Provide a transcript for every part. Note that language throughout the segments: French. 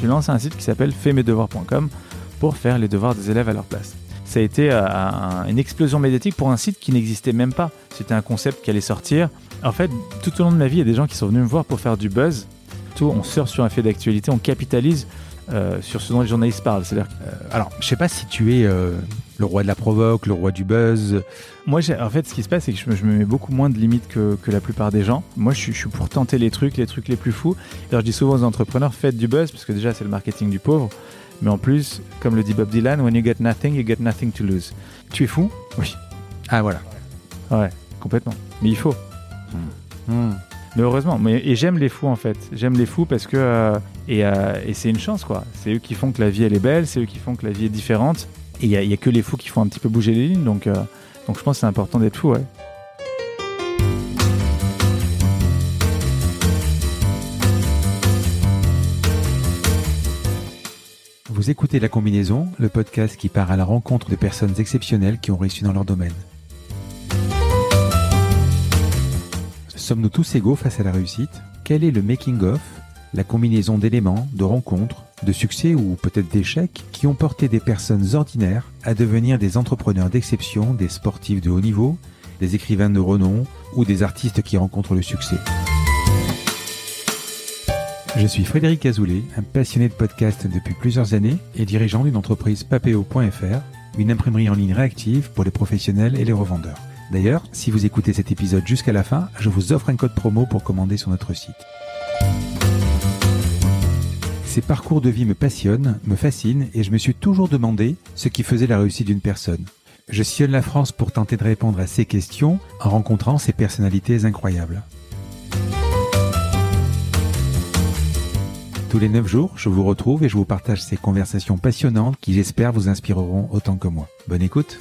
suis lancé un site qui s'appelle faitmesdevoirs.com pour faire les devoirs des élèves à leur place. Ça a été euh, un- une explosion médiatique pour un site qui n'existait même pas. C'était un concept qui allait sortir. En fait, tout au long de ma vie, il y a des gens qui sont venus me voir pour faire du buzz. Tout, on surfe sur un fait d'actualité, on capitalise euh, sur ce dont les journalistes parlent. Euh, alors, je sais pas si tu es le roi de la provoque, le roi du buzz. Moi, en fait, ce qui se passe, c'est que je me, je me mets beaucoup moins de limites que, que la plupart des gens. Moi, je suis, je suis pour tenter les trucs, les trucs les plus fous. D'ailleurs, je dis souvent aux entrepreneurs, faites du buzz, parce que déjà, c'est le marketing du pauvre. Mais en plus, comme le dit Bob Dylan, when you get nothing, you get nothing to lose. Tu es fou? Oui. Ah, voilà. Ouais, complètement. Mais il faut. Hmm. Mais heureusement. Mais, et j'aime les fous, en fait. J'aime les fous parce que. euh, et euh, et c'est une chance, quoi. C'est eux qui font que la vie, elle est belle. C'est eux qui font que la vie est différente. Et il n'y a, que les fous qui font un petit peu bouger les lignes. Donc, euh, je pense que c'est important d'être fou. Vous écoutez La Combinaison, le podcast qui part à la rencontre de personnes exceptionnelles qui ont réussi dans leur domaine. Sommes-nous tous égaux face à la réussite? Quel est le making-of, la combinaison d'éléments, de rencontres, de succès ou peut-être d'échecs qui ont porté des personnes ordinaires à devenir des entrepreneurs d'exception, des sportifs de haut niveau, des écrivains de renom ou des artistes qui rencontrent le succès je suis Frédéric Azoulay, un passionné de podcast depuis plusieurs années et dirigeant d'une entreprise papéo.fr, une imprimerie en ligne réactive pour les professionnels et les revendeurs. D'ailleurs, si vous écoutez cet épisode jusqu'à la fin, je vous offre un code promo pour commander sur notre site. Ces parcours de vie me passionnent, me fascinent et je me suis toujours demandé ce qui faisait la réussite d'une personne. Je sillonne la France pour tenter de répondre à ces questions en rencontrant ces personnalités incroyables. Tous les 9 jours, je vous retrouve et je vous partage ces conversations passionnantes qui j'espère vous inspireront autant que moi. Bonne écoute.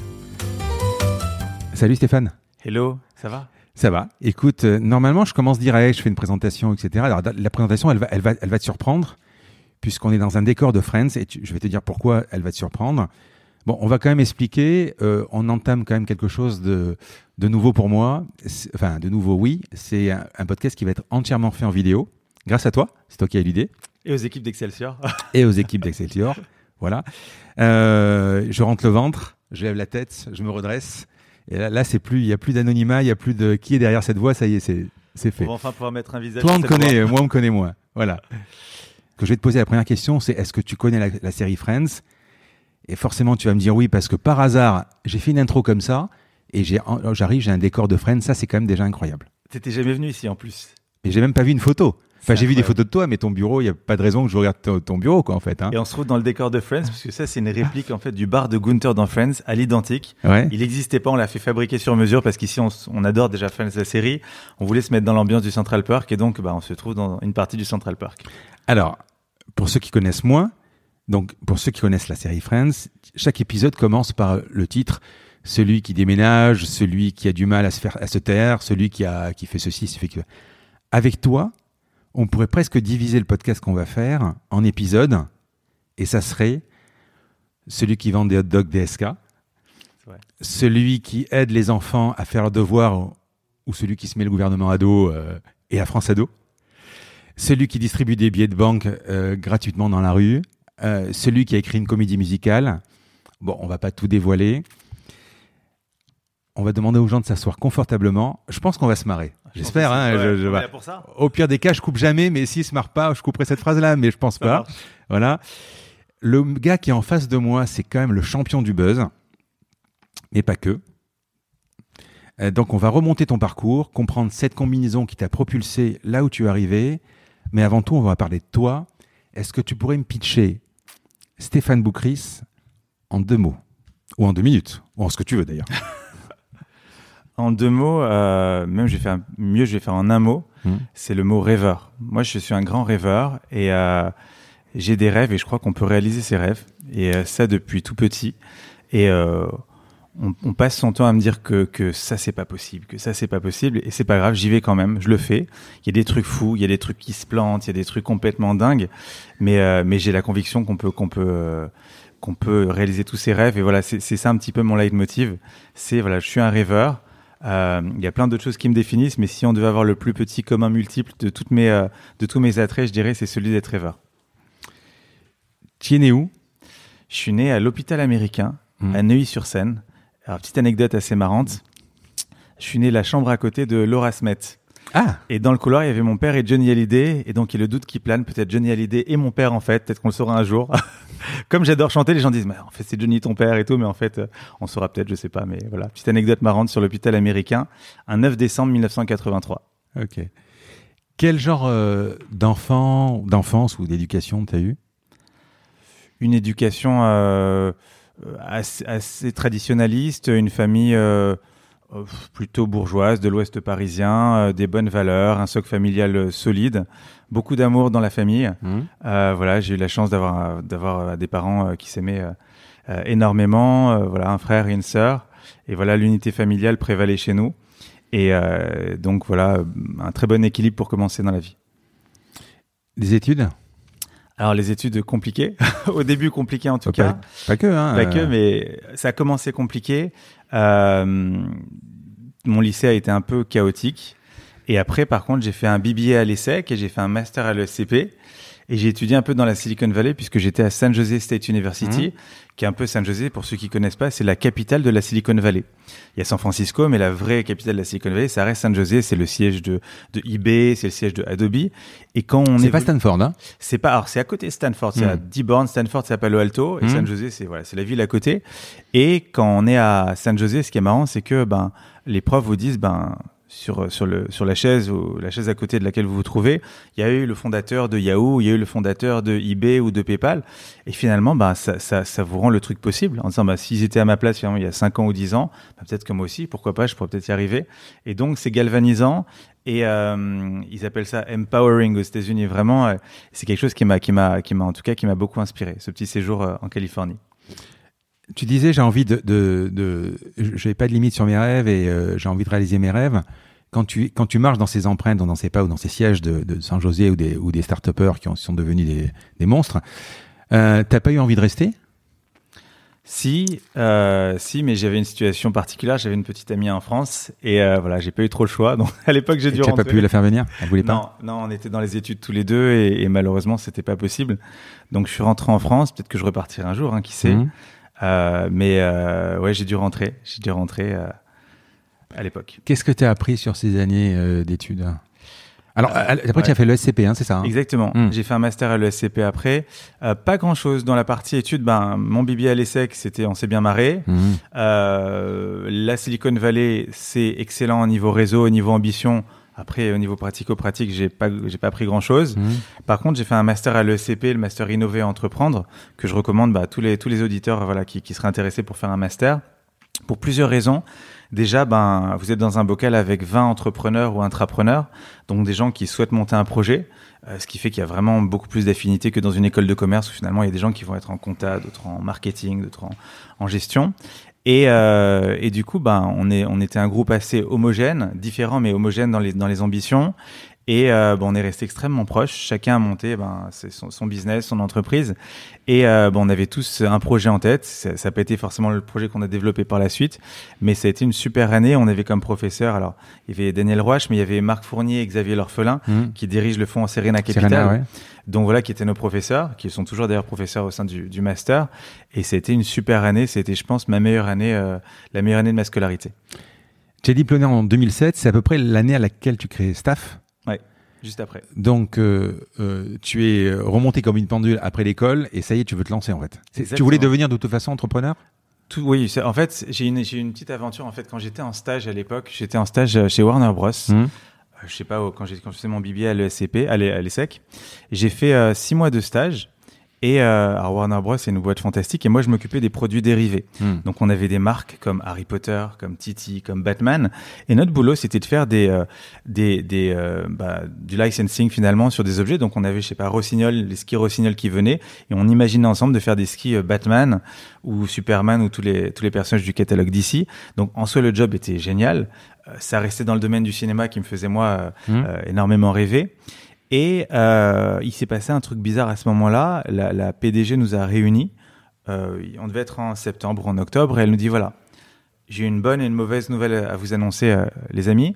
Salut Stéphane. Hello, ça va? Ça va. Écoute, euh, normalement, je commence direct, je fais une présentation, etc. Alors, la présentation, elle va, elle va, elle va te surprendre, puisqu'on est dans un décor de Friends, et tu- je vais te dire pourquoi elle va te surprendre. Bon, on va quand même expliquer, euh, on entame quand même quelque chose de, de nouveau pour moi. Enfin, de nouveau, oui. C'est un, un podcast qui va être entièrement fait en vidéo, grâce à toi. C'est toi qui as l'idée Et aux équipes d'Excelsior. et aux équipes d'Excelsior. voilà. Euh, je rentre le ventre, je lève la tête, je me redresse. Et là, là c'est plus, il y a plus d'anonymat, il y a plus de qui est derrière cette voix. Ça y est, c'est, c'est fait. On va enfin pouvoir mettre un visage. Toi, on me connaît, moi, on me connaît moins. Voilà. Que je vais te poser la première question, c'est est-ce que tu connais la, la série Friends? Et forcément, tu vas me dire oui, parce que par hasard, j'ai fait une intro comme ça, et en- j'arrive, j'ai un décor de Friends. Ça, c'est quand même déjà incroyable. T'étais jamais venu ici en plus. Et j'ai même pas vu une photo. Enfin, j'ai vu des photos de toi, mais ton bureau, il n'y a pas de raison que je regarde ton, bureau, quoi, en fait. Hein. Et on se trouve dans le décor de Friends, parce que ça, c'est une réplique en fait du bar de Gunther dans Friends, à l'identique. Ouais. Il n'existait pas, on l'a fait fabriquer sur mesure, parce qu'ici, on adore déjà Friends la série. On voulait se mettre dans l'ambiance du Central Park, et donc, bah, on se trouve dans une partie du Central Park. Alors, pour ceux qui connaissent moins, donc pour ceux qui connaissent la série Friends, chaque épisode commence par le titre celui qui déménage, celui qui a du mal à se faire à se taire, celui qui a qui fait ceci, ce fait que. Avec toi, on pourrait presque diviser le podcast qu'on va faire en épisodes et ça serait celui qui vend des hot dogs DSK, celui qui aide les enfants à faire leurs devoirs ou celui qui se met le gouvernement à dos euh, et la France à dos celui qui distribue des billets de banque euh, gratuitement dans la rue, euh, celui qui a écrit une comédie musicale. Bon, on va pas tout dévoiler. On va demander aux gens de s'asseoir confortablement. Je pense qu'on va se marrer. J'espère. hein, je- je-. Au pire des cas, je coupe jamais, mais s'ils se marrent pas, je couperai cette phrase-là, mais je pense Ça pas. marche. Voilà. Le gars qui est en face de moi, c'est quand même le champion du buzz, mais pas que. Euh, donc, on va remonter ton parcours, comprendre cette combinaison qui t'a propulsé là où tu es arrivé. Mais avant tout, on va parler de toi. Est-ce que tu pourrais me pitcher Stéphane Boucris en deux mots? Ou en deux minutes? Ou en ce que tu veux d'ailleurs. En deux mots, euh, même je vais faire mieux, je vais faire en un mot. Hmm. C'est le mot rêveur. Moi, je suis un grand rêveur et euh, j'ai des rêves et je crois qu'on peut réaliser ces rêves. Et euh, ça depuis tout petit. Et on, on passe son temps à me dire que, que ça c'est pas possible, que ça c'est pas possible. Et c'est pas grave, j'y vais quand même. Je le fais. Il y a des trucs fous, il y a des trucs qui se plantent, il y a des trucs complètement dingues. Mais euh, mais j'ai la conviction qu'on peut qu'on peut euh, qu'on peut réaliser tous ces rêves. Et voilà, c'est c'est ça un petit peu mon leitmotiv. C'est voilà, je suis un rêveur. Euh, Il y a plein d'autres choses qui me définissent, mais si on devait avoir le plus petit commun multiple de toutes mes euh, de tous mes attraits, je dirais c'est celui d'être rêveur. Tu es né où Je suis né à l'hôpital américain, Hmm. à Neuilly-sur-Seine. Alors, petite anecdote assez marrante. Je suis né la chambre à côté de Laura Smet. Ah Et dans le couloir, il y avait mon père et Johnny Hallyday. Et donc, il y a le doute qui plane. Peut-être Johnny Hallyday et mon père, en fait. Peut-être qu'on le saura un jour. Comme j'adore chanter, les gens disent, mais en fait, c'est Johnny ton père et tout. Mais en fait, euh, on saura peut-être, je sais pas. Mais voilà. Petite anecdote marrante sur l'hôpital américain. Un 9 décembre 1983. Ok. Quel genre euh, d'enfant, d'enfance ou d'éducation t'as eu? Une éducation euh, assez, assez traditionnaliste, une famille euh, euh, plutôt bourgeoise de l'Ouest parisien, euh, des bonnes valeurs, un socle familial euh, solide, beaucoup d'amour dans la famille. Euh, voilà, j'ai eu la chance d'avoir d'avoir euh, des parents euh, qui s'aimaient euh, euh, énormément. euh, voilà, un frère et une sœur. Et voilà, l'unité familiale prévalait chez nous. Et euh, donc voilà, un très bon équilibre pour commencer dans la vie. Des études? Alors les études compliquées, au début compliquées en tout Pas- cas. Pas que, hein. Pas que, euh, mais ça a commencé compliqué. Euh, mon lycée a été un peu chaotique. Et après, par contre, j'ai fait un BBA à l'ESSEC et j'ai fait un master à l'ESCP. Et j'ai étudié un peu dans la Silicon Valley puisque j'étais à San Jose State University, Mhm. qui est un peu San Jose, pour ceux qui connaissent pas, c'est la capitale de la Silicon Valley. Il y a San Francisco, mais la vraie capitale de la Silicon Valley, ça reste San Jose, c'est le siège de, de eBay, c'est le siège de Adobe. Et quand on C'est est pas Stanford, hein? C'est pas, alors c'est à côté de Stanford, c'est à Mm. 10 bornes. Stanford, c'est à Palo Alto, et Mm. San Jose, c'est voilà, c'est la ville à côté. Et quand on est à San Jose, ce qui est marrant, c'est que ben les profs vous disent ben sur sur le sur la chaise ou la chaise à côté de laquelle vous vous trouvez, il y a eu le fondateur de Yahoo, il y a eu le fondateur de eBay ou de PayPal, et finalement ben ça ça, ça vous rend le truc possible en disant ben s'ils étaient à ma place finalement il y a 5 ans ou 10 ans, ben, peut-être que moi aussi, pourquoi pas, je pourrais peut-être y arriver. Et donc c'est galvanisant. Et euh, ils appellent ça empowering aux États-Unis. Vraiment, euh, c'est quelque chose qui m'a, qui m'a, qui m'a en tout cas, qui m'a beaucoup inspiré. Ce petit séjour euh, en Californie. Tu disais, j'ai envie de, de, de j'ai pas de limite sur mes rêves et euh, j'ai envie de réaliser mes rêves. Quand tu, quand tu marches dans ces empreintes, dans ces pas ou dans ces sièges de, de San José ou des, ou des start-upers qui ont- sont devenus des, des monstres, euh, t'as pas eu envie de rester? Si, euh, si, mais j'avais une situation particulière. J'avais une petite amie en France et euh, voilà, j'ai pas eu trop le choix. Donc à l'époque, j'ai dû Tu pas pu la faire venir? Elle voulait pas? Non, non, on était dans les études tous les deux et, et malheureusement, c'était pas possible. Donc je suis rentré en France. Peut-être que je repartirai un jour, hein, qui sait? Mhm. Euh, mais euh, ouais, j'ai dû rentrer. J'ai dû rentrer euh, à l'époque. Qu'est-ce que tu as appris sur ces années d'études? Alors, Euh, après, ouais. tu as fait le SCP, hein, c'est ça hein? Exactement. Hmm. J'ai fait un master à l'ESCP après. Euh, pas grand chose dans la partie études. Ben, mon BBA à l'ESSEC, c'était, on s'est bien marré. Euh, la Silicon Valley, c'est excellent au niveau réseau, au niveau ambition. Après, au niveau pratico-pratique, j'ai pas, j'ai pas appris grand chose. Mhm. Par contre, j'ai fait un master à l'ESCP, le master Innover et Entreprendre, que je recommande bah, à tous les, tous les auditeurs voilà, qui, qui seraient intéressés pour faire un master. Pour plusieurs raisons. Déjà, ben, vous êtes dans un bocal avec 20 entrepreneurs ou intrapreneurs, donc des gens qui souhaitent monter un projet, euh, ce qui fait qu'il y a vraiment beaucoup plus d'affinités que dans une école de commerce où finalement il y a des gens qui vont être en compta, d'autres en marketing, d'autres en, en gestion. Et, euh, et du coup, ben, on, est, on était un groupe assez homogène, différent mais homogène dans les, dans les ambitions. Et euh, bon, on est resté extrêmement proches. Chacun a monté ben, c'est son, son business, son entreprise. Et euh, bon, on avait tous un projet en tête. Ça n'a pas été forcément le projet qu'on a développé par la suite, mais ça a été une super année. On avait comme professeur, alors il y avait Daniel Roche, mais il y avait Marc Fournier et Xavier L'Orphelin Mhm. qui dirigent le fonds Serena Capital. Serena, ouais. Donc voilà, qui étaient nos professeurs, qui sont toujours d'ailleurs professeurs au sein du, du master. Et c'était une super année. C'était, je pense, ma meilleure année, euh, la meilleure année de ma scolarité. Tu es diplômé en 2007, c'est à peu près l'année à laquelle tu crées Staff. Juste après. Donc, euh, euh, tu es remonté comme une pendule après l'école et ça y est, tu veux te lancer en fait. Tu voulais devenir de toute façon entrepreneur? Tout, oui, en fait, j'ai une, une petite aventure. En fait, quand j'étais en stage à l'époque, j'étais en stage chez Warner Bros. Mhm. Je sais pas, quand j'ai faisais mon BBA à l'ESCP, à l'E- à l'ESSEC, j'ai fait euh, six mois de stage. Et euh, alors Warner Bros, c'est une boîte fantastique. Et moi, je m'occupais des produits dérivés. Mhm. Donc, on avait des marques comme Harry Potter, comme Titi, comme Batman. Et notre boulot, c'était de faire des, euh, des, des, euh, bah, du licensing finalement sur des objets. Donc, on avait, je sais pas, Rossignol, les skis Rossignol qui venaient. Et on imaginait ensemble de faire des skis euh, Batman ou Superman ou tous les, tous les personnages du catalogue d'ici. Donc, en soi, le job était génial. Euh, ça restait dans le domaine du cinéma qui me faisait, moi, euh, Mhm. euh, énormément rêver. Et il s'est passé un truc bizarre à ce moment-là. La, la PDG nous a réunis. On devait être en septembre ou en octobre. Et elle nous dit voilà, j'ai une bonne et une mauvaise nouvelle à vous annoncer, les amis.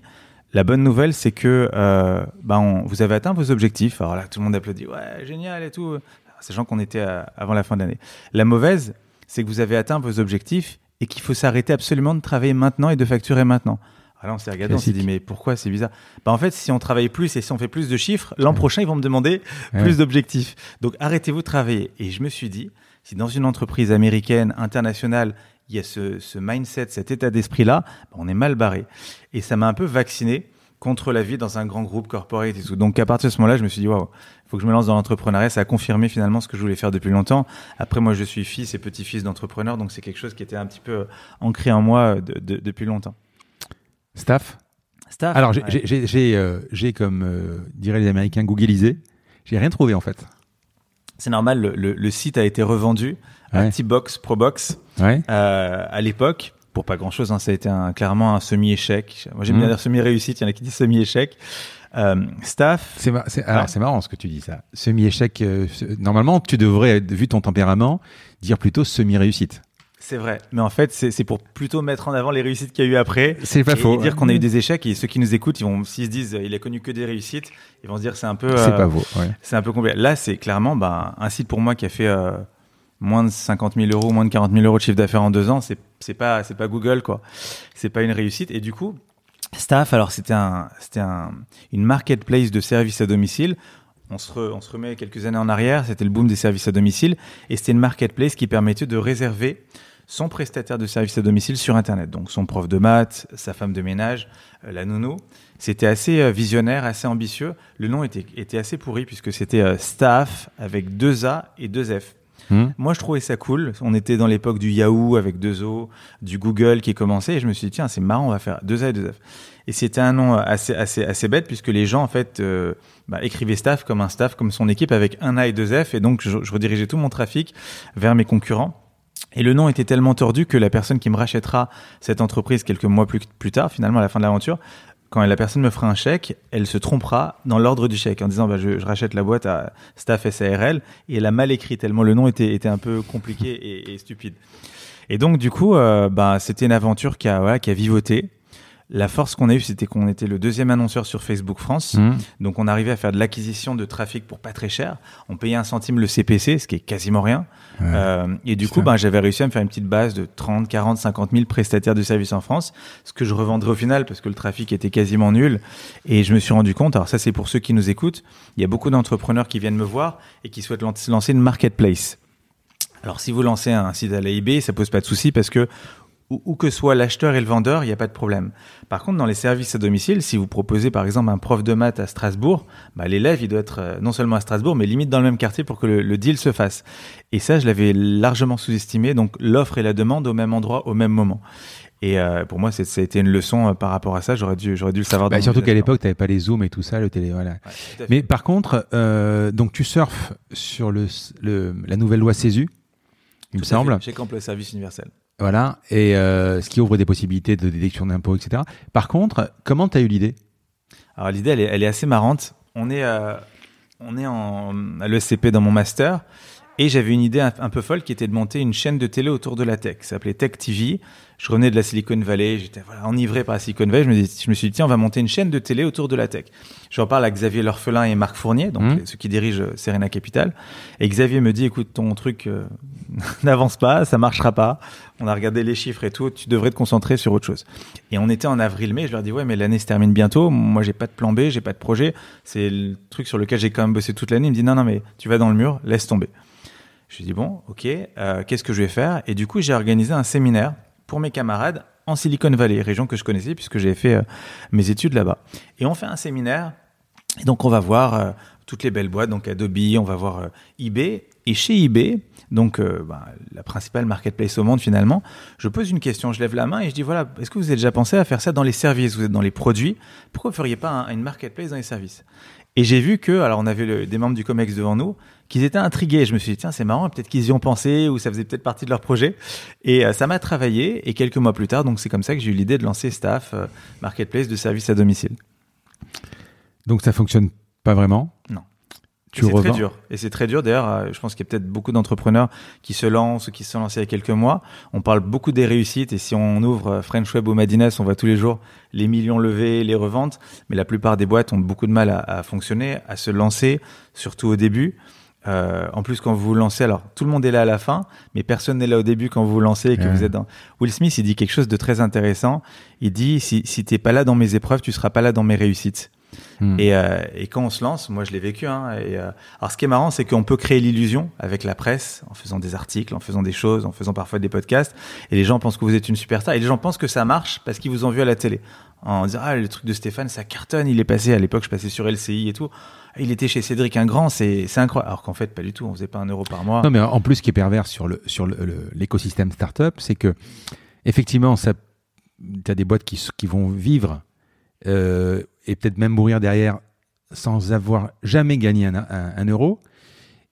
La bonne nouvelle, c'est que euh, bah, on- vous avez atteint vos objectifs. Alors là, tout le monde applaudit. Ouais, génial et tout. sachant qu'on était avant la fin de l'année. La mauvaise, c'est que vous avez atteint vos objectifs et qu'il faut s'arrêter absolument de travailler maintenant et de facturer maintenant. Alors on s'est regardé, on s'est dit mais pourquoi c'est bizarre? Bah en fait si on travaille plus et si on fait plus de chiffres, l'an prochain ils vont me demander plus d'objectifs. Donc arrêtez-vous de travailler. Et je me suis dit, si dans une entreprise américaine, internationale, il y a ce, ce mindset, cet état d'esprit-là, bah, on est mal barré. Et ça m'a un peu vacciné contre la vie dans un grand groupe corporate et tout. Donc à partir de ce moment-là, je me suis dit waouh, faut que je me lance dans l'entrepreneuriat. Ça a confirmé finalement ce que je voulais faire depuis longtemps. Après, moi, je suis fils et petit-fils d'entrepreneurs, donc c'est quelque chose qui était un petit peu ancré en moi de, de, depuis longtemps. Staff. Staff. Alors j'ai euh, j'ai comme euh, diraient les Américains googlisé. J'ai rien trouvé en fait. C'est normal. Le, le, site a été revendu à T-Box, Probox ouais. euh, à l'époque pour pas grand chose. Hein, ça a été un, clairement un semi-échec. Moi, j'aime bien mmh. dire semi-réussite. Il y en a qui disent semi-échec. Euh, staff. C'est alors c'est marrant ce que tu dis ça. Semi-échec. Euh, normalement, tu devrais, vu ton tempérament, dire plutôt semi-réussite. C'est vrai, mais en fait, c'est pour plutôt mettre en avant les réussites qu'il y a eu après. C'est pas faux. dire qu'on a eu des échecs et ceux qui nous écoutent, ils vont, s'ils se disent, il a connu que des réussites, ils vont se dire c'est un peu. C'est pas faux. Ouais. C'est un peu compliqué. Là, c'est clairement, bah, un site pour moi qui a fait euh, moins de 50 000 euros, moins de 40 000 euros de chiffre d'affaires en deux ans, c'est pas c'est pas Google quoi. C'est pas une réussite. Et du coup, Staff, alors c'était un c'était un une marketplace de services à domicile. On se, on se remet quelques années en arrière, c'était le boom des services à domicile, et c'était une marketplace qui permettait de réserver son prestataire de services à domicile sur Internet. Donc son prof de maths, sa femme de ménage, euh, la nounou. C'était assez euh, visionnaire, assez ambitieux. Le nom était, était assez pourri puisque c'était euh, Staff avec deux A et deux F. Hmm. Moi, je trouvais ça cool. On était dans l'époque du Yahoo avec deux O, du Google qui commençait, et je me suis dit tiens, c'est marrant, on va faire deux A et deux F. Et c'était un nom assez assez assez bête puisque les gens en fait euh, bah, écrivaient staff comme un staff, comme son équipe avec un A et deux F, et donc je, je redirigeais tout mon trafic vers mes concurrents. Et le nom était tellement tordu que la personne qui me rachètera cette entreprise quelques mois plus, plus tard, finalement à la fin de l'aventure, quand la personne me fera un chèque, elle se trompera dans l'ordre du chèque en disant bah, je, rachète la boîte à Staff SARL et elle a mal écrit tellement le nom était, était un peu compliqué et, et stupide. Et donc du coup, euh, bah, c'était une aventure qui a, voilà, qui a vivoté. La force qu'on a eue, c'était qu'on était le deuxième annonceur sur Facebook France. Mmh. Donc, on arrivait à faire de l'acquisition de trafic pour pas très cher. On payait un centime le CPC, ce qui est quasiment rien. Ouais. Euh, et du coup, ben, j'avais réussi à me faire une petite base de 30, 40, 50 000 prestataires de services en France, ce que je revendrai au final parce que le trafic était quasiment nul. Et je me suis rendu compte, alors ça, c'est pour ceux qui nous écoutent, il y a beaucoup d'entrepreneurs qui viennent me voir et qui souhaitent lancer une marketplace. Alors, si vous lancez un site à la eBay, ça pose pas de souci parce que où, que soit l'acheteur et le vendeur, il n'y a pas de problème. Par contre, dans les services à domicile, si vous proposez par exemple un prof de maths à Strasbourg, bah, l'élève il doit être euh, non seulement à Strasbourg, mais limite dans le même quartier pour que le, le deal se fasse. Et ça, je l'avais largement sous-estimé. Donc l'offre et la demande au même endroit, au même moment. Et euh, pour moi, ça a été une leçon euh, par rapport à ça. J'aurais dû, j'aurais dû le savoir. Bah, surtout qu'à l'époque, tu n'avais pas les zooms et tout ça, le télé. Voilà. Ouais, Mais par contre, euh, donc tu surfes sur le, le, la nouvelle loi CESU, il me semble. Chez Camp le service universel. Voilà, et euh, ce qui ouvre des possibilités de détection d'impôts, etc. Par contre, comment tu as eu l'idée? Alors l'idée, elle est, elle est, assez marrante. On est, euh, on est en, à l'ESCP dans mon master, et j'avais une idée un, un, peu folle qui était de monter une chaîne de télé autour de la tech. Ça s'appelait Tech TV. Je revenais de la Silicon Valley, j'étais voilà, enivré par la Silicon Valley. Je me, dis, je me suis dit, tiens, on va monter une chaîne de télé autour de la tech. J'en parle à Xavier L'Orphelin et Marc Fournier, donc mmh. ceux qui dirigent Serena Capital. Et Xavier me dit, écoute, ton truc euh, n'avance pas, ça marchera pas. On a regardé les chiffres et tout, tu devrais te concentrer sur autre chose. Et on était en avril-mai, je leur dis, ouais, mais l'année se termine bientôt. Moi, j'ai pas de plan B, j'ai pas de projet. C'est le truc sur lequel j'ai quand même bossé toute l'année. Il me dit, non, non, mais tu vas dans le mur, laisse tomber. Je lui dis, bon, ok, euh, qu'est-ce que je vais faire? Et du coup, j'ai organisé un séminaire pour mes camarades en Silicon Valley, région que je connaissais puisque j'ai fait euh, mes études là-bas. Et on fait un séminaire, et donc on va voir euh, toutes les belles boîtes, donc Adobe, on va voir euh, eBay, et chez eBay, donc bah, la principale marketplace au monde finalement, je pose une question, je lève la main et je dis voilà, est-ce que vous avez déjà pensé à faire ça dans les services? Vous êtes dans les produits, pourquoi vous feriez pas un, une marketplace dans les services? Et j'ai vu que, alors on avait des membres du COMEX devant nous, qu'ils étaient intrigués. Je me suis dit, tiens, c'est marrant, peut-être qu'ils y ont pensé ou ça faisait peut-être partie de leur projet. Et euh, ça m'a travaillé. Et quelques mois plus tard, donc c'est comme ça que j'ai eu l'idée de lancer Staff, euh, Marketplace de services à domicile. Donc ça fonctionne pas vraiment? Non. C'est très dur. Et c'est très dur. D'ailleurs, euh, je pense qu'il y a peut-être beaucoup d'entrepreneurs qui se lancent ou qui se sont lancés il y a quelques mois. On parle beaucoup des réussites. Et si on ouvre French Web ou Madines, on voit tous les jours les millions levés, les reventes. Mais la plupart des boîtes ont beaucoup de mal à, à fonctionner, à se lancer, surtout au début. Euh, en plus, quand vous vous lancez, alors tout le monde est là à la fin, mais personne n'est là au début quand vous vous lancez et que Ouais. vous êtes dans. Will Smith, il dit quelque chose de très intéressant. Il dit si, si t'es pas là dans mes épreuves, tu seras pas là dans mes réussites. Hmm. Et, euh, et quand on se lance, moi je l'ai vécu. Hein, et, euh, alors ce qui est marrant, c'est qu'on peut créer l'illusion avec la presse, en faisant des articles, en faisant des choses, en faisant parfois des podcasts. Et les gens pensent que vous êtes une superstar. Et les gens pensent que ça marche parce qu'ils vous ont vu à la télé. En disant ah le truc de Stéphane, ça cartonne. Il est passé à l'époque, je passais sur LCI et tout. Il était chez Cédric un grand, c'est c'est incroyable. Alors qu'en fait pas du tout. On faisait pas un euro par mois. Non, mais en plus, ce qui est pervers sur le sur le- le- l'écosystème startup, c'est que effectivement, ça, t'as des boîtes qui, qui vont vivre euh, et peut-être même mourir derrière sans avoir jamais gagné un- un euro.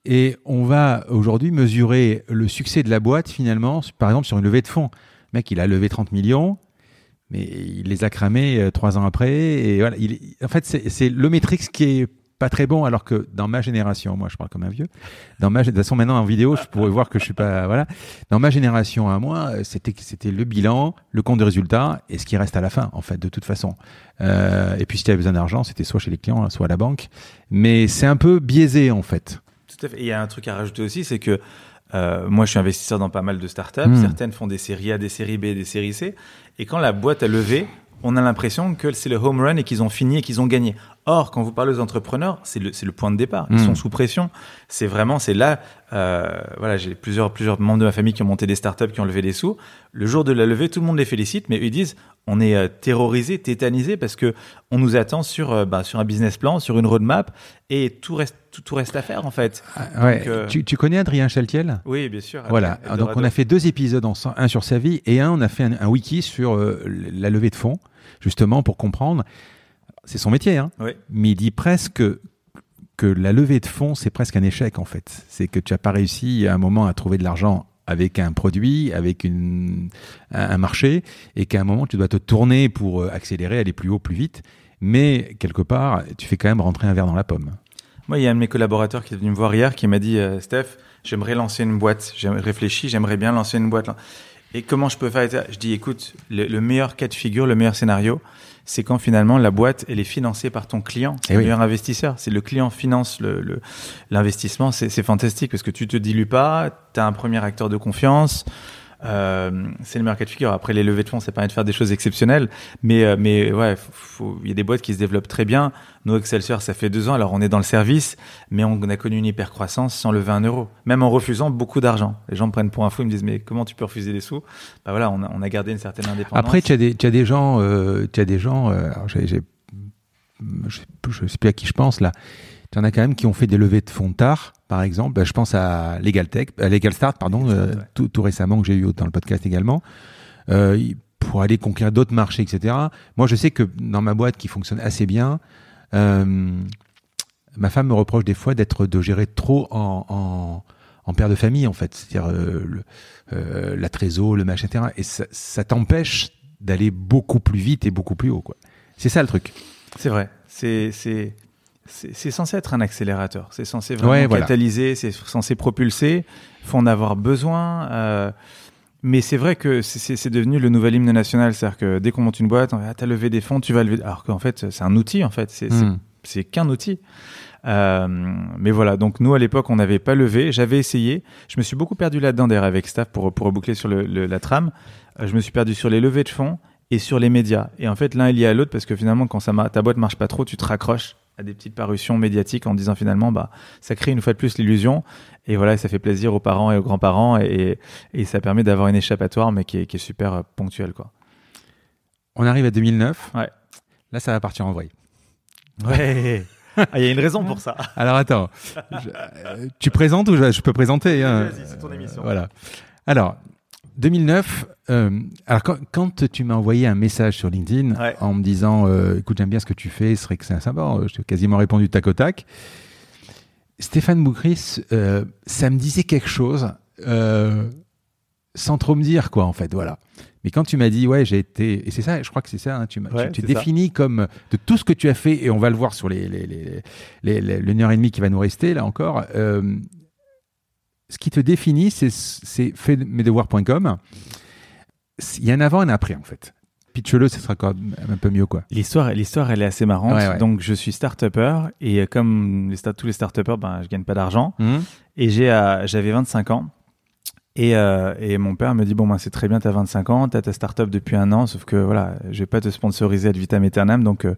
Et on va aujourd'hui mesurer le succès de la boîte finalement, par exemple sur une levée de fonds. Le mec, il a levé 30 millions, mais il les a cramés euh, trois ans après. Et voilà, il, en fait, c'est le métrix qui est pas très bon, alors que dans ma génération, moi je parle comme un vieux, dans ma, de toute façon maintenant en vidéo, je pourrais voir que je suis pas, voilà. Dans ma génération à moi, euh, c'était c'était le bilan, le compte de résultat et ce qui reste à la fin, en fait, de toute façon. Euh, et puis si tu avais besoin d'argent, c'était soit chez les clients, soit à la banque. Mais c'est un peu biaisé en fait. Tout à fait. Et il y a un truc à rajouter aussi, c'est que euh, moi, je suis investisseur dans pas mal de startups. Mm. Certaines font des séries A, des séries B, des séries C. Et quand la boîte a levé, on a l'impression que c'est le home run et qu'ils ont fini et qu'ils ont gagné. Or, quand vous parlez aux entrepreneurs, c'est le, point de départ. Ils Mm. sont sous pression. C'est vraiment, c'est là. Euh, voilà, j'ai plusieurs, plusieurs membres de ma famille qui ont monté des startups, qui ont levé des sous. Le jour de la levée, tout le monde les félicite, mais ils disent, on est euh, terrorisé, tétanisé parce que on nous attend sur, bah, sur un business plan, sur une roadmap, et tout reste, tout, tout reste à faire en fait. ouais. Donc, euh, tu, tu connais Adrien Chaltiel? Oui, bien sûr. Voilà, Eldorado. donc on a fait deux épisodes ensemble, un sur sa vie et un on a fait un, un wiki sur euh, la levée de fonds, justement pour comprendre. C'est son métier, hein. Oui. Mais il dit presque que la levée de fonds, c'est presque un échec en fait. C'est que tu n'as pas réussi à un moment à trouver de l'argent avec un produit, avec une, un, un marché, et qu'à un moment tu dois te tourner pour euh, accélérer, aller plus haut, plus vite. Mais quelque part, tu fais quand même rentrer un verre dans la pomme. Moi, il y a un de mes collaborateurs qui est venu me voir hier qui m'a dit euh, Steph, j'aimerais lancer une boîte. J'ai réfléchi, j'aimerais bien lancer une boîte. Et comment je peux faire Je dis écoute, le, le meilleur cas de figure, le meilleur scénario, c'est quand finalement la boîte elle est financée par ton client, c'est Eh le oui. meilleur investisseur. C'est le client finance le le- l'investissement, c'est c'est fantastique parce que tu te dilues pas, tu as un premier acteur de confiance. Euh, c'est le de figure. Après, les levées de fonds, ça permet de faire des choses exceptionnelles. Mais, euh, mais ouais, il y a des boîtes qui se développent très bien. Nous, Excelsior, ça fait deux ans. Alors, on est dans le service, mais on a connu une hyper croissance sans lever un euro. Même en refusant beaucoup d'argent. Les gens me prennent pour un fou. Ils me disent, mais comment tu peux refuser des sous? Bah voilà, on a, on a gardé une certaine indépendance. Après, tu as des, des gens, euh, as des gens, euh, alors j'ai- je je sais plus à qui je pense là. Tu en as quand même qui ont fait des levées de fonds tard, par exemple. Ben, je pense à Legal Tech, à Legal Start, pardon, Legal Start, euh, ouais. tout, tout récemment que j'ai eu dans le podcast également. Euh, pour aller conquérir d'autres marchés, etc. Moi, je sais que dans ma boîte qui fonctionne assez bien, euh, ma femme me reproche des fois d'être de gérer trop en, en, en père de famille, en fait. C'est-à-dire euh, euh, la trésor, le machin, etc. Et ça, ça t'empêche d'aller beaucoup plus vite et beaucoup plus haut. quoi. C'est ça le truc. C'est vrai. C'est, c'est, c'est, censé être un accélérateur. C'est censé vraiment Ouais, voilà. catalyser, c'est censé propulser. Faut en avoir besoin. euh, mais c'est vrai que c'est, devenu le nouvel hymne national. C'est-à-dire que dès qu'on monte une boîte, on ah, t'as levé des fonds, tu vas lever. Alors qu'en fait, c'est un outil, en fait. C'est, c'est- c'est qu'un outil. Euh, mais voilà, donc nous à l'époque on n'avait pas levé, j'avais essayé, je me suis beaucoup perdu là-dedans d'ailleurs avec staff pour, pour reboucler sur le, le- la trame, Euh, je me suis perdu sur les levées de fonds et sur les médias. Et en fait l'un est lié à l'autre parce que finalement quand ça ta boîte marche pas trop, tu te raccroches à des petites parutions médiatiques en disant finalement bah ça crée une fois de plus l'illusion et voilà ça fait plaisir aux parents et aux grands-parents et, et ça permet d'avoir une échappatoire mais qui est, qui est super euh, ponctuelle quoi. On arrive à 2009. Ouais. Là, ça va partir en vrille. Ouais. Ah, il y a une raison pour ça. Alors attends, Je- euh, tu présentes ou je, je peux présenter hein? Vas-y, c'est ton émission. Euh, Voilà. Alors, 2009. euh, alors quand, quand tu m'as envoyé un message sur LinkedIn Ouais. en me disant, euh, écoute, j'aime bien ce que tu fais, ce serait que c'est un sympa. euh, Je t'ai quasiment répondu tac au tac. Stéphane Boukris, euh, ça me disait quelque chose. sans trop me dire quoi en fait voilà mais quand tu m'as dit ouais j'ai été et c'est ça je crois que c'est ça hein, tu Ouais, tu, tu ça. définis comme de tout ce que tu as fait et on va le voir sur les, les, les, les, les- l'une heure et demie qui va nous rester là encore ce qui te définit c'est faitmesdevoirs.com il y a un avant et un après en fait pitch-le, ce sera quand même un peu mieux, quoi. L'histoire, l'histoire, elle est assez marrante. Ouais, ouais. Donc, je suis start-upper et comme les start- tous les start-uppers, ben, je gagne pas d'argent. Mhm. Et j'ai, euh, j'avais 25 ans. Et, euh, et mon père me dit bon ben c'est très bien t'as 25 ans t'as ta start-up depuis un an sauf que voilà je vais pas te sponsoriser ad vitam aeternam donc euh,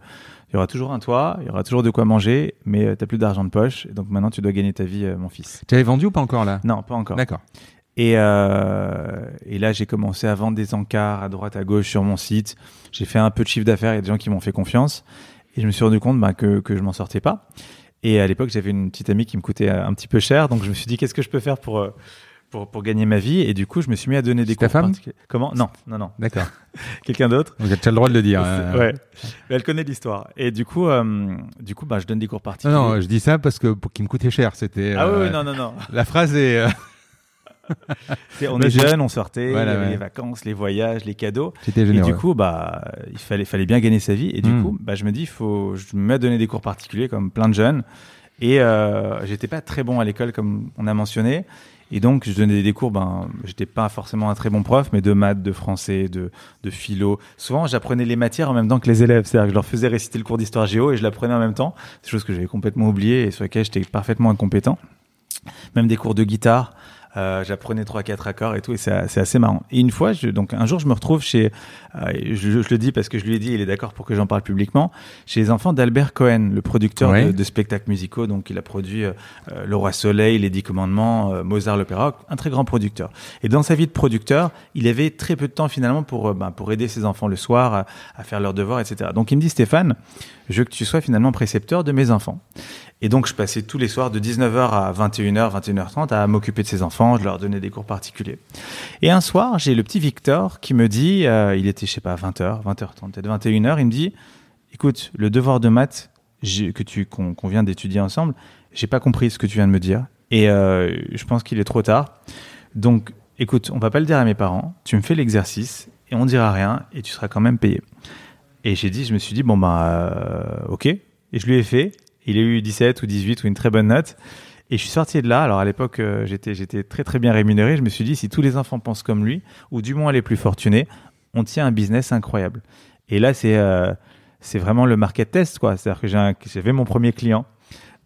il y aura toujours un toit il y aura toujours de quoi manger mais euh, t'as plus d'argent de poche donc maintenant tu dois gagner ta vie euh, mon fils Tu avais vendu ou pas encore, là? Non pas encore D'accord. et, euh, et là, j'ai commencé à vendre des encarts à droite, à gauche sur mon site. J'ai fait un peu de chiffre d'affaires. Il y a des gens qui m'ont fait confiance. Et je me suis rendu compte bah, que, que je m'en sortais pas. Et à l'époque, j'avais une petite amie qui me coûtait euh, un petit peu cher. Donc, je me suis dit, qu'est-ce que je peux faire pour, euh, pour, pour gagner ma vie Et du coup, je me suis mis à donner des C'est ta cours femme. Comment? Non, non, non. D'accord. Quelqu'un d'autre? Vous avez le droit de le dire. C'est- hein. Ouais. Mais elle connaît l'histoire. Et du coup, euh, du coup bah, je donne des cours Non, particuliers. non, je dis ça parce que pour qu'il me coûtait cher, c'était. ah oui, euh, non, non, non. La phrase est. euh, On Mais est jeunes, on sortait, Voilà, il y avait ouais. les vacances, les voyages, les cadeaux. C'était Et du coup, bah, il fallait, fallait bien gagner sa vie. Et du Mm. coup, bah, je me dis, faut, je me mets à donner des cours particuliers comme plein de jeunes. Et euh, j'étais pas très bon à l'école, comme on a mentionné. Et donc, je donnais des cours, ben, j'étais pas forcément un très bon prof, mais de maths, de français, de, de philo. Souvent, j'apprenais les matières en même temps que les élèves. C'est-à-dire que je leur faisais réciter le cours d'histoire géo et je l'apprenais en même temps. C'est chose que j'avais complètement oublié et sur lesquelles j'étais parfaitement incompétent. Même des cours de guitare. Euh, j'apprenais trois quatre accords et tout et c'est assez marrant. Et une fois, je, donc un jour, je me retrouve chez, euh, je, je le dis parce que je lui ai dit, il est d'accord pour que j'en parle publiquement, chez les enfants d'Albert Cohen, le producteur Ouais. de, de spectacles musicaux. Donc, il a produit euh, euh, Le Roi Soleil, Les Dix Commandements, Mozart l'opéra, un très grand producteur. Et dans sa vie de producteur, il avait très peu de temps finalement pour ben, pour aider ses enfants le soir à, à faire leurs devoirs, etc. Donc, il me dit, Stéphane, je veux que tu sois finalement précepteur de mes enfants. Et donc, je passais tous les soirs de 19h à 21h, 21h30 à m'occuper de ces enfants. Je leur donnais des cours particuliers. Et un soir, j'ai le petit Victor qui me dit, euh, il était, je sais pas, 20h, 20h30, peut-être 21h, il me dit, écoute, le devoir de maths que tu qu'on qu'on vient d'étudier ensemble, j'ai pas compris ce que tu viens de me dire. Et euh, je pense qu'il est trop tard. Donc, écoute, on va pas le dire à mes parents. Tu me fais l'exercice et on dira rien et tu seras quand même payé. Et j'ai dit, je me suis dit, bon, bah, euh, ok. Et je lui ai fait. Il a eu 17 ou 18 ou une très bonne note. Et je suis sorti de là. Alors, à l'époque, euh, j'étais, j'étais très, très bien rémunéré. Je me suis dit, si tous les enfants pensent comme lui, ou du moins les plus fortunés, on tient un business incroyable. Et là, c'est, euh, c'est vraiment le market test, quoi. C'est-à-dire que j'avais mon premier client.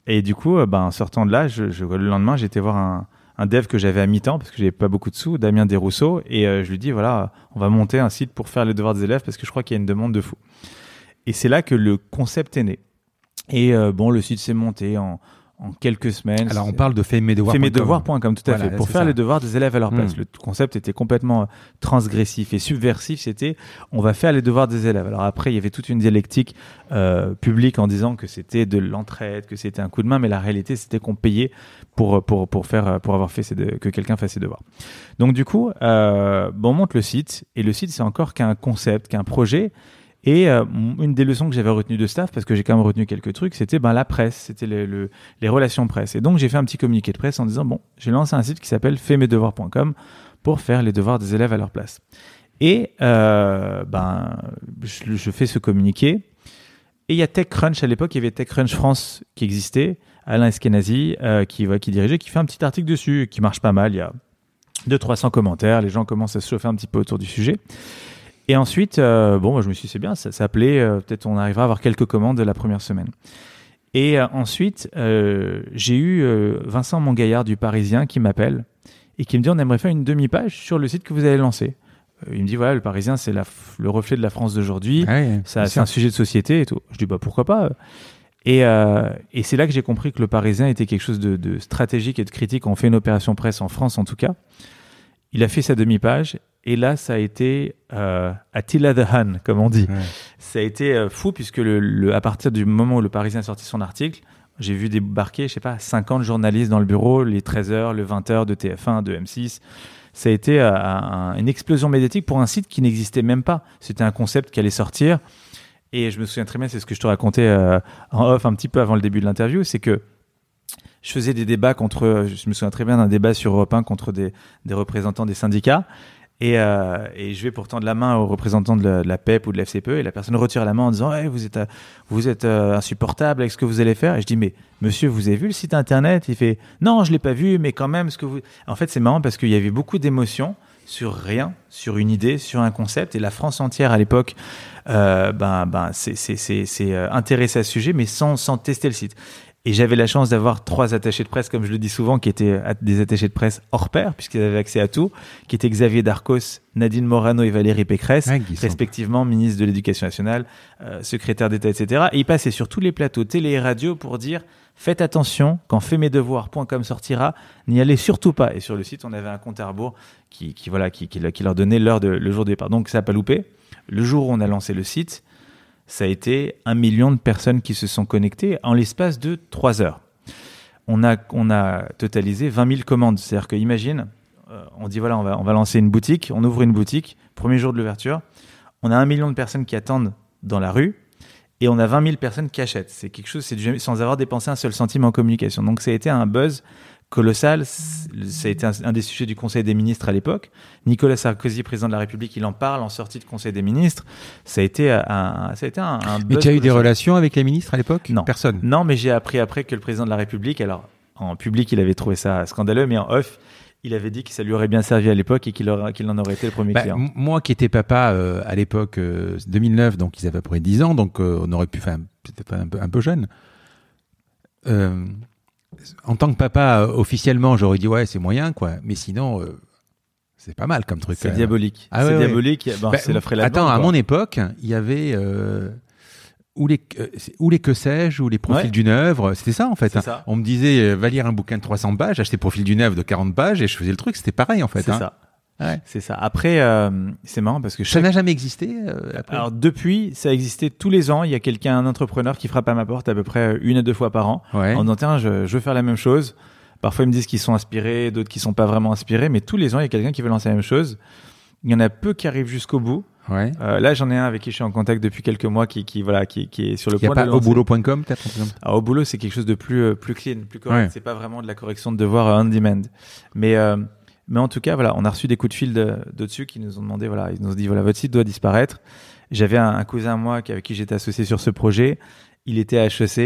Et du coup, euh, ben, en sortant de là, je, le lendemain, j'étais voir un, un dev que j'avais à mi-temps parce que j'avais pas beaucoup de sous, Damien Desrousseaux, et je lui dis voilà, on va monter un site pour faire les devoirs des élèves parce que je crois qu'il y a une demande de fou. Et c'est là que le concept est né. Et euh, bon, le site s'est monté en, en quelques semaines. Alors, on parle de fais mes devoirs. Fais mes devoirs.com, tout à Voilà, fait. Pour faire ça. les devoirs des élèves à leur place. Mm. Le concept était complètement euh, transgressif et subversif. C'était, on va faire les devoirs des élèves. Alors après, il y avait toute une dialectique euh, publique en disant que c'était de l'entraide, que c'était un coup de main, mais la réalité, c'était qu'on payait pour pour pour faire pour avoir fait ses de- que quelqu'un fasse ses devoirs. Donc du coup, euh, bon, on monte le site et le site, c'est encore qu'un concept, qu'un projet. Et euh, une des leçons que j'avais retenues de staff, parce que j'ai quand même retenu quelques trucs, c'était ben, la presse, c'était le, le- les relations presse. Et donc j'ai fait un petit communiqué de presse en disant bon, j'ai lancé un site qui s'appelle faitmesdevoirs.com pour faire les devoirs des élèves à leur place. Et euh, ben, je, je fais ce communiqué. Et il y a TechCrunch à l'époque, il y avait TechCrunch France qui existait, Alain Eskenazi euh, qui, ouais, qui dirigeait, qui fait un petit article dessus, qui marche pas mal. Il y a 200-300 commentaires, les gens commencent à se chauffer un petit peu autour du sujet. Et ensuite, euh, bon, moi, je me suis dit, c'est bien, ça s'appelait, euh, peut-être on arrivera à avoir quelques commandes la première semaine. Et euh, ensuite, euh, j'ai eu Vincent Mongaillard du Parisien qui m'appelle et qui me dit, on aimerait faire une demi-page sur le site que vous avez lancé. Euh, il me dit, voilà, le Parisien, c'est le reflet de la France d'aujourd'hui. Ouais, Ça, c'est un sujet de société et tout. Je dis bah pourquoi pas. Et, et c'est là que j'ai compris que le Parisien était quelque chose de, de stratégique et de critique. On fait une opération presse en France en tout cas. Il a fait sa demi-page et là ça a été euh, Attila the Hun comme on dit. Ouais. Ça a été euh, fou puisque le, le- à partir du moment où le Parisien a sorti son article, j'ai vu débarquer, je sais pas, 50 journalistes dans le bureau, les 13h, le 20h de TF1, de M6. Ça a été euh, un- une explosion médiatique pour un site qui n'existait même pas. C'était un concept qui allait sortir. Et je me souviens très bien, c'est ce que je te racontais en off un petit peu avant le début de l'interview, c'est que je faisais des débats contre, je me souviens très bien d'un débat sur Europe 1 contre des, des représentants des syndicats. Et, euh, et je vais pourtant de la main aux représentants de la, PEP ou de la FCPE et la personne retire la main en disant Ouais, vous êtes, euh, vous êtes euh, insupportable avec ce que vous allez faire. Et je dis Mais monsieur, vous avez vu le site internet? Il fait Non, je l'ai pas vu, mais quand même, ce que vous. En fait, c'est marrant parce qu'il y avait beaucoup d'émotions sur rien, sur une idée, sur un concept. Et la France entière à l'époque, euh, ben, ben, c'est euh, intéressé à ce sujet, mais sans, sans tester le site. Et j'avais la chance d'avoir trois attachés de presse, comme je le dis souvent, qui étaient des attachés de presse hors pair, puisqu'ils avaient accès à tout, qui étaient Xavier Darcos, Nadine Morano et Valérie Pécresse, respectivement ministre de l'Éducation nationale, euh, secrétaire d'État, etc. Et ils passaient sur tous les plateaux télé et radio pour dire faites attention, quand faitmesdevoirs.com sortira, n'y allez surtout pas. Et sur le site, on avait un compte à rebours qui, qui voilà, qui, qui, leur donnait l'heure de, le jour de départ. Donc ça n'a pas loupé. Le jour où on a lancé le site, ça a été un million de personnes qui se sont connectées en l'espace de trois heures. On a, on a totalisé 20 000 commandes. C'est-à-dire que, imagine, euh, on dit voilà, on va, on va lancer une boutique, on ouvre une boutique, premier jour de l'ouverture, on a un million de personnes qui attendent dans la rue et on a 20 000 personnes qui achètent. C'est quelque chose, c'est sans avoir dépensé un seul centime en communication. Donc ça a été un buzz colossal. Ça a été un, des sujets du Conseil des ministres à l'époque. Nicolas Sarkozy, président de la République, il en parle en sortie de Conseil des ministres. Ça a été un, ça a été un, Mais tu as eu des relations avec les ministres à l'époque? Non. Personne? Non, mais j'ai appris après que le président de la République, alors en public, il avait trouvé ça scandaleux, mais en off, il avait dit que ça lui aurait bien servi à l'époque et qu'il en aurait été le premier bah, client. Moi qui étais papa euh, à l'époque 2009, euh, donc ils avaient à peu près 10 ans, donc euh, on aurait pu, faire peut-être un peu, un peu jeune en tant que papa, euh, officiellement, j'aurais dit ouais, c'est moyen, quoi. Mais sinon, euh, c'est pas mal comme truc. C'est diabolique. Ah, c'est diabolique. Bon, bah, c'est la Attends, à mon époque, il y avait euh, ou les ou les que sais-je ou les profils d'une œuvre. C'était ça en fait. Hein. On me disait va lire un bouquin de 300 pages, acheter profil d'une œuvre de 40 pages et je faisais le truc. C'était pareil en fait. C'est hein. ça. C'est ça. Après, euh, c'est marrant parce que ça n'a jamais existé. Euh, Alors depuis, ça a existé tous les ans. Il y a quelqu'un, un entrepreneur, qui frappe à ma porte à peu près une à deux fois par an en disant tiens, je, veux faire la même chose. Parfois, ils me disent qu'ils sont inspirés, d'autres qui sont pas vraiment inspirés, mais tous les ans, il y a quelqu'un qui veut lancer la même chose. Il y en a peu qui arrivent jusqu'au bout. Ouais. Euh, là, j'en ai un avec qui je suis en contact depuis quelques mois, qui, qui voilà, qui, qui est sur le point. Il n'y a pas au boulot.com peut-être. Au boulot, c'est quelque chose de plus plus clean, plus correct. C'est pas vraiment de la correction de devoir on demand, mais mais en tout cas, voilà, on a reçu des coups de fil de, dessus qui nous ont demandé, voilà, ils nous ont dit, voilà, votre site doit disparaître. J'avais un, cousin à moi avec qui j'étais associé sur ce projet. Il était à HEC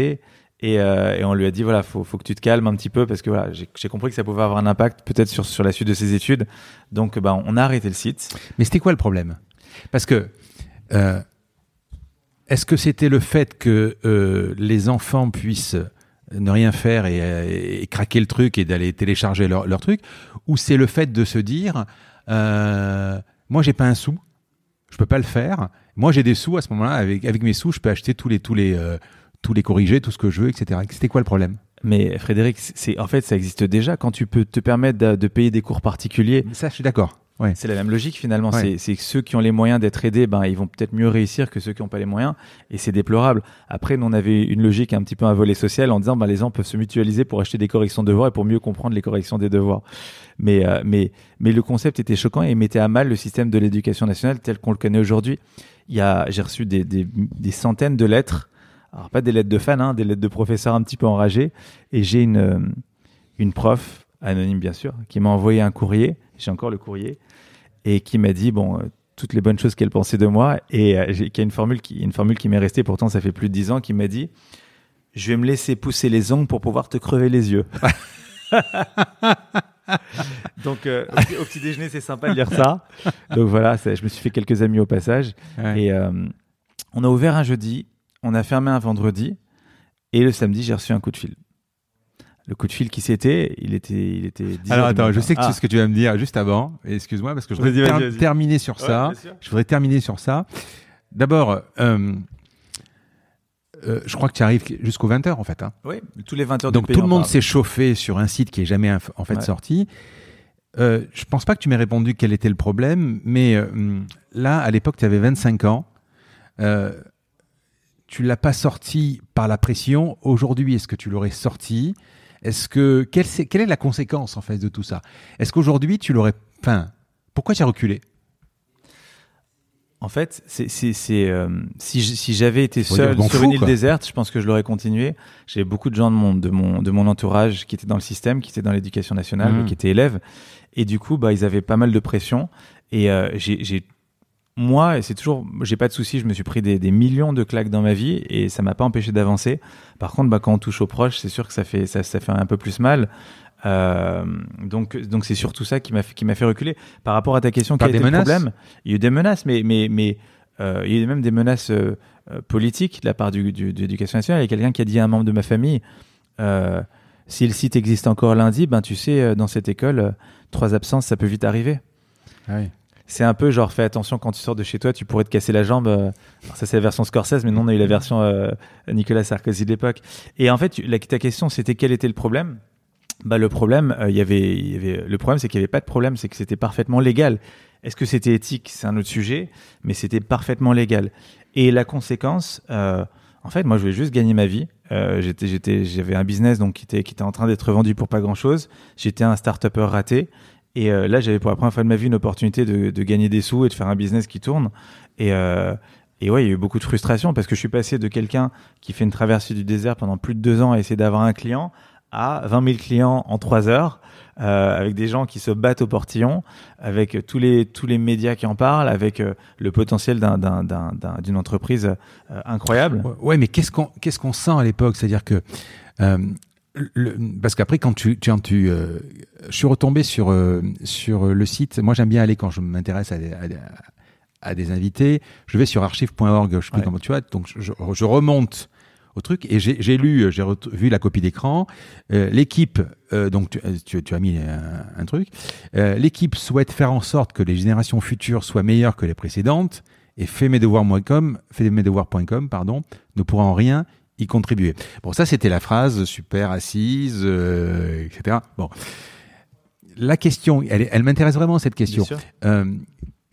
et, euh, et on lui a dit, voilà, faut, faut que tu te calmes un petit peu parce que voilà, j'ai compris que ça pouvait avoir un impact peut-être sur, sur la suite de ses études. Donc, bah, on a arrêté le site. Mais c'était quoi le problème? Parce que euh, est-ce que c'était le fait que euh, les enfants puissent ne rien faire et, craquer le truc et d'aller télécharger leur, leur, truc, ou c'est le fait de se dire, euh, moi j'ai pas un sou, je peux pas le faire. Moi j'ai des sous à ce moment-là, avec, avec mes sous, je peux acheter tous les tous les euh, tous les corriger, tout ce que je veux, etc. C'était quoi le problème? Mais Frédéric, c'est en fait ça existe déjà quand tu peux te permettre de, de payer des cours particuliers. Ça, je suis d'accord. Ouais. C'est la même logique finalement. C'est que ceux qui ont les moyens d'être aidés, ben ils vont peut-être mieux réussir que ceux qui n'ont pas les moyens, et c'est déplorable. Après, nous on avait une logique un petit peu un volet social en disant, ben les gens peuvent se mutualiser pour acheter des corrections de devoirs et pour mieux comprendre les corrections des devoirs. Mais euh, mais mais le concept était choquant et mettait à mal le système de l'éducation nationale tel qu'on le connaît aujourd'hui. J'ai reçu des, des, des centaines de lettres, alors pas des lettres de fans, hein, des lettres de professeurs un petit peu enragés, et j'ai une euh, une prof anonyme bien sûr, qui m'a envoyé un courrier, j'ai encore le courrier, et qui m'a dit, bon, euh, toutes les bonnes choses qu'elle pensait de moi, et euh, qui a une formule qui, une formule qui m'est restée, pourtant ça fait plus de dix ans, qui m'a dit, je vais me laisser pousser les ongles pour pouvoir te crever les yeux. Donc euh, au, petit déjeuner, c'est sympa de lire ça. Donc voilà, je me suis fait quelques amis au passage. Et on a ouvert un jeudi, on a fermé un vendredi, et le samedi, j'ai reçu un coup de fil le coup de fil qui c'était, il était, il était. Alors attends, je sais que c'est ce que tu vas me dire juste avant. Excuse-moi parce que je voudrais terminer sur ça. Je voudrais terminer sur ça. D'abord, euh, euh, je crois que tu arrives jusqu'aux 20 h en fait. Hein. Oui, tous les 20 heures. Donc tout le monde s'est chauffé sur un site qui est jamais en fait sorti. Euh, je pense pas que tu m'aies répondu quel était le problème, mais euh, là, à l'époque, tu avais 25 ans. Euh, tu l'as pas sorti par la pression. Aujourd'hui, est-ce que tu l'aurais sorti? Est-ce que quelle, est, quelle est la conséquence en fait de tout ça? Est-ce qu'aujourd'hui tu l'aurais, enfin, pourquoi tu as reculé? En fait, c'est, euh, si, si j'avais été seul sur une île déserte, je pense que je l'aurais continué. J'ai beaucoup de gens de mon, de, mon, de mon entourage qui étaient dans le système, qui étaient dans l'éducation nationale, mmh. qui étaient élèves. Et du coup, bah, ils avaient pas mal de pression. Et euh, j'ai moi, c'est toujours, j'ai pas de souci, je me suis pris des, des, millions de claques dans ma vie et ça m'a pas empêché d'avancer. Par contre, bah, quand on touche aux proches, c'est sûr que ça fait, ça, ça fait un peu plus mal. Euh, donc, donc c'est surtout ça qui m'a fait, qui m'a fait reculer. Par rapport à ta question, Par quel était le problème? Il y a eu des menaces, mais, mais, mais euh, il y a eu même des menaces euh, politiques de la part du, du, de l'éducation nationale. Il y a quelqu'un qui a dit à un membre de ma famille si le site existe encore lundi, ben tu sais, dans cette école, trois absences, ça peut vite arriver. Ah oui. C'est un peu genre, fais attention quand tu sors de chez toi, tu pourrais te casser la jambe. euh, alors ça, c'est la version Scorsese, mais nous, on a eu la version euh, Nicolas Sarkozy de l'époque. Et en fait, tu- la, ta question, c'était quel était le problème? Bah, Le problème, euh, il y avait, y avait, le problème, c'est qu'il n'y avait pas de problème, c'est que c'était parfaitement légal. Est-ce que c'était éthique? C'est un autre sujet, mais c'était parfaitement légal. Et la conséquence, en fait, moi, je voulais juste gagner ma vie. J'étais, j'avais un business donc qui était, qui était en train d'être vendu pour pas grand chose. J'étais un start-upper raté. Et euh, là, j'avais pour la première fois de ma vie une opportunité de, de gagner des sous et de faire un business qui tourne. Et, euh, et ouais, il y a eu beaucoup de frustration parce que je suis passé de quelqu'un qui fait une traversée du désert pendant plus de deux ans à essayer d'avoir un client à 20 000 clients en trois heures, euh, avec des gens qui se battent au portillon, avec tous les tous les médias qui en parlent, avec euh, le potentiel d'un d'un- d'un- d'un- d'une entreprise euh, incroyable. Ouais, mais qu'est-ce qu'on qu'est-ce qu'on sent à l'époque? C'est-à-dire que euh, le- parce qu'après quand tu tu, tu euh, je suis retombé sur euh, sur le site. Moi, j'aime bien aller quand je m'intéresse à, des- à, des- à des invités. Je vais sur archive.org. Je plus Ouais. tu vois. Donc je, je remonte au truc et j'ai j'ai lu, j'ai ret- vu la copie d'écran. Euh, L'équipe, euh, donc tu, tu, tu as mis un, un truc. Euh, L'équipe souhaite faire en sorte que les générations futures soient meilleures que les précédentes et faitmesdevoirs.com, faitmesdevoirs.com, pardon, ne pourra en rien y contribuer. Bon, ça c'était la phrase super assise, euh, etc. Bon, la question, elle, elle m'intéresse vraiment cette question. Euh,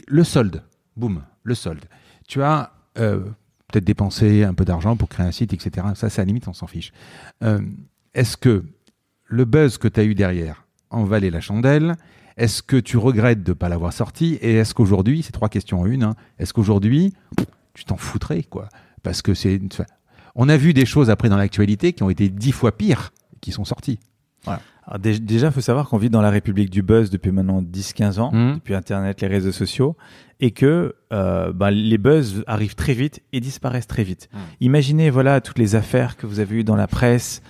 le solde, boum, le solde. Tu as euh, peut-être dépensé un peu d'argent pour créer un site, etc. Ça, c'est à la limite, on s'en fiche. Est-ce que le buzz que tu as eu derrière en valait la chandelle? Est-ce que tu regrettes de ne pas l'avoir sorti? Et est-ce qu'aujourd'hui, c'est trois questions en une, hein, est-ce qu'aujourd'hui, tu t'en foutrais, quoi? Parce que c'est. On a vu des choses après dans l'actualité qui ont été dix fois pires qui sont sorties. Alors, déjà, il faut savoir qu'on vit dans la République du buzz depuis maintenant 10-15 ans, Mhm. depuis Internet, les réseaux sociaux, et que euh, bah, les buzz arrivent très vite et disparaissent très vite. Mhm. Imaginez voilà toutes les affaires que vous avez eues dans la presse,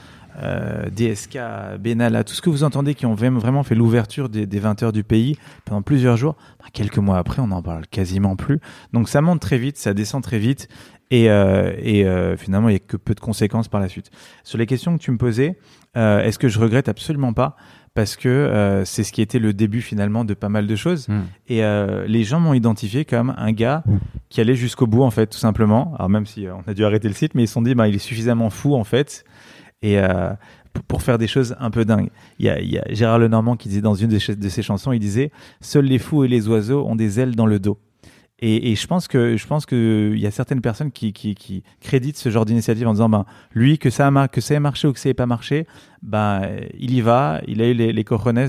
euh, DSK, Benalla, tout ce que vous entendez qui ont vraiment vraiment fait l'ouverture des, des 20 heures du pays pendant plusieurs jours. Bah, quelques mois après, on n'en parle quasiment plus. Donc ça monte très vite, ça descend très vite, et, euh, et euh, finalement, il n'y a que peu de conséquences par la suite. Sur les questions que tu me posais, euh, est-ce que je regrette absolument pas parce que euh, c'est ce qui était le début finalement de pas mal de choses. Et euh, les gens m'ont identifié comme un gars qui allait jusqu'au bout en fait, tout simplement. Alors même si euh, on a dû arrêter le site, mais ils se sont dit, bah, il est suffisamment fou en fait, et euh, pour, faire des choses un peu dingues. Il y a, il y a Gérard Lenormand qui disait dans une de ses chansons, il disait, seuls les fous et les oiseaux ont des ailes dans le dos. Et, et je pense que je pense que il y a certaines personnes qui, qui, qui créditent ce genre d'initiative en disant ben lui que ça a que ça ait marché ou que ça ait pas marché ben il y va il a eu les, les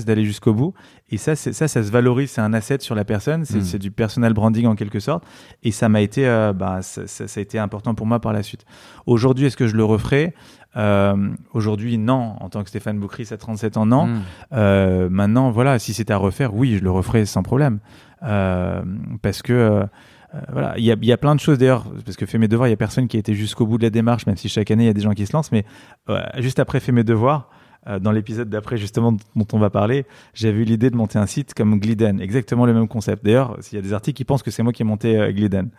d'aller jusqu'au bout et ça c'est ça ça se valorise c'est un asset sur la personne c'est Mm. c'est du personal branding en quelque sorte et ça m'a été euh, ben, ça, ça, ça a été important pour moi par la suite aujourd'hui est-ce que je le referai? Euh, aujourd'hui non en tant que Stéphane Boucris à 37 ans non Mmh. euh, maintenant, voilà, si c'était à refaire, oui, je le referais sans problème. Euh, parce que euh, euh, voilà, il y a, il y a plein de choses d'ailleurs, parce que fait mes devoirs, il y a personne qui a été jusqu'au bout de la démarche, même si chaque année il y a des gens qui se lancent. Mais juste après fait mes devoirs, euh, dans l'épisode d'après justement dont on va parler, j'avais eu l'idée de monter un site comme Gliden, exactement le même concept. D'ailleurs, s'il y a des articles qui pensent que c'est moi qui ai monté euh, Gliden.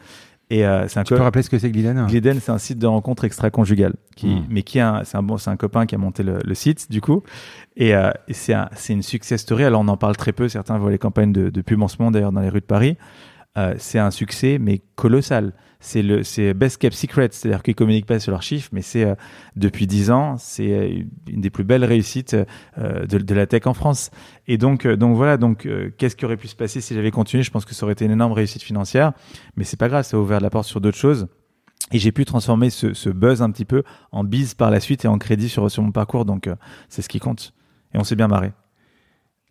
Et euh, c'est un Tu peux rappeler ce que c'est Gliden? Gliden, c'est un site de rencontre extra-conjugale, qui, Mm. mais qui est un, c'est un bon, c'est un copain qui a monté le, le site, du coup. Et, euh, et c'est un, c'est une success story. Alors, on en parle très peu. Certains voient les campagnes de, de pub en ce moment, d'ailleurs, dans les rues de Paris. Euh, c'est un succès, mais colossal. C'est le, c'est best kept secret. C'est-à-dire qu'ils communiquent pas sur leurs chiffres, mais c'est, euh, depuis dix ans, c'est euh, une des plus belles réussites euh, de, de la tech en France. Et donc, euh, donc voilà. Donc, euh, qu'est-ce qui aurait pu se passer si j'avais continué? Je pense que ça aurait été une énorme réussite financière, mais c'est pas grave. Ça a ouvert la porte sur d'autres choses. Et j'ai pu transformer ce, ce buzz un petit peu en bise par la suite et en crédit sur, sur mon parcours. Donc, euh, c'est ce qui compte. Et on s'est bien marré.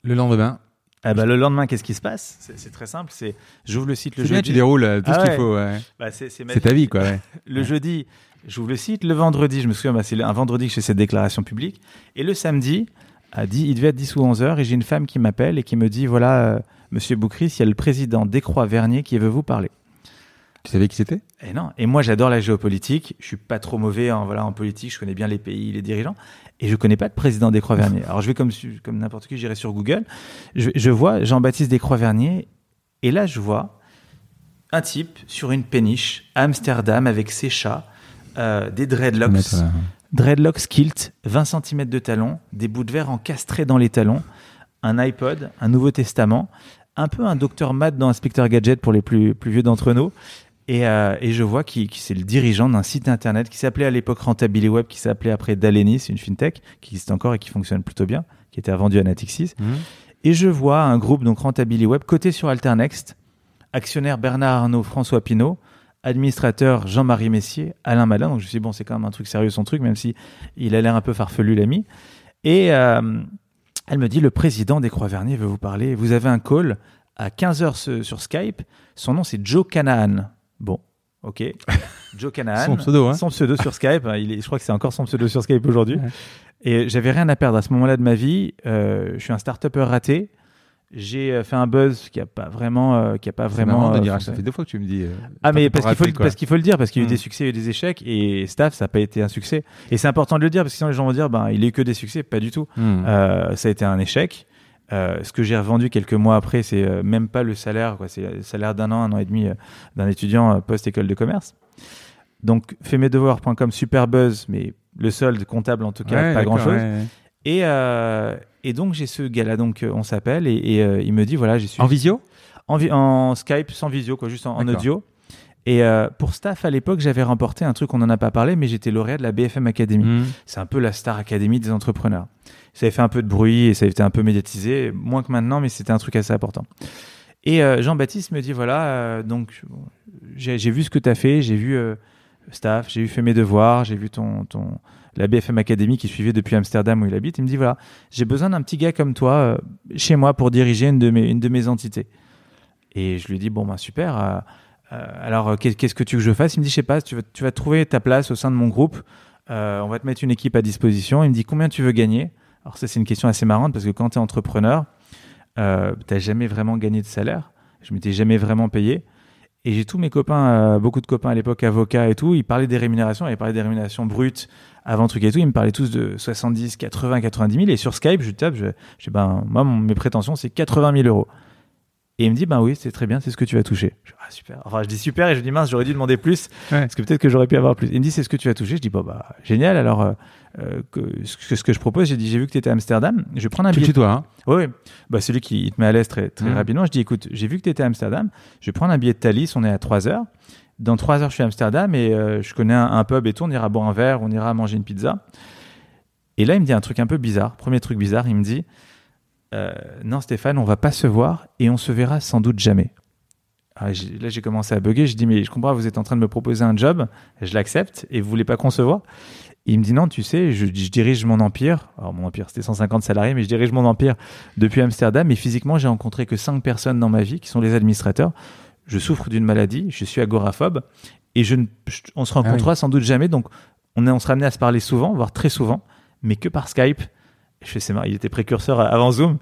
Le lendemain, Ah bah, le lendemain, qu'est-ce qui se passe? C'est, très simple. C'est j'ouvre le site le bien, jeudi. tu déroules euh, tout Ah ce qu'il ouais. faut. ouais. Bah, c'est, ta vie, quoi. ouais. Le Ouais. jeudi, j'ouvre le site. Le vendredi, je me souviens, bah, c'est un vendredi que je fais cette déclaration publique. Et le samedi, à 10, il devait être 10 ou 11 heures, et j'ai une femme qui m'appelle et qui me dit voilà, euh, monsieur Boucris, il y a le président Décroix Vernier qui veut vous parler. Tu savais qui c'était? Et non. Et moi, j'adore la géopolitique. Je suis pas trop mauvais en voilà en politique. Je connais bien les pays, les dirigeants. Et je connais pas de président des Croix-Vernier. Alors je vais comme n'importe qui, j'irai sur Google. Je, je vois Jean-Baptiste des Croix-Vernier. Et là, je vois un type sur une péniche à Amsterdam avec ses chats, euh, des dreadlocks, Mettre, euh, dreadlocks kilt, 20 cm de talons, des bouts de verre encastrés dans les talons, un iPod, un Nouveau Testament, un peu un Dr Matt dans Inspecteur Gadget pour les plus, plus vieux d'entre nous. Et, euh, et je vois qu'il qu'il- c'est le dirigeant d'un site internet qui s'appelait à l'époque Rentability Web, qui s'appelait après Daleni, c'est une fintech qui existe encore et qui fonctionne plutôt bien, qui était vendu à Natixis. Mhm. Et je vois un groupe, donc Rentability Web, coté sur Alternext, actionnaire Bernard Arnault, François Pinault, administrateur Jean-Marie Messier, Alain Malin. Donc je me suis dit, bon, c'est quand même un truc sérieux son truc, même si il a l'air un peu farfelu, l'ami. Et euh, elle me dit, le président des Croix-Vernier veut vous parler. Vous avez un call à 15h sur Skype. Son nom, c'est Joe Canaan. Bon, ok. Joe Canaan. Son pseudo, hein. Son pseudo sur Skype. Il est, je crois que c'est encore son pseudo sur Skype aujourd'hui. Ouais. Et j'avais rien à perdre à ce moment-là de ma vie. Euh, je suis un start-upper raté. J'ai euh, fait un buzz qui a pas vraiment, euh, qui a pas vraiment. de dire, ça fait deux fois que tu me dis. Ah mais parce qu'il faut, raté, quoi. parce qu'il faut le dire parce qu'il y a eu des succès et des échecs et staff ça n'a pas été un succès et c'est important de le dire parce que sinon les gens vont dire ben il est que des succès pas du tout Hmm. Ça a été un échec Euh, ce que j'ai revendu quelques mois après c'est euh, même pas le salaire quoi c'est le salaire d'un an un an et demi euh, d'un étudiant euh, post école de commerce donc fais mes devoirs.com super buzz mais le solde comptable en tout cas Ouais, pas d'accord, grand chose ouais, ouais. et euh, et donc j'ai ce gars là donc euh, on s'appelle et, et, euh, il me dit voilà j'ai su En visio? En, vi- en Skype, sans visio, quoi, juste en, en audio. Et euh, pour staff, à l'époque, j'avais remporté un truc, on n'en a pas parlé, mais j'étais lauréat de la BFM Academy. Hmm. C'est un peu la Star Academy des entrepreneurs. Ça avait fait un peu de bruit et ça avait été un peu médiatisé, moins que maintenant, mais c'était un truc assez important. Et euh, Jean-Baptiste me dit voilà, euh, donc j'ai vu ce que tu as fait, j'ai vu euh, staff, j'ai fait mes devoirs, j'ai vu ton, la BFM Academy qui suivait depuis Amsterdam où il habite. Il me dit voilà, j'ai besoin d'un petit gars comme toi euh, chez moi pour diriger une de mes, entités. Et je lui dis bon ben super. alors qu'est- qu'est-ce que tu veux que je fasse? Il me dit je sais pas, tu vas, trouver ta place au sein de mon groupe. On va te mettre une équipe à disposition. Il me dit combien tu veux gagner? Alors ça c'est une question assez marrante parce que quand tu es entrepreneur, euh, t'as jamais vraiment gagné de salaire. Je m'étais jamais vraiment payé. Et j'ai tous mes copains, euh, beaucoup de copains à l'époque, avocats et tout, ils parlaient des rémunérations, ils parlaient des rémunérations brutes avant truc et tout, ils me parlaient tous de 70, 80, 90 000. Et sur Skype, je tape, je, je dis, ben, moi, mon- mes prétentions, c'est 80 000 euros. Et il me dit, ben oui, c'est très bien, c'est ce que tu vas toucher. Je dis, ah, super. Enfin, je dis super et je dis, mince, j'aurais dû demander plus, Ouais. parce que peut-être que j'aurais pu avoir plus. Il me dit, c'est ce que tu vas toucher. Je dis, bon, bah, génial. Alors, euh, euh, que, ce, que, je propose, j'ai dit, j'ai vu que tu étais à Amsterdam, je vais prendre un Tu le billet. tutoies, hein Oui, bah, celui qui te met à l'aise très, très Mhm. rapidement. Je dis, écoute, j'ai vu que tu étais à Amsterdam, je vais prendre un billet de Thalys, on est à 3 heures. Dans 3 heures, je suis à Amsterdam et euh, je connais un, un pub et tout, on ira boire un verre, on ira manger une pizza. Et là, il me dit un truc un peu bizarre. Premier truc bizarre, il me dit, euh, non Stéphane, on va pas se voir et on se verra sans doute jamais. Ah, là, j'ai commencé à bugger. Je dis, mais je comprends, vous êtes en train de me proposer un job, je l'accepte et vous voulez pas qu'on se voit? Il me dit non, tu sais, je, je dirige mon empire. Alors mon empire, c'était 150 salariés, mais je dirige mon empire depuis Amsterdam. Et physiquement, j'ai rencontré que cinq personnes dans ma vie, qui sont les administrateurs. Je souffre d'une maladie, je suis agoraphobe, et je ne, je- on se rencontrera sans doute jamais. Donc, on, est, on sera amené à se parler souvent, voire très souvent, mais que par Skype. Je fais, c'est marrant, il était précurseur avant Zoom,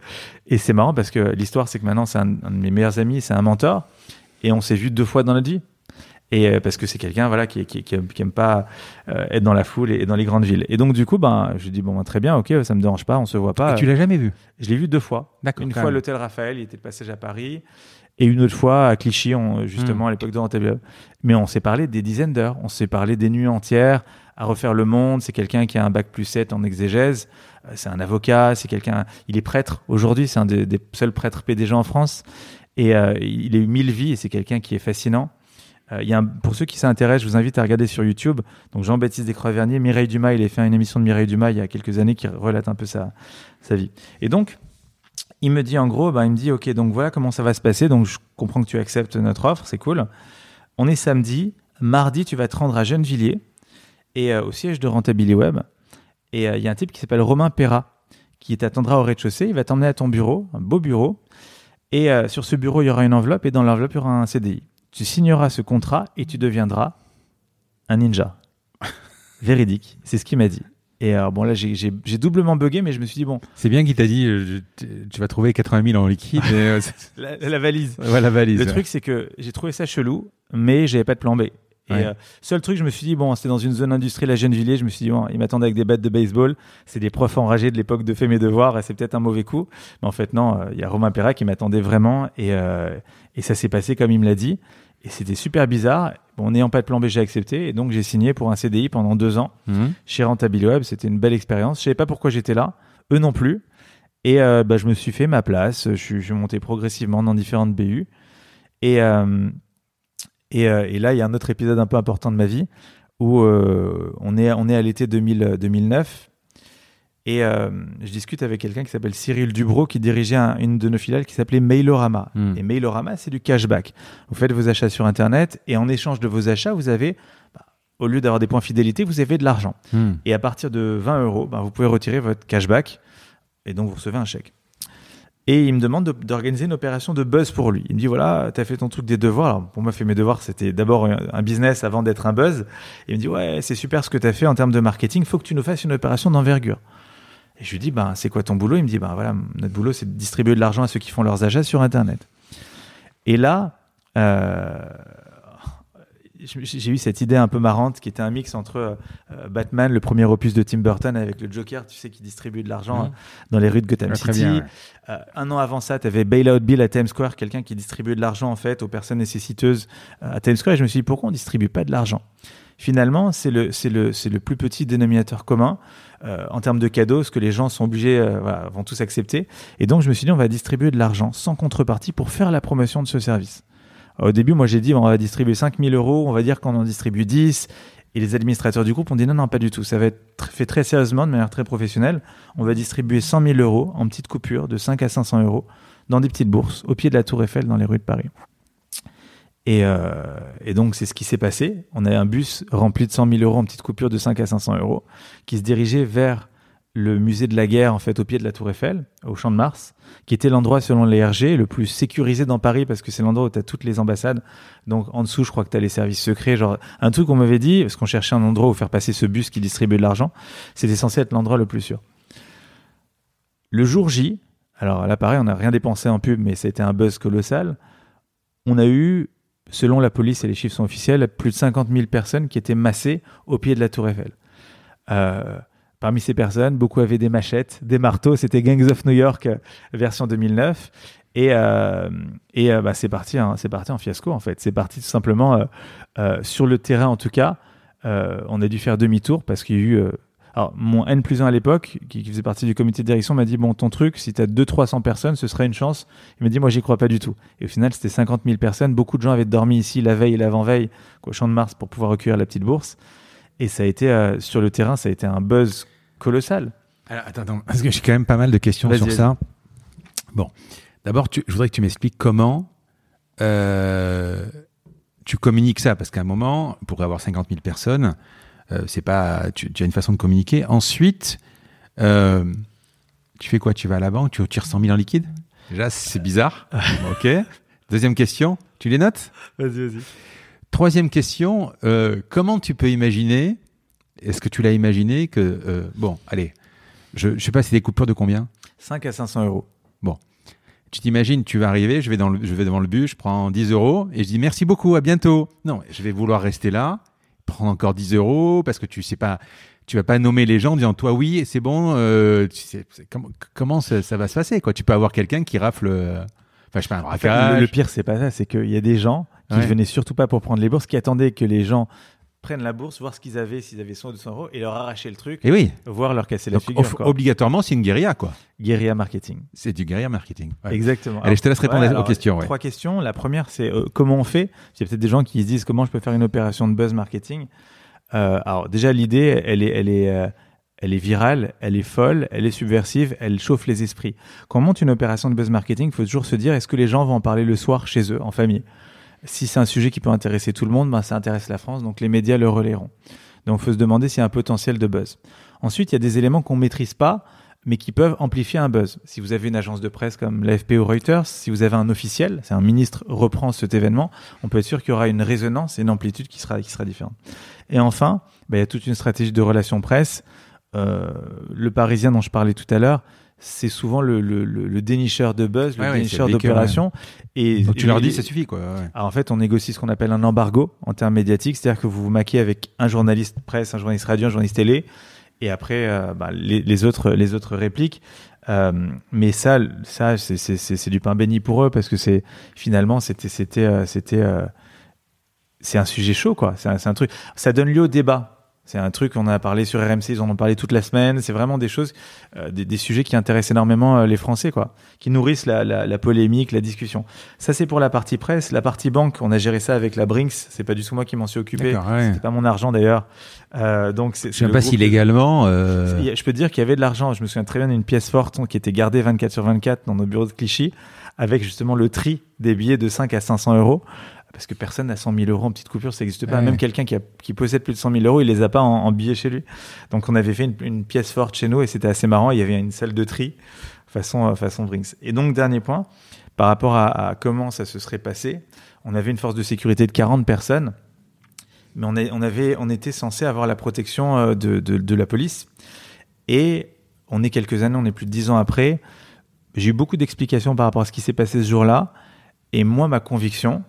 et c'est marrant parce que l'histoire, c'est que maintenant, c'est un, un de mes meilleurs amis, c'est un mentor, et on s'est vu deux fois dans notre vie. Et euh, parce que c'est quelqu'un voilà qui, qui, qui, aime, qui aime pas euh, être dans la foule et, et dans les grandes villes. Et donc du coup, ben, je dis bon, ben, très bien, ok, ça me dérange pas, on se voit pas. Et tu l'as jamais vu? Je l'ai vu deux fois. D'accord. Une fois à l'hôtel Raphaël, il était de passage à Paris, et une autre fois à Clichy, on- justement Hmm. à l'époque de Rentable. Mais on s'est parlé des dizaines d'heures, on s'est parlé des nuits entières à refaire le monde. C'est quelqu'un qui a un bac plus 7 en exégèse, Euh, c'est un avocat, c'est quelqu'un, il est prêtre aujourd'hui, c'est un des, des seuls prêtres PDG en France, et euh, il a eu mille vies, et c'est quelqu'un qui est fascinant. Euh, pour ceux qui s'intéressent, je vous invite à regarder sur YouTube. Donc Jean-Baptiste Descroix-Vernier, Mireille Dumas, il a fait une émission de Mireille Dumas il y a quelques années qui relate un peu sa, vie. Et donc, il me dit en gros, bah, il me dit, ok, donc voilà comment ça va se passer. Donc je comprends que tu acceptes notre offre, c'est cool. On est samedi, mardi, tu vas te rendre à Gennevilliers et euh, au siège de Rentability Web. Et euh, il y a un type qui s'appelle Romain Perra qui t'attendra au rez-de-chaussée. Il va t'emmener à ton bureau, un beau bureau. Et sur ce bureau, il y aura une enveloppe et dans l'enveloppe, il y aura un CDI. Tu signeras ce contrat et tu deviendras un ninja. Véridique, c'est ce qu'il m'a dit. Et alors, bon, là, j'ai- doublement bugué, mais je me suis dit, bon, C'est bien qu'il t'a dit euh, tu vas trouver 80 000 en liquide. et, euh, la, la valise. ouais, la valise. Le ouais. truc, c'est que j'ai trouvé ça chelou, mais j'avais pas de plan B. Et Ouais. euh, seul truc, je me suis dit, bon, c'était dans une zone industrielle à Gennevilliers, je me suis dit, bon, ils m'attendaient avec des battes de baseball, c'est des profs enragés de l'époque de Fais mes devoirs, et c'est peut-être un mauvais coup. Mais en fait, non, euh, il y a Romain Perra qui m'attendait vraiment, et, euh, et ça s'est passé comme il me l'a dit. Et c'était super bizarre. Bon, n'ayant pas de plan B, j'ai accepté, et donc j'ai signé pour un CDI pendant deux ans Mhm. chez Rentabiliweb. C'était une belle expérience. Je savais pas pourquoi j'étais là, eux non plus. Et euh, bah, je me suis fait ma place. Je suis, je suis monté progressivement dans différentes BU. Et, euh, et, euh, et là, il y a un autre épisode un peu important de ma vie où euh, on, est, on est à l'été 2000, 2009. Et euh, je discute avec quelqu'un qui s'appelle Cyril Dubro qui dirigeait un- une de nos filiales qui s'appelait Mailorama. Mm. Et Mailorama, c'est du cashback. Vous faites vos achats sur Internet et en échange de vos achats, vous avez, bah, au lieu d'avoir des points fidélité, vous avez de l'argent. Mhm. Et à partir de 20 euros, ben, vous pouvez retirer votre cashback et donc vous recevez un chèque. Et il me demande de- d'organiser une opération de buzz pour lui. Il me dit voilà, t'as fait ton truc des devoirs. Pour moi, faire mes devoirs, c'était d'abord un business avant d'être un buzz. Il me dit ouais, c'est super ce que t'as fait en termes de marketing. Faut que tu nous fasses une opération d'envergure. Et je lui dis ben c'est quoi ton boulot? Il me dit ben voilà, notre boulot c'est de distribuer de l'argent à ceux qui font leurs achats sur Internet. Et là, euh, j'ai eu cette idée un peu marrante qui était un mix entre euh, Batman, le premier opus de Tim Burton, avec le Joker, tu sais, qui distribue de l'argent Mhm. euh, dans les rues de Gotham City. bien, ouais. Euh, un an avant ça, tu avais Bailout Bill à Times Square, quelqu'un qui distribuait de l'argent en fait aux personnes nécessiteuses euh, à Times Square. Et je me suis dit pourquoi on distribue pas de l'argent? Finalement, c'est le plus petit dénominateur commun euh, en termes de cadeaux, ce que les gens sont obligés euh, voilà, vont tous accepter. Et donc je me suis dit on va distribuer de l'argent sans contrepartie pour faire la promotion de ce service. Au début, moi j'ai dit on va distribuer 5000 euros, on va dire qu'on en distribue 10. Et les administrateurs du groupe ont dit non, non, pas du tout. Ça va être tr- fait très sérieusement, de manière très professionnelle. On va distribuer 100 000 euros en petites coupures de 5 à 500 euros dans des petites bourses au pied de la Tour Eiffel dans les rues de Paris. Et, euh, donc, c'est ce qui s'est passé. On a un bus rempli de 100 000 euros en petites coupures de 5 à 500 euros qui se dirigeait vers le musée de la guerre, en fait, au pied de la Tour Eiffel, au Champ de Mars, qui était l'endroit, selon les RG, le plus sécurisé dans Paris parce que c'est l'endroit où tu as toutes les ambassades. Donc, en dessous, je crois que tu as les services secrets. Genre, un truc qu'on m'avait dit, parce qu'on cherchait un endroit où faire passer ce bus qui distribuait de l'argent, c'était censé être l'endroit le plus sûr. Le jour J, alors là, pareil, on n'a rien dépensé en pub, mais c'était un buzz colossal. On a eu, selon la police et les chiffres sont officiels, plus de 50 000 personnes qui étaient massées au pied de la Tour Eiffel. Euh, parmi ces personnes, beaucoup avaient des machettes, des marteaux. C'était Gangs of New York euh, version 2009. Et, euh, et euh, bah, c'est parti, hein, parti en fiasco en fait. C'est parti tout simplement sur le terrain en tout cas. on a dû faire demi-tour parce qu'il y a eu. alors, mon N plus 1 à l'époque, qui, faisait partie du comité de direction, m'a dit Bon, ton truc, si tu as 200-300 personnes, ce serait une chance. Il m'a dit Moi, j'y crois pas du tout. Et au final, c'était 50 000 personnes. Beaucoup de gens avaient dormi ici la veille et l'avant-veille au Champ de Mars pour pouvoir recueillir la petite bourse. Et ça a été, sur le terrain, ça a été un buzz colossal. Alors, attends, attends, parce que j'ai quand même pas mal de questions sur ça. Bon, d'abord, je voudrais que tu m'expliques comment euh, tu communiques ça, parce qu'à un moment, pour avoir 50 000 personnes, euh, c'est pas, tu, tu as une façon de communiquer. Ensuite, euh, tu fais quoi? Tu vas à la banque, tu retires 100 000 en liquide? Déjà, c'est bizarre. ok. Deuxième question, tu les notes? Vas-y, vas-y. Troisième question, comment tu peux imaginer, est-ce que tu l'as imaginé que, euh, bon, allez, je, je sais pas, c'est des coupures de combien 5 à 500 euros. Tu t'imagines, tu vas arriver, je vais, dans le, je vais devant le bus, je prends 10 euros et je dis merci beaucoup, à bientôt. Non, je vais vouloir rester là, prendre encore 10 euros parce que tu sais pas, tu vas pas nommer les gens en disant toi oui, c'est bon, euh, tu sais, c'est- comment, comment ça, ça va se passer quoi? Tu peux avoir quelqu'un qui rafle, euh, enfin je sais pas, un le, le pire, c'est pas ça, c'est qu'il y a des gens qui Ouais. venaient surtout pas pour prendre les bourses, qui attendaient que les gens prennent la bourse, voir ce qu'ils avaient, s'ils avaient 100 ou 200 euros, et leur arracher le truc, Et oui, voire leur casser la donc, figure. ob- quoi. obligatoirement c'est une guérilla quoi. Guérilla marketing. C'est du guérilla marketing. Ouais. Exactement. Allez, je te laisse répondre aux alors, questions, ouais. Trois questions. La première, c'est euh, comment on fait? Il y a peut-être des gens qui se disent comment je peux faire une opération de buzz marketing? Euh, alors déjà, l'idée, elle est, elle est, euh, elle est virale, elle est folle, elle est subversive, elle chauffe les esprits. Quand on monte une opération de buzz marketing, il faut toujours se dire est-ce que les gens vont en parler le soir chez eux, en famille? Si c'est un sujet qui peut intéresser tout le monde, ben, ça intéresse la France, donc les médias le relayeront. Donc il faut se demander s'il y a un potentiel de buzz. Ensuite, il y a des éléments qu'on maîtrise pas, mais qui peuvent amplifier un buzz. Si vous avez une agence de presse comme l'AFP ou Reuters, si vous avez un officiel, c'est un ministre reprend cet événement, on peut être sûr qu'il y aura une résonance et une amplitude qui sera, qui sera différente. Et enfin, bah, il y a toute une stratégie de relations presse le Parisien dont je parlais tout à l'heure, c'est souvent le, le, le, dénicheur de buzz, le dénicheur d'opération. Et Donc tu leur dis, ça suffit quoi. Alors en fait, on négocie ce qu'on appelle un embargo en termes médiatiques, c'est-à-dire que vous vous maquez avec un journaliste presse, un journaliste radio, un journaliste télé, et après euh, bah, les, les, autres les autres répliques. Euh, mais ça, ça c'est du pain béni pour eux parce que c'est finalement c'était c'était euh, c'était euh, c'est un sujet chaud quoi. C'est un, un truc. Ça donne lieu au débat c'est un truc, on a parlé sur RMC, ils en ont parlé toute la semaine. C'est vraiment des choses, euh, des, sujets qui intéressent énormément euh, les Français, quoi, qui nourrissent la, la, la polémique, la discussion. Ça, c'est pour la partie presse. La partie banque, on a géré ça avec la Brinks. C'est pas du tout moi qui m'en suis occupé. Ouais. C'était pas mon argent d'ailleurs. Euh, donc, c'est. Je sais pas si légalement. Euh... Je peux dire qu'il y avait de l'argent. Je me souviens très bien d'une pièce forte qui était gardée 24 sur 24 dans nos bureaux de Clichy, avec justement le tri des billets de 5 à 500 euros parce que personne n'a 100 000 euros en petite coupure, ça n'existe pas. Même quelqu'un qui, qui, possède plus de 100 000 euros, il les a pas en, billets chez lui. Donc on avait fait une, une pièce forte chez nous et c'était assez marrant. Il y avait une salle de tri façon euh, façon Brinks. Et donc dernier point, par rapport à, à, comment ça se serait passé, on avait une force de sécurité de 40 personnes, mais on, est, on avait on était censé avoir la protection euh, de, de, de la police. Et on est quelques années, on est plus de 10 ans après. J'ai eu beaucoup d'explications par rapport à ce qui s'est passé ce jour-là. Et moi, ma conviction,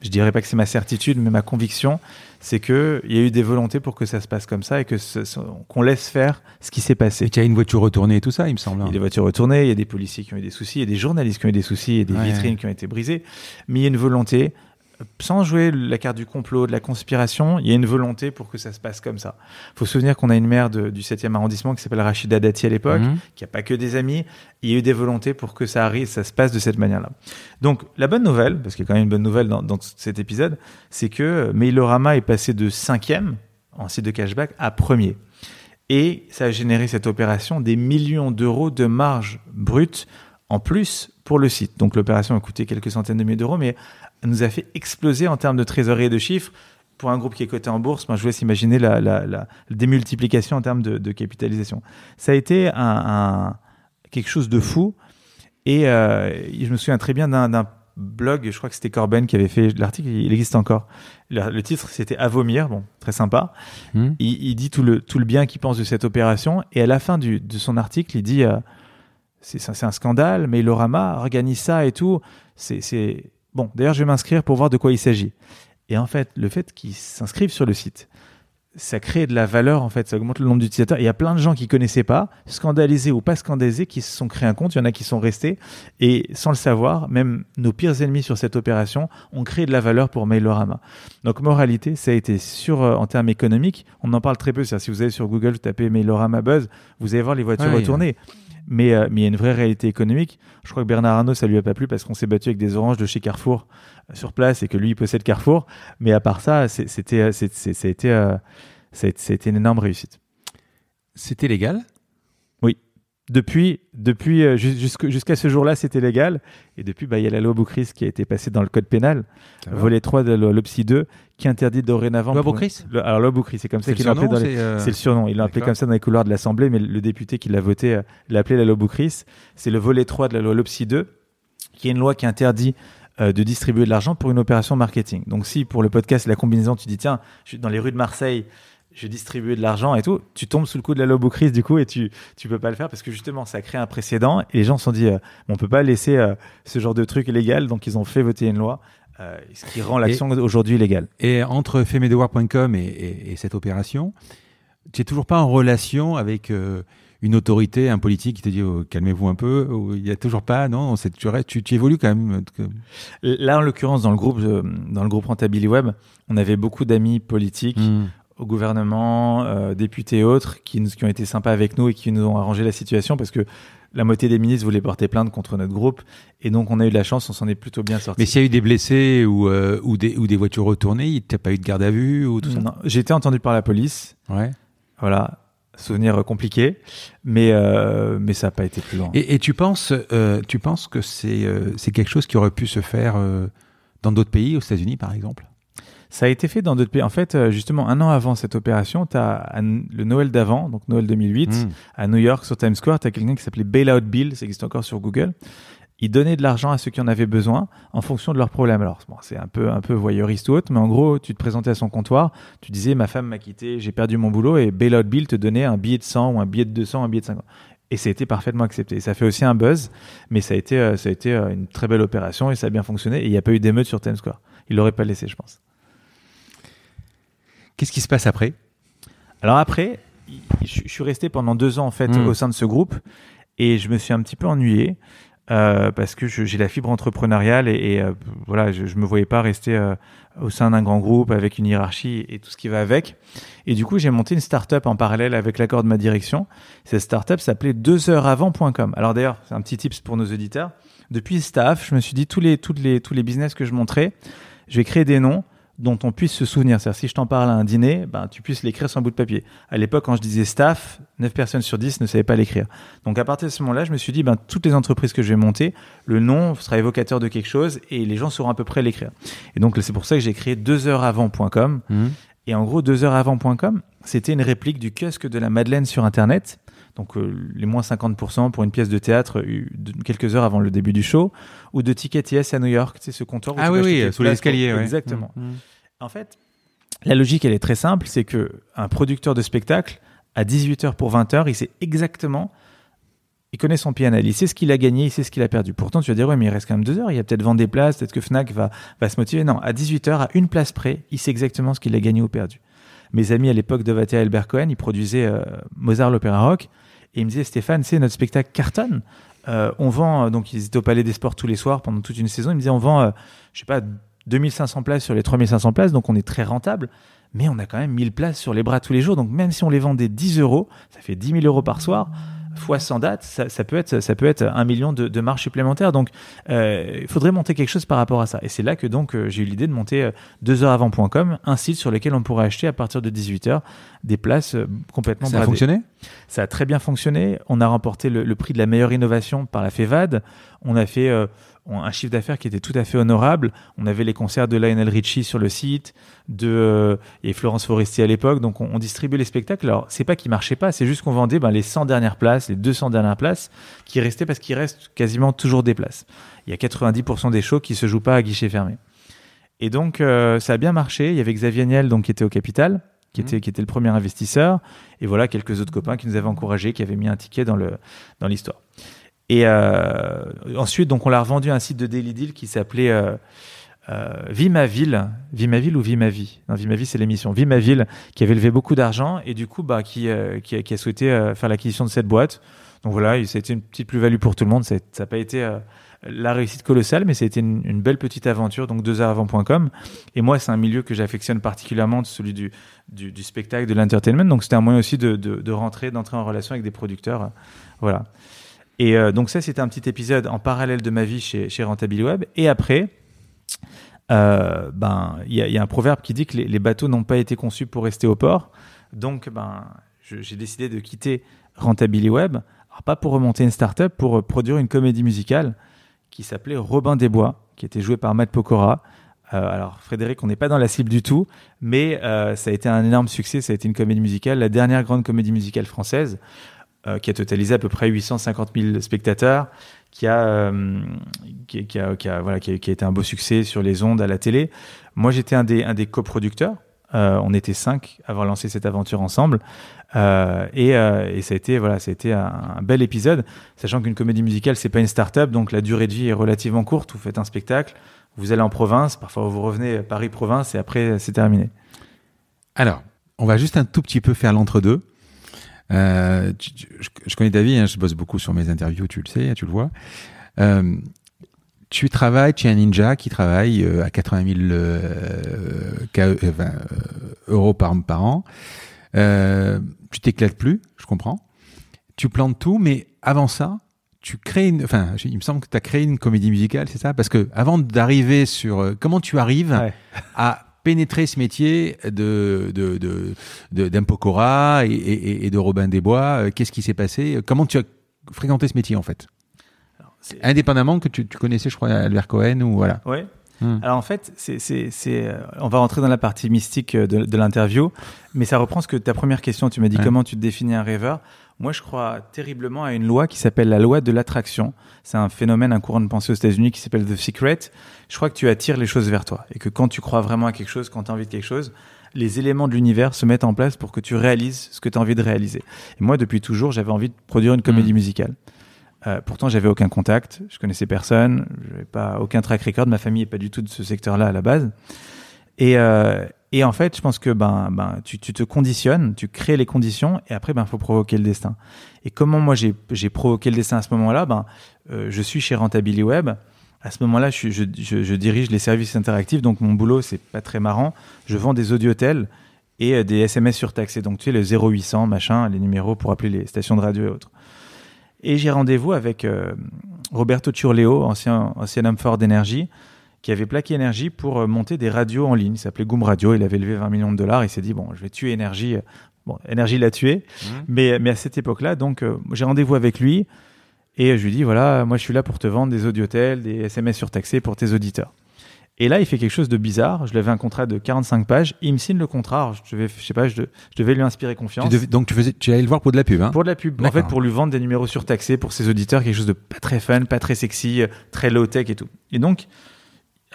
je dirais pas que c'est ma certitude, mais ma conviction, c'est que il y a eu des volontés pour que ça se passe comme ça et que qu'on laisse faire ce qui s'est passé. Et qu'il y a une voiture retournée et tout ça, il me semble. Il y a des voitures retournées, il y a des policiers qui ont eu des soucis, il y a des journalistes qui ont eu des soucis, il y a des vitrines qui ont été brisées, mais il y a une volonté sans jouer la carte du complot, de la conspiration, il y a une volonté pour que ça se passe comme ça. Il faut se souvenir qu'on a une maire de, du 7e arrondissement qui s'appelle Rachida Dati à l'époque, mmh. qui n'a pas que des amis. Il y a eu des volontés pour que ça arrive, ça se passe de cette manière-là. Donc, la bonne nouvelle, parce qu'il y a quand même une bonne nouvelle dans, dans cet épisode, c'est que Mailorama est passé de 5e en site de cashback à premier. Et ça a généré cette opération des millions d'euros de marge brute en plus pour le site. Donc l'opération a coûté quelques centaines de milliers d'euros, mais nous a fait exploser en termes de trésorerie et de chiffres. Pour un groupe qui est coté en bourse, moi, je vous laisse imaginer la, la, la démultiplication en termes de, de, capitalisation. Ça a été un, un, quelque chose de fou. Et euh, je me souviens très bien d'un blog, je crois que c'était Corben qui avait fait l'article, il existe encore. Le, le titre, c'était À vomir, bon, très sympa. Mmh. Il, il, dit tout le, tout le bien qu'il pense de cette opération. Et à la fin du, de son article, il dit euh, c'est un scandale, mais Lorama organise ça et tout. C'est Bon, d'ailleurs, je vais m'inscrire pour voir de quoi il s'agit. Et en fait, le fait qu'ils s'inscrivent sur le site, ça crée de la valeur, en fait, ça augmente le nombre d'utilisateurs. Il y a plein de gens qui connaissaient pas, scandalisés ou pas scandalisés, qui se sont créés un compte. Il y en a qui sont restés. Et sans le savoir, même nos pires ennemis sur cette opération ont créé de la valeur pour Mailorama. Donc, moralité, ça a été sur, euh, en termes économiques, on en parle très peu. Si vous allez sur Google, vous tapez Mailorama Buzz, vous allez voir les voitures ouais, retournées mais euh, mais il y a une vraie réalité économique. Je crois que Bernard Arnault, ça lui a pas plu parce qu'on s'est battu avec des oranges de chez Carrefour sur place et que lui il possède Carrefour. Mais à part ça, c'était euh, ça a été c'était une énorme réussite. C'était légal? Oui. Depuis, depuis jusqu'à ce jour-là, c'était légal. Et depuis, bah, il y a la loi Boucris qui a été passée dans le code pénal, volet 3 de l'OPSI 2, qui interdit dorénavant. Loi Boucris Alors, loi Boucris, c'est comme ça qu'il l'a appelé dans les. C'est le surnom. Il l'a appelé comme ça dans les couloirs de l'Assemblée, mais le député qui l'a voté l'a appelé la loi Boucris. C'est le volet 3 de la loi LOPSI 2, qui est une loi qui interdit euh, de distribuer de l'argent pour une opération marketing. Donc, si pour le podcast, la combinaison, tu dis, tiens, je suis dans les rues de Marseille, je distribuer de l'argent et tout, tu tombes sous le coup de la lobocrise du coup et tu tu peux pas le faire parce que justement ça crée un précédent et les gens se sont dit euh, on peut pas laisser euh, ce genre de truc illégal donc ils ont fait voter une loi euh, ce qui rend l'action aujourd'hui illégale. Et entre femedevoir.com et, et, et, cette opération, tu es toujours pas en relation avec euh, une autorité, un politique qui te dit oh, calmez-vous un peu. Il y a toujours pas, non tu, tu, tu évolues quand même. Là, en l'occurrence, dans le groupe, dans le groupe Rentability Web, on avait beaucoup d'amis politiques. Mmh au gouvernement, euh, députés et autres, qui, nous, qui ont été sympas avec nous et qui nous ont arrangé la situation parce que la moitié des ministres voulaient porter plainte contre notre groupe et donc on a eu de la chance, on s'en est plutôt bien sorti. Mais s'il y a eu des blessés ou, euh, ou, des, ou des voitures retournées, t'as pas eu de garde à vue ou tout ça? J'ai été entendu par la police. Ouais. Voilà, souvenir compliqué, mais euh, mais ça n'a pas été plus long. Et, et tu penses, euh, tu penses que c'est euh, c'est quelque chose qui aurait pu se faire euh, dans d'autres pays, aux États-Unis par exemple? Ça a été fait dans d'autres pays. En fait, euh, justement, un an avant cette opération, tu as le Noël d'avant, donc Noël 2008, mmh. à New York, sur Times Square, tu as quelqu'un qui s'appelait Bailout Bill, ça existe encore sur Google. Ils donnaient de l'argent à ceux qui en avaient besoin en fonction de leurs problèmes. Alors, bon, c'est un peu, un peu voyeuriste ou autre, mais en gros, tu te présentais à son comptoir, tu disais, ma femme m'a quitté, j'ai perdu mon boulot, et Bailout Bill te donnait un billet de 100 ou un billet de 200, un billet de 50. Et ça a été parfaitement accepté. ça fait aussi un buzz, mais ça a été, euh, ça a été euh, une très belle opération et ça a bien fonctionné. Et il n'y a pas eu d'émeute sur Times Square. Il l'aurait pas laissé, je pense. Qu'est-ce qui se passe après? Alors après, je suis resté pendant deux ans en fait Mm. au sein de ce groupe et je me suis un petit peu ennuyé euh, parce que j'ai la fibre entrepreneuriale et, euh, voilà, je, je me voyais pas rester euh, au sein d'un grand groupe avec une hiérarchie et tout ce qui va avec. Et du coup, j'ai monté une start-up en parallèle avec l'accord de ma direction. Cette start-up s'appelait 2heuresavant.com. Alors d'ailleurs, c'est un petit tips pour nos auditeurs. Depuis staff, je me suis dit tous les, toutes les, tous les business que je montrais, je vais créer des noms dont on puisse se souvenir. C'est-à-dire, si je t'en parle à un dîner, ben, tu puisses l'écrire sur un bout de papier. À l'époque, quand je disais staff, 9 personnes sur 10 ne savaient pas l'écrire. Donc, à partir de ce moment-là, je me suis dit, ben, toutes les entreprises que je vais monter, le nom sera évocateur de quelque chose et les gens sauront à peu près l'écrire. Et donc, c'est pour ça que j'ai créé 2heuresavant.com. Et en gros, 2heuresavant.com, c'était une réplique du kiosque de la Madeleine sur Internet. Donc, euh, les moins 50% pour une pièce de théâtre euh, de- quelques heures avant le début du show. Ou de Ticket Yes à New York, c'est ce comptoir. où Ah tu oui, oui, sous les places pour- escaliers. ouais. Exactement. Mm, mm. En fait, la logique, elle est très simple. C'est que un producteur de spectacle, à 18h pour 20h, il sait exactement, il connaît son PNL, il sait ce qu'il a gagné, il sait ce qu'il a perdu. Pourtant, tu vas dire, ouais, mais il reste quand même deux heures, il y a peut-être vendre des places, peut-être que Fnac va, va se motiver. Non, à 18h, à une place près, il sait exactement ce qu'il a gagné ou perdu. Mes amis à l'époque de Vatea et Albert Cohen, ils produisaient euh, Mozart l'Opéra Rock, et ils me disaient, Stéphane, c'est notre spectacle cartonne. Euh, on vend, euh, donc ils étaient au Palais des Sports tous les soirs pendant toute une saison, ils me disaient, on vend, euh, je sais pas, 2500 places sur les 3500 places, donc on est très rentable. Mais on a quand même 1000 places sur les bras tous les jours. Donc même si on les vendait 10 euros, ça fait 10 000 euros par soir, fois 100 dates, ça, ça peut être ça peut être un million de, de marges supplémentaires. Donc euh, il faudrait monter quelque chose par rapport à ça. Et c'est là que donc euh, j'ai eu l'idée de monter euh, 2heuresavant.com, un site sur lequel on pourrait acheter à partir de 18 heures des places complètement Ça a fonctionné? Ça a très bien fonctionné. On a remporté le, le prix de la meilleure innovation par la FEVAD. On a fait un chiffre d'affaires qui était tout à fait honorable. On avait les concerts de Lionel Richie sur le site, de euh, et Florence Foresti à l'époque. Donc on, distribuait les spectacles. Alors c'est pas qu'ils marchaient pas, c'est juste qu'on vendait ben, les 100 dernières places, les 200 dernières places qui restaient parce qu'il reste quasiment toujours des places. Il y a 90% des shows qui se jouent pas à guichet fermé. Et donc euh, ça a bien marché. Il y avait Xavier Niel donc qui était au capital qui était, qui était le premier investisseur, et voilà quelques autres copains qui nous avaient encouragés, qui avaient mis un ticket dans l'histoire. Et euh, ensuite, donc on l'a revendu à un site de Daily Deal qui s'appelait euh, euh, Vie ma ville, Vie ma ville ou Vie ma vie. Non, Vie c'est l'émission. Vie ma ville, qui avait levé beaucoup d'argent et du coup, bah, qui euh, qui, a, qui a souhaité euh, faire l'acquisition de cette boîte. Donc voilà, ça a été une petite plus-value pour tout le monde. Ça n'a pas été euh, la réussite colossale, mais ça a été une, belle petite aventure. Donc deux heures avant.com. Et moi, c'est un milieu que j'affectionne particulièrement, celui du, du, du spectacle, de l'entertainment. Donc c'était un moyen aussi de, de, de rentrer, d'entrer en relation avec des producteurs. Voilà. Et euh, donc ça, c'était un petit épisode en parallèle de ma vie chez, chez Web. Et après, euh, ben, il y, a- un proverbe qui dit que les, bateaux n'ont pas été conçus pour rester au port. Donc, ben, j'ai décidé de quitter Rentability Web, pas pour remonter une startup, pour produire une comédie musicale qui s'appelait Robin des Bois, qui était jouée par Matt Pokora. Euh, alors Frédéric, on n'est pas dans la cible du tout, mais ça a été un énorme succès. Ça a été une comédie musicale, la dernière grande comédie musicale française, euh, qui a totalisé à peu près 850 000 spectateurs, qui a, euh, qui, a, qui a, voilà, qui a, été un beau succès sur les ondes à la télé. Moi, j'étais un des, un des coproducteurs. Euh, on était cinq à avoir lancé cette aventure ensemble, et, ça a été voilà, ça a été un, bel épisode, sachant qu'une comédie musicale c'est pas une start-up, donc la durée de vie est relativement courte. Vous faites un spectacle, vous allez en province, parfois vous revenez Paris province et après c'est terminé. Alors, on va juste un tout petit peu faire l'entre-deux. Euh, tu- tu- je, je connais David, hein, je bosse beaucoup sur mes interviews, tu le sais, tu le vois. Euh, tu travailles, tu es un ninja qui travaille euh, à 80 000 euh, K- euh, enfin, euh, euros par, par an. Euh, tu t'éclates plus, je comprends. Tu plantes tout, mais avant ça, tu crées une. Enfin, il me semble que tu as créé une comédie musicale, c'est ça? Parce que avant d'arriver sur. euh, comment tu arrives Ouais. à pénétrer ce métier de de de de- d'Empokora et, et, et de Robin des Bois euh, Qu'est-ce qui s'est passé? Comment tu as fréquenté ce métier en fait? Alors, Indépendamment que tu, tu connaissais, je crois, Albert Cohen ou voilà. Ouais. Hmm. Alors en fait, c'est, euh, on va rentrer dans la partie mystique euh, de, de l'interview, mais ça reprend ce que ta première question. Tu m'as dit Ouais. comment tu te définis un rêveur. Moi, je crois terriblement à une loi qui s'appelle la loi de l'attraction. C'est un phénomène, un courant de pensée aux États-Unis qui s'appelle The Secret. Je crois que tu attires les choses vers toi et que quand tu crois vraiment à quelque chose, quand tu as envie de quelque chose, les éléments de l'univers se mettent en place pour que tu réalises ce que tu as envie de réaliser. Et moi, depuis toujours, j'avais envie de produire une comédie Mhm. musicale. Euh, pourtant, j'avais aucun contact, je connaissais personne, j'avais pas aucun track record, ma famille est pas du tout de ce secteur-là à la base. Et, euh, et en fait, je pense que ben, ben, tu, tu te conditionnes, tu crées les conditions, et après, ben, faut provoquer le destin. Et comment moi j'ai provoqué le destin à ce moment-là? Ben, euh, je suis chez Rentability Web. À ce moment-là, je, je dirige les services interactifs, donc mon boulot c'est pas très marrant. Je vends des audiotels et euh, des SMS surtaxés. Donc tu sais le 0800 machin, les numéros pour appeler les stations de radio et autres. Et j'ai rendez-vous avec euh, Roberto Ciurleo, ancien, ancien homme fort d'énergie, qui avait plaqué énergie pour euh, monter des radios en ligne. Il s'appelait Goom Radio. Il avait levé 20 millions de dollars. Il s'est dit bon, je vais tuer énergie. Bon, énergie l'a tué. Mais, mais à cette époque-là, donc euh, j'ai rendez-vous avec lui et je lui dis voilà, moi je suis là pour te vendre des audiotels, des SMS surtaxés pour tes auditeurs. Et là, il fait quelque chose de bizarre. Je lui avais un contrat de 45 pages. Il me signe le contrat. Alors, je devais, je sais pas, je, de- je devais lui inspirer confiance. Tu devais- donc tu faisais, tu allais le voir pour de la pub, hein Pour de la pub. En fait, pour lui vendre des numéros surtaxés pour ses auditeurs, quelque chose de pas très fun, pas très sexy, euh, très low tech et tout. Et donc,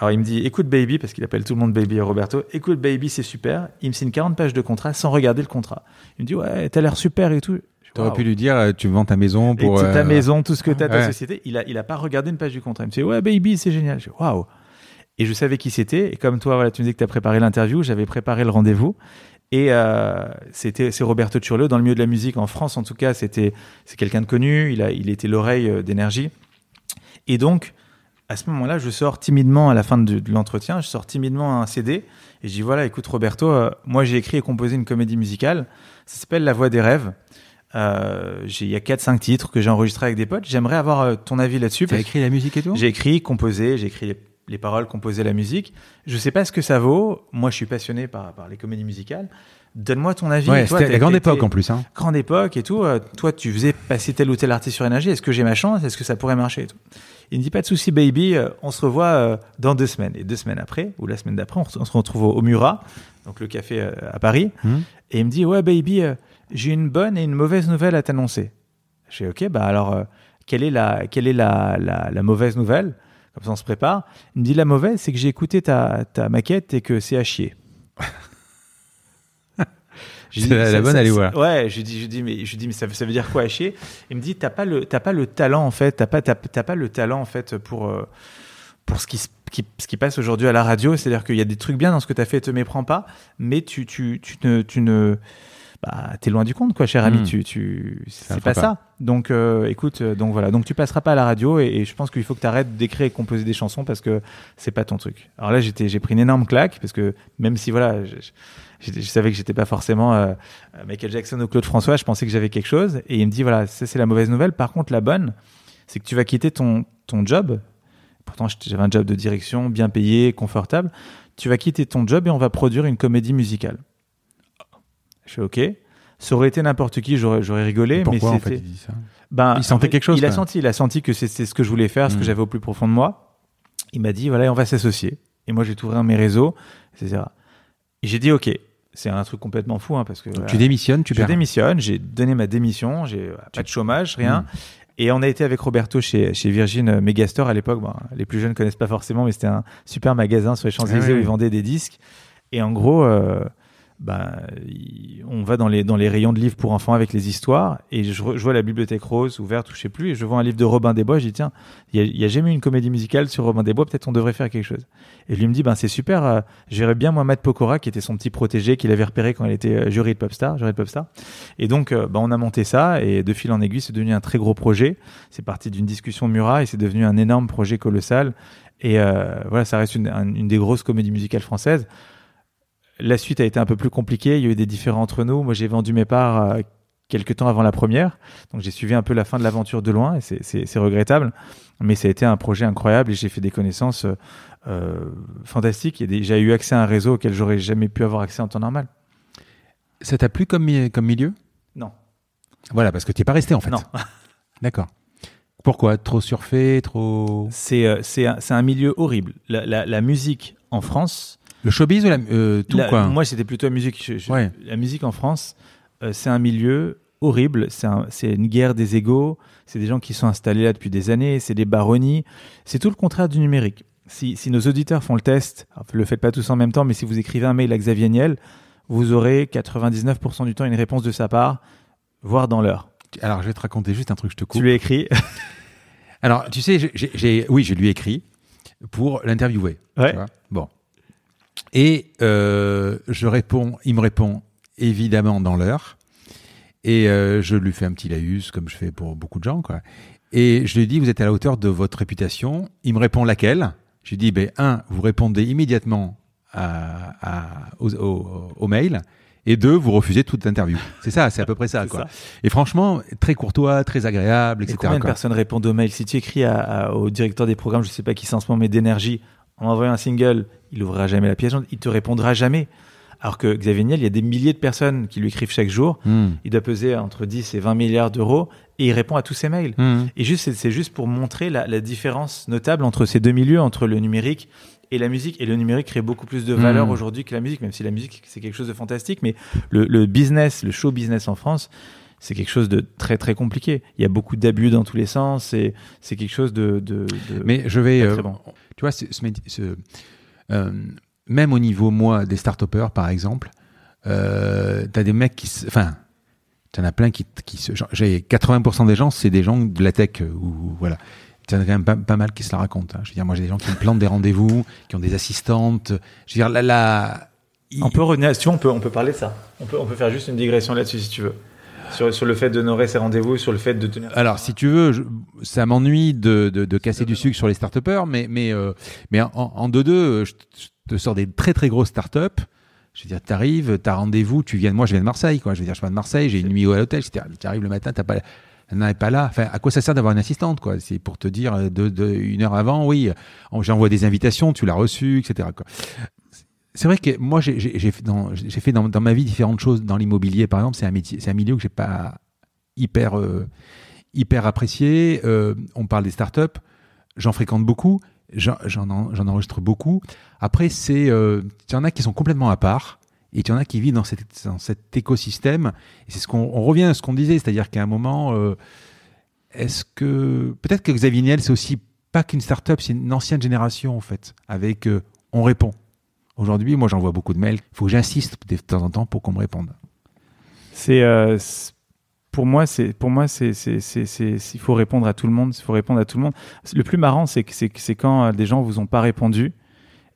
alors il me dit, écoute baby, parce qu'il appelle tout le monde baby Roberto, écoute baby, c'est super. Il me signe 40 pages de contrat sans regarder le contrat. Il me dit, ouais, t'as l'air super et tout. T'aurais Waouh. pu lui dire, euh, tu vends ta maison Et pour. c'est ta euh, maison, tout ce que t'as, ta Ouais. société. Il a, il a pas regardé une page du contrat. Il me dit, ouais, baby, c'est génial. Je dis, waouh. Et je savais qui c'était. Et comme toi, voilà, tu me dis que tu as préparé l'interview, j'avais préparé le rendez-vous. Et euh, c'était c'est Roberto Ciurleo dans le milieu de la musique en France en tout cas c'était c'est quelqu'un de connu il a il était l'oreille d'énergie et donc à ce moment-là je sors timidement à la fin de, de l'entretien je sors timidement un CD et je dis voilà écoute Roberto euh, moi j'ai écrit et composé une comédie musicale ça s'appelle La Voix des rêves euh, j'ai- il y a quatre cinq titres que j'ai enregistrés avec des potes j'aimerais avoir euh, ton avis là-dessus T'as parce écrit la musique et tout? J'ai écrit, composé, j'ai écrit les, les paroles, composé la musique. Je sais pas ce que ça vaut. Moi, je suis passionné par, par les comédies musicales. Donne-moi ton avis. Ouais, c'était la grande époque en plus. Hein. Grande époque et tout. Euh, toi, tu faisais passer tel ou tel artiste sur énergie. Est-ce que j'ai ma chance Est-ce que ça pourrait marcher et tout. Il me dit pas de souci, baby. euh, on se revoit euh, dans deux semaines. Et deux semaines après, ou la semaine d'après, on, se- on se retrouve au, au Murat, donc le café à Paris. Hmm. Et il me dit ouais, baby, j'ai une bonne et une mauvaise nouvelle à t'annoncer. Je dis ok, bah alors quelle est la quelle est la, la, la mauvaise nouvelle? Comme ça, on se prépare. Il me dit la mauvaise, c'est que j'ai écouté ta, ta maquette et que c'est à chier. Dit, la- la bonne, ça- voilà. Ouais, je dis, je dis, mais je dis, mais ça, ça veut dire quoi à chier? Il me dit, t'as pas le, t'as pas le talent en fait, t'as pas, t'as, t'as pas le talent en fait pour euh, pour ce qui, se- qui- ce qui passe aujourd'hui à la radio. C'est-à-dire qu'il y a des trucs bien dans ce que t'as fait, te méprends pas, mais tu, tu, tu ne, tu ne, bah, t'es loin du compte, quoi, cher ami. Hmm. Tu, tu, c'est pas, fera ça. Donc, euh, écoute, euh, donc voilà. Donc, tu passeras pas à la radio et, et je pense qu'il faut que tu arrêtes d'écrire et composer des chansons parce que c'est pas ton truc. Alors là, j'étais, j'ai pris une énorme claque parce que même si voilà, je, je, je savais que j'étais pas forcément euh, Michael Jackson ou Claude François, je pensais que j'avais quelque chose et il me dit voilà, ça c'est la mauvaise nouvelle. Par contre, la bonne, c'est que tu vas quitter ton ton job. Pourtant, j'avais un job de direction, bien payé, confortable. Tu vas quitter ton job et on va produire une comédie musicale. Je fais OK. Ça aurait été n'importe qui, j'aurais, rigolé, Pourquoi mais en fait il dit ça? Ben, Il sentait quelque chose, Il a senti, il a senti que c'était ce que je voulais faire, ce que Mm. j'avais au plus profond de moi. Il m'a dit voilà, on va s'associer. Et moi, j'ai tout ouvert mes réseaux, etc. Et j'ai dit ok. C'est un truc complètement fou, hein, parce que voilà, tu démissionnes, tu je perds. démissionne, j'ai donné ma démission, j'ai euh, pas de chômage, rien. Et on a été avec Roberto chez, chez Virgin Megastore à l'époque. Bon, les plus jeunes connaissent pas forcément, mais c'était un super magasin sur les Champs-Élysées Ah où ils vendaient des disques. Et en gros, euh, bah, on va dans les, dans les rayons de livres pour enfants avec les histoires. Et je, je vois la bibliothèque rose ouverte ou je sais plus. Et je vois un livre de Robin des Bois. Je dis, tiens, il y a, a jamais eu une comédie musicale sur Robin des Bois. Peut-être on devrait faire quelque chose. Et lui me dit, ben, c'est super. euh, J'irais bien, moi, Matt Pokora, qui était son petit protégé, qu'il avait repéré quand il était euh, jury de Popstar. Jury de Popstar. Et donc, euh, bah, on a monté ça et de fil en aiguille, c'est devenu un très gros projet. C'est parti d'une discussion Murat et c'est devenu un énorme projet colossal. Et euh, voilà, ça reste une, un- une des grosses comédies musicales françaises. La suite a été un peu plus compliquée. Il y a eu des différends entre nous. Moi, j'ai vendu mes parts euh, quelques temps avant la première. Donc, j'ai suivi un peu la fin de l'aventure de loin et c'est- regrettable. Mais ça a été un projet incroyable et j'ai fait des connaissances euh, euh, fantastiques. J'ai eu accès à un réseau auquel j'aurais jamais pu avoir accès en temps normal. Ça t'a plu comme, mi- comme milieu? Non. Voilà, parce que tu n'es pas resté en fait. Non. D'accord. Pourquoi? Trop surfé, trop. C'est un, milieu horrible. La, la, la musique en France. Le showbiz ou la, euh, tout la- quoi? Moi, c'était plutôt la musique. Je- je- Ouais. La musique en France, euh, c'est un milieu horrible. C'est un- c'est une guerre des égaux. C'est des gens qui sont installés là depuis des années. C'est des baronnies. C'est tout le contraire du numérique. Si, si nos auditeurs font le test, alors, le faites pas tous en même temps, mais si vous écrivez un mail à Xavier Niel, vous aurez 99% du temps une réponse de sa part, voire dans l'heure. Alors, je vais te raconter juste un truc, je te coupe. Tu lui as écrit? Alors, tu sais, oui, je lui ai écrit pour l'interviewer. Ouais. Bon. Et euh, je réponds, il me répond évidemment dans l'heure. Et euh, je lui fais un petit laïus, comme je fais pour beaucoup de gens, quoi. Et je lui dis, vous êtes à la hauteur de votre réputation. Il me répond laquelle? Je lui dis, ben, un, vous répondez immédiatement à, à- au, au- au mail. Et deux, vous refusez toute interview. C'est ça, c'est à peu près ça, quoi. ça. Et franchement, très courtois, très agréable, Et etc. combien de personnes répondent aux mails? Si tu écris à- à- au directeur des programmes, je sais pas qui c'est en ce moment, mais d'énergie, en envoyant un single, il ouvrira jamais la pièce il te répondra jamais. Alors que Xavier Niel, il y a des milliers de personnes qui lui écrivent chaque jour. Hmm. Il doit peser entre 10 et 20 milliards d'euros et il répond à tous ses mails. Hmm. Et juste, c'est- juste pour montrer la, la différence notable entre ces deux milieux, entre le numérique et la musique. Et le numérique crée beaucoup plus de valeur Mm. aujourd'hui que la musique, même si la musique, c'est quelque chose de fantastique. Mais le, le business, le show business en France, c'est quelque chose de très, très compliqué. Il y a beaucoup d'abus dans tous les sens. et C'est quelque chose de... de, de- Mais je vais, euh, bon. tu vois, ce, ce médi- ce- même au niveau moi des start par exemple, euh, t'as des mecs qui, se- enfin, t'en as plein qui, qui se, j'ai 80% des gens, c'est des gens de la tech euh, ou voilà. T'en as quand même pas, mal qui se la racontent. hein. Je veux dire, moi j'ai des gens qui me plantent des rendez-vous, qui ont des assistantes. Je veux dire, là, On peut revenir, si tu veux, on peut, on peut parler de ça. On peut, on peut faire juste une digression là-dessus si tu veux. Sur, sur le fait d'honorer ses rendez-vous, sur le fait de tenir. Alors, si tu veux, je- ça m'ennuie de, de, de casser du sucre sur les start mais, mais, euh, mais en, en 2-2, je, te- je te sors des très très grosses start-up. Je veux dire, t'arrives, t'as rendez-vous, tu viens, moi je viens de Marseille, quoi. Je veux dire, je viens de Marseille, j'ai une nuit à l'hôtel, tu arrives le matin, t'as pas, elle n'est pas là. Enfin, à quoi ça sert d'avoir une assistante, quoi? C'est pour te dire euh, de, de, une heure avant, oui, j'envoie des invitations, tu l'as reçu, etc. Quoi. C'est vrai que moi, j'ai fait, dans, ma vie différentes choses. Dans l'immobilier, par exemple, c'est un un milieu que j'ai pas hyper, euh, hyper apprécié. Euh, on parle des startups, j'en fréquente beaucoup, j'en j'en en- j'en enregistre beaucoup. Après, c'est, euh, il y en a qui sont complètement à part. Et il y en a qui vivent dans, cette, dans cet écosystème. C'est ce qu'on on revient à ce qu'on disait, c'est-à-dire qu'à un moment, est-ce que peut-être que Xavier Niel, c'est aussi pas qu'une start-up, c'est une ancienne génération en fait, avec on répond. Aujourd'hui, moi, j'envoie beaucoup de mails. Il faut que j'insiste de temps en temps pour qu'on me réponde. C'est euh, pour moi, c'est pour moi, c'est il faut répondre à tout le monde. Il faut répondre à tout le monde. Le plus marrant, c'est que c'est quand euh, des gens vous ont pas répondu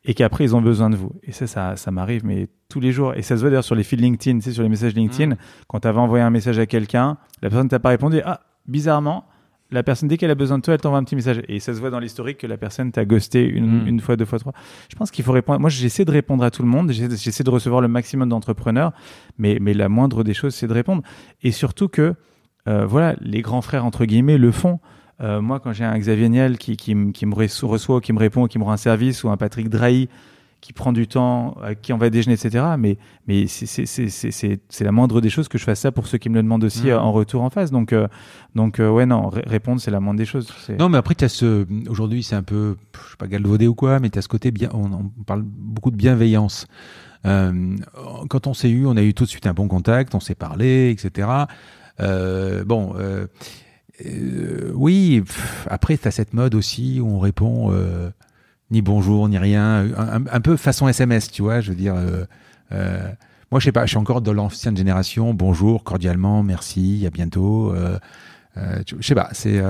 et qu'après ils ont besoin de vous. Et ça, ça, ça m'arrive, mais tous les jours. Et ça se voit d'ailleurs sur les fils LinkedIn, tu sais, sur les messages LinkedIn. Mm. Quand tu avais envoyé un message à quelqu'un, la personne t'a pas répondu. Ah, bizarrement, la personne dès qu'elle a besoin de toi, elle t'envoie un petit message. Et ça se voit dans l'historique que la personne t'a ghosté une, Mm. une fois, deux fois, trois. Je pense qu'il faut répondre. Moi, j'essaie de répondre à tout le monde. J'essaie de recevoir le maximum d'entrepreneurs, mais mais la moindre des choses, c'est de répondre. Et surtout que euh, voilà, les grands frères entre guillemets le font. Euh, moi, quand j'ai un Xavier Niel qui, qui, me- qui me reçoit, reçoit, qui me répond, qui me rend un service, ou un Patrick Drahi qui prend du temps, à qui on va déjeuner, etc. Mais, mais c'est- la moindre des choses que je fasse ça pour ceux qui me le demandent aussi Mhm. euh, en retour en face. Donc, euh, donc euh, ouais, non, ré- répondre, c'est la moindre des choses. Non, mais après, tu as ce. Aujourd'hui, c'est un peu. Je sais pas, galvaudé ou quoi, mais tu as ce côté bien. On, on parle beaucoup de bienveillance. Euh, quand on s'est eu, on a eu tout de suite un bon contact, on s'est parlé, etc. Bon. oui, pff, après, tu as cette mode aussi où on répond ni bonjour, ni rien. Un, peu façon SMS, tu vois, je veux dire. euh, euh, moi, je sais pas, je suis encore de l'ancienne génération. Bonjour, cordialement, merci, à bientôt. Euh, tu- je sais pas, c'est.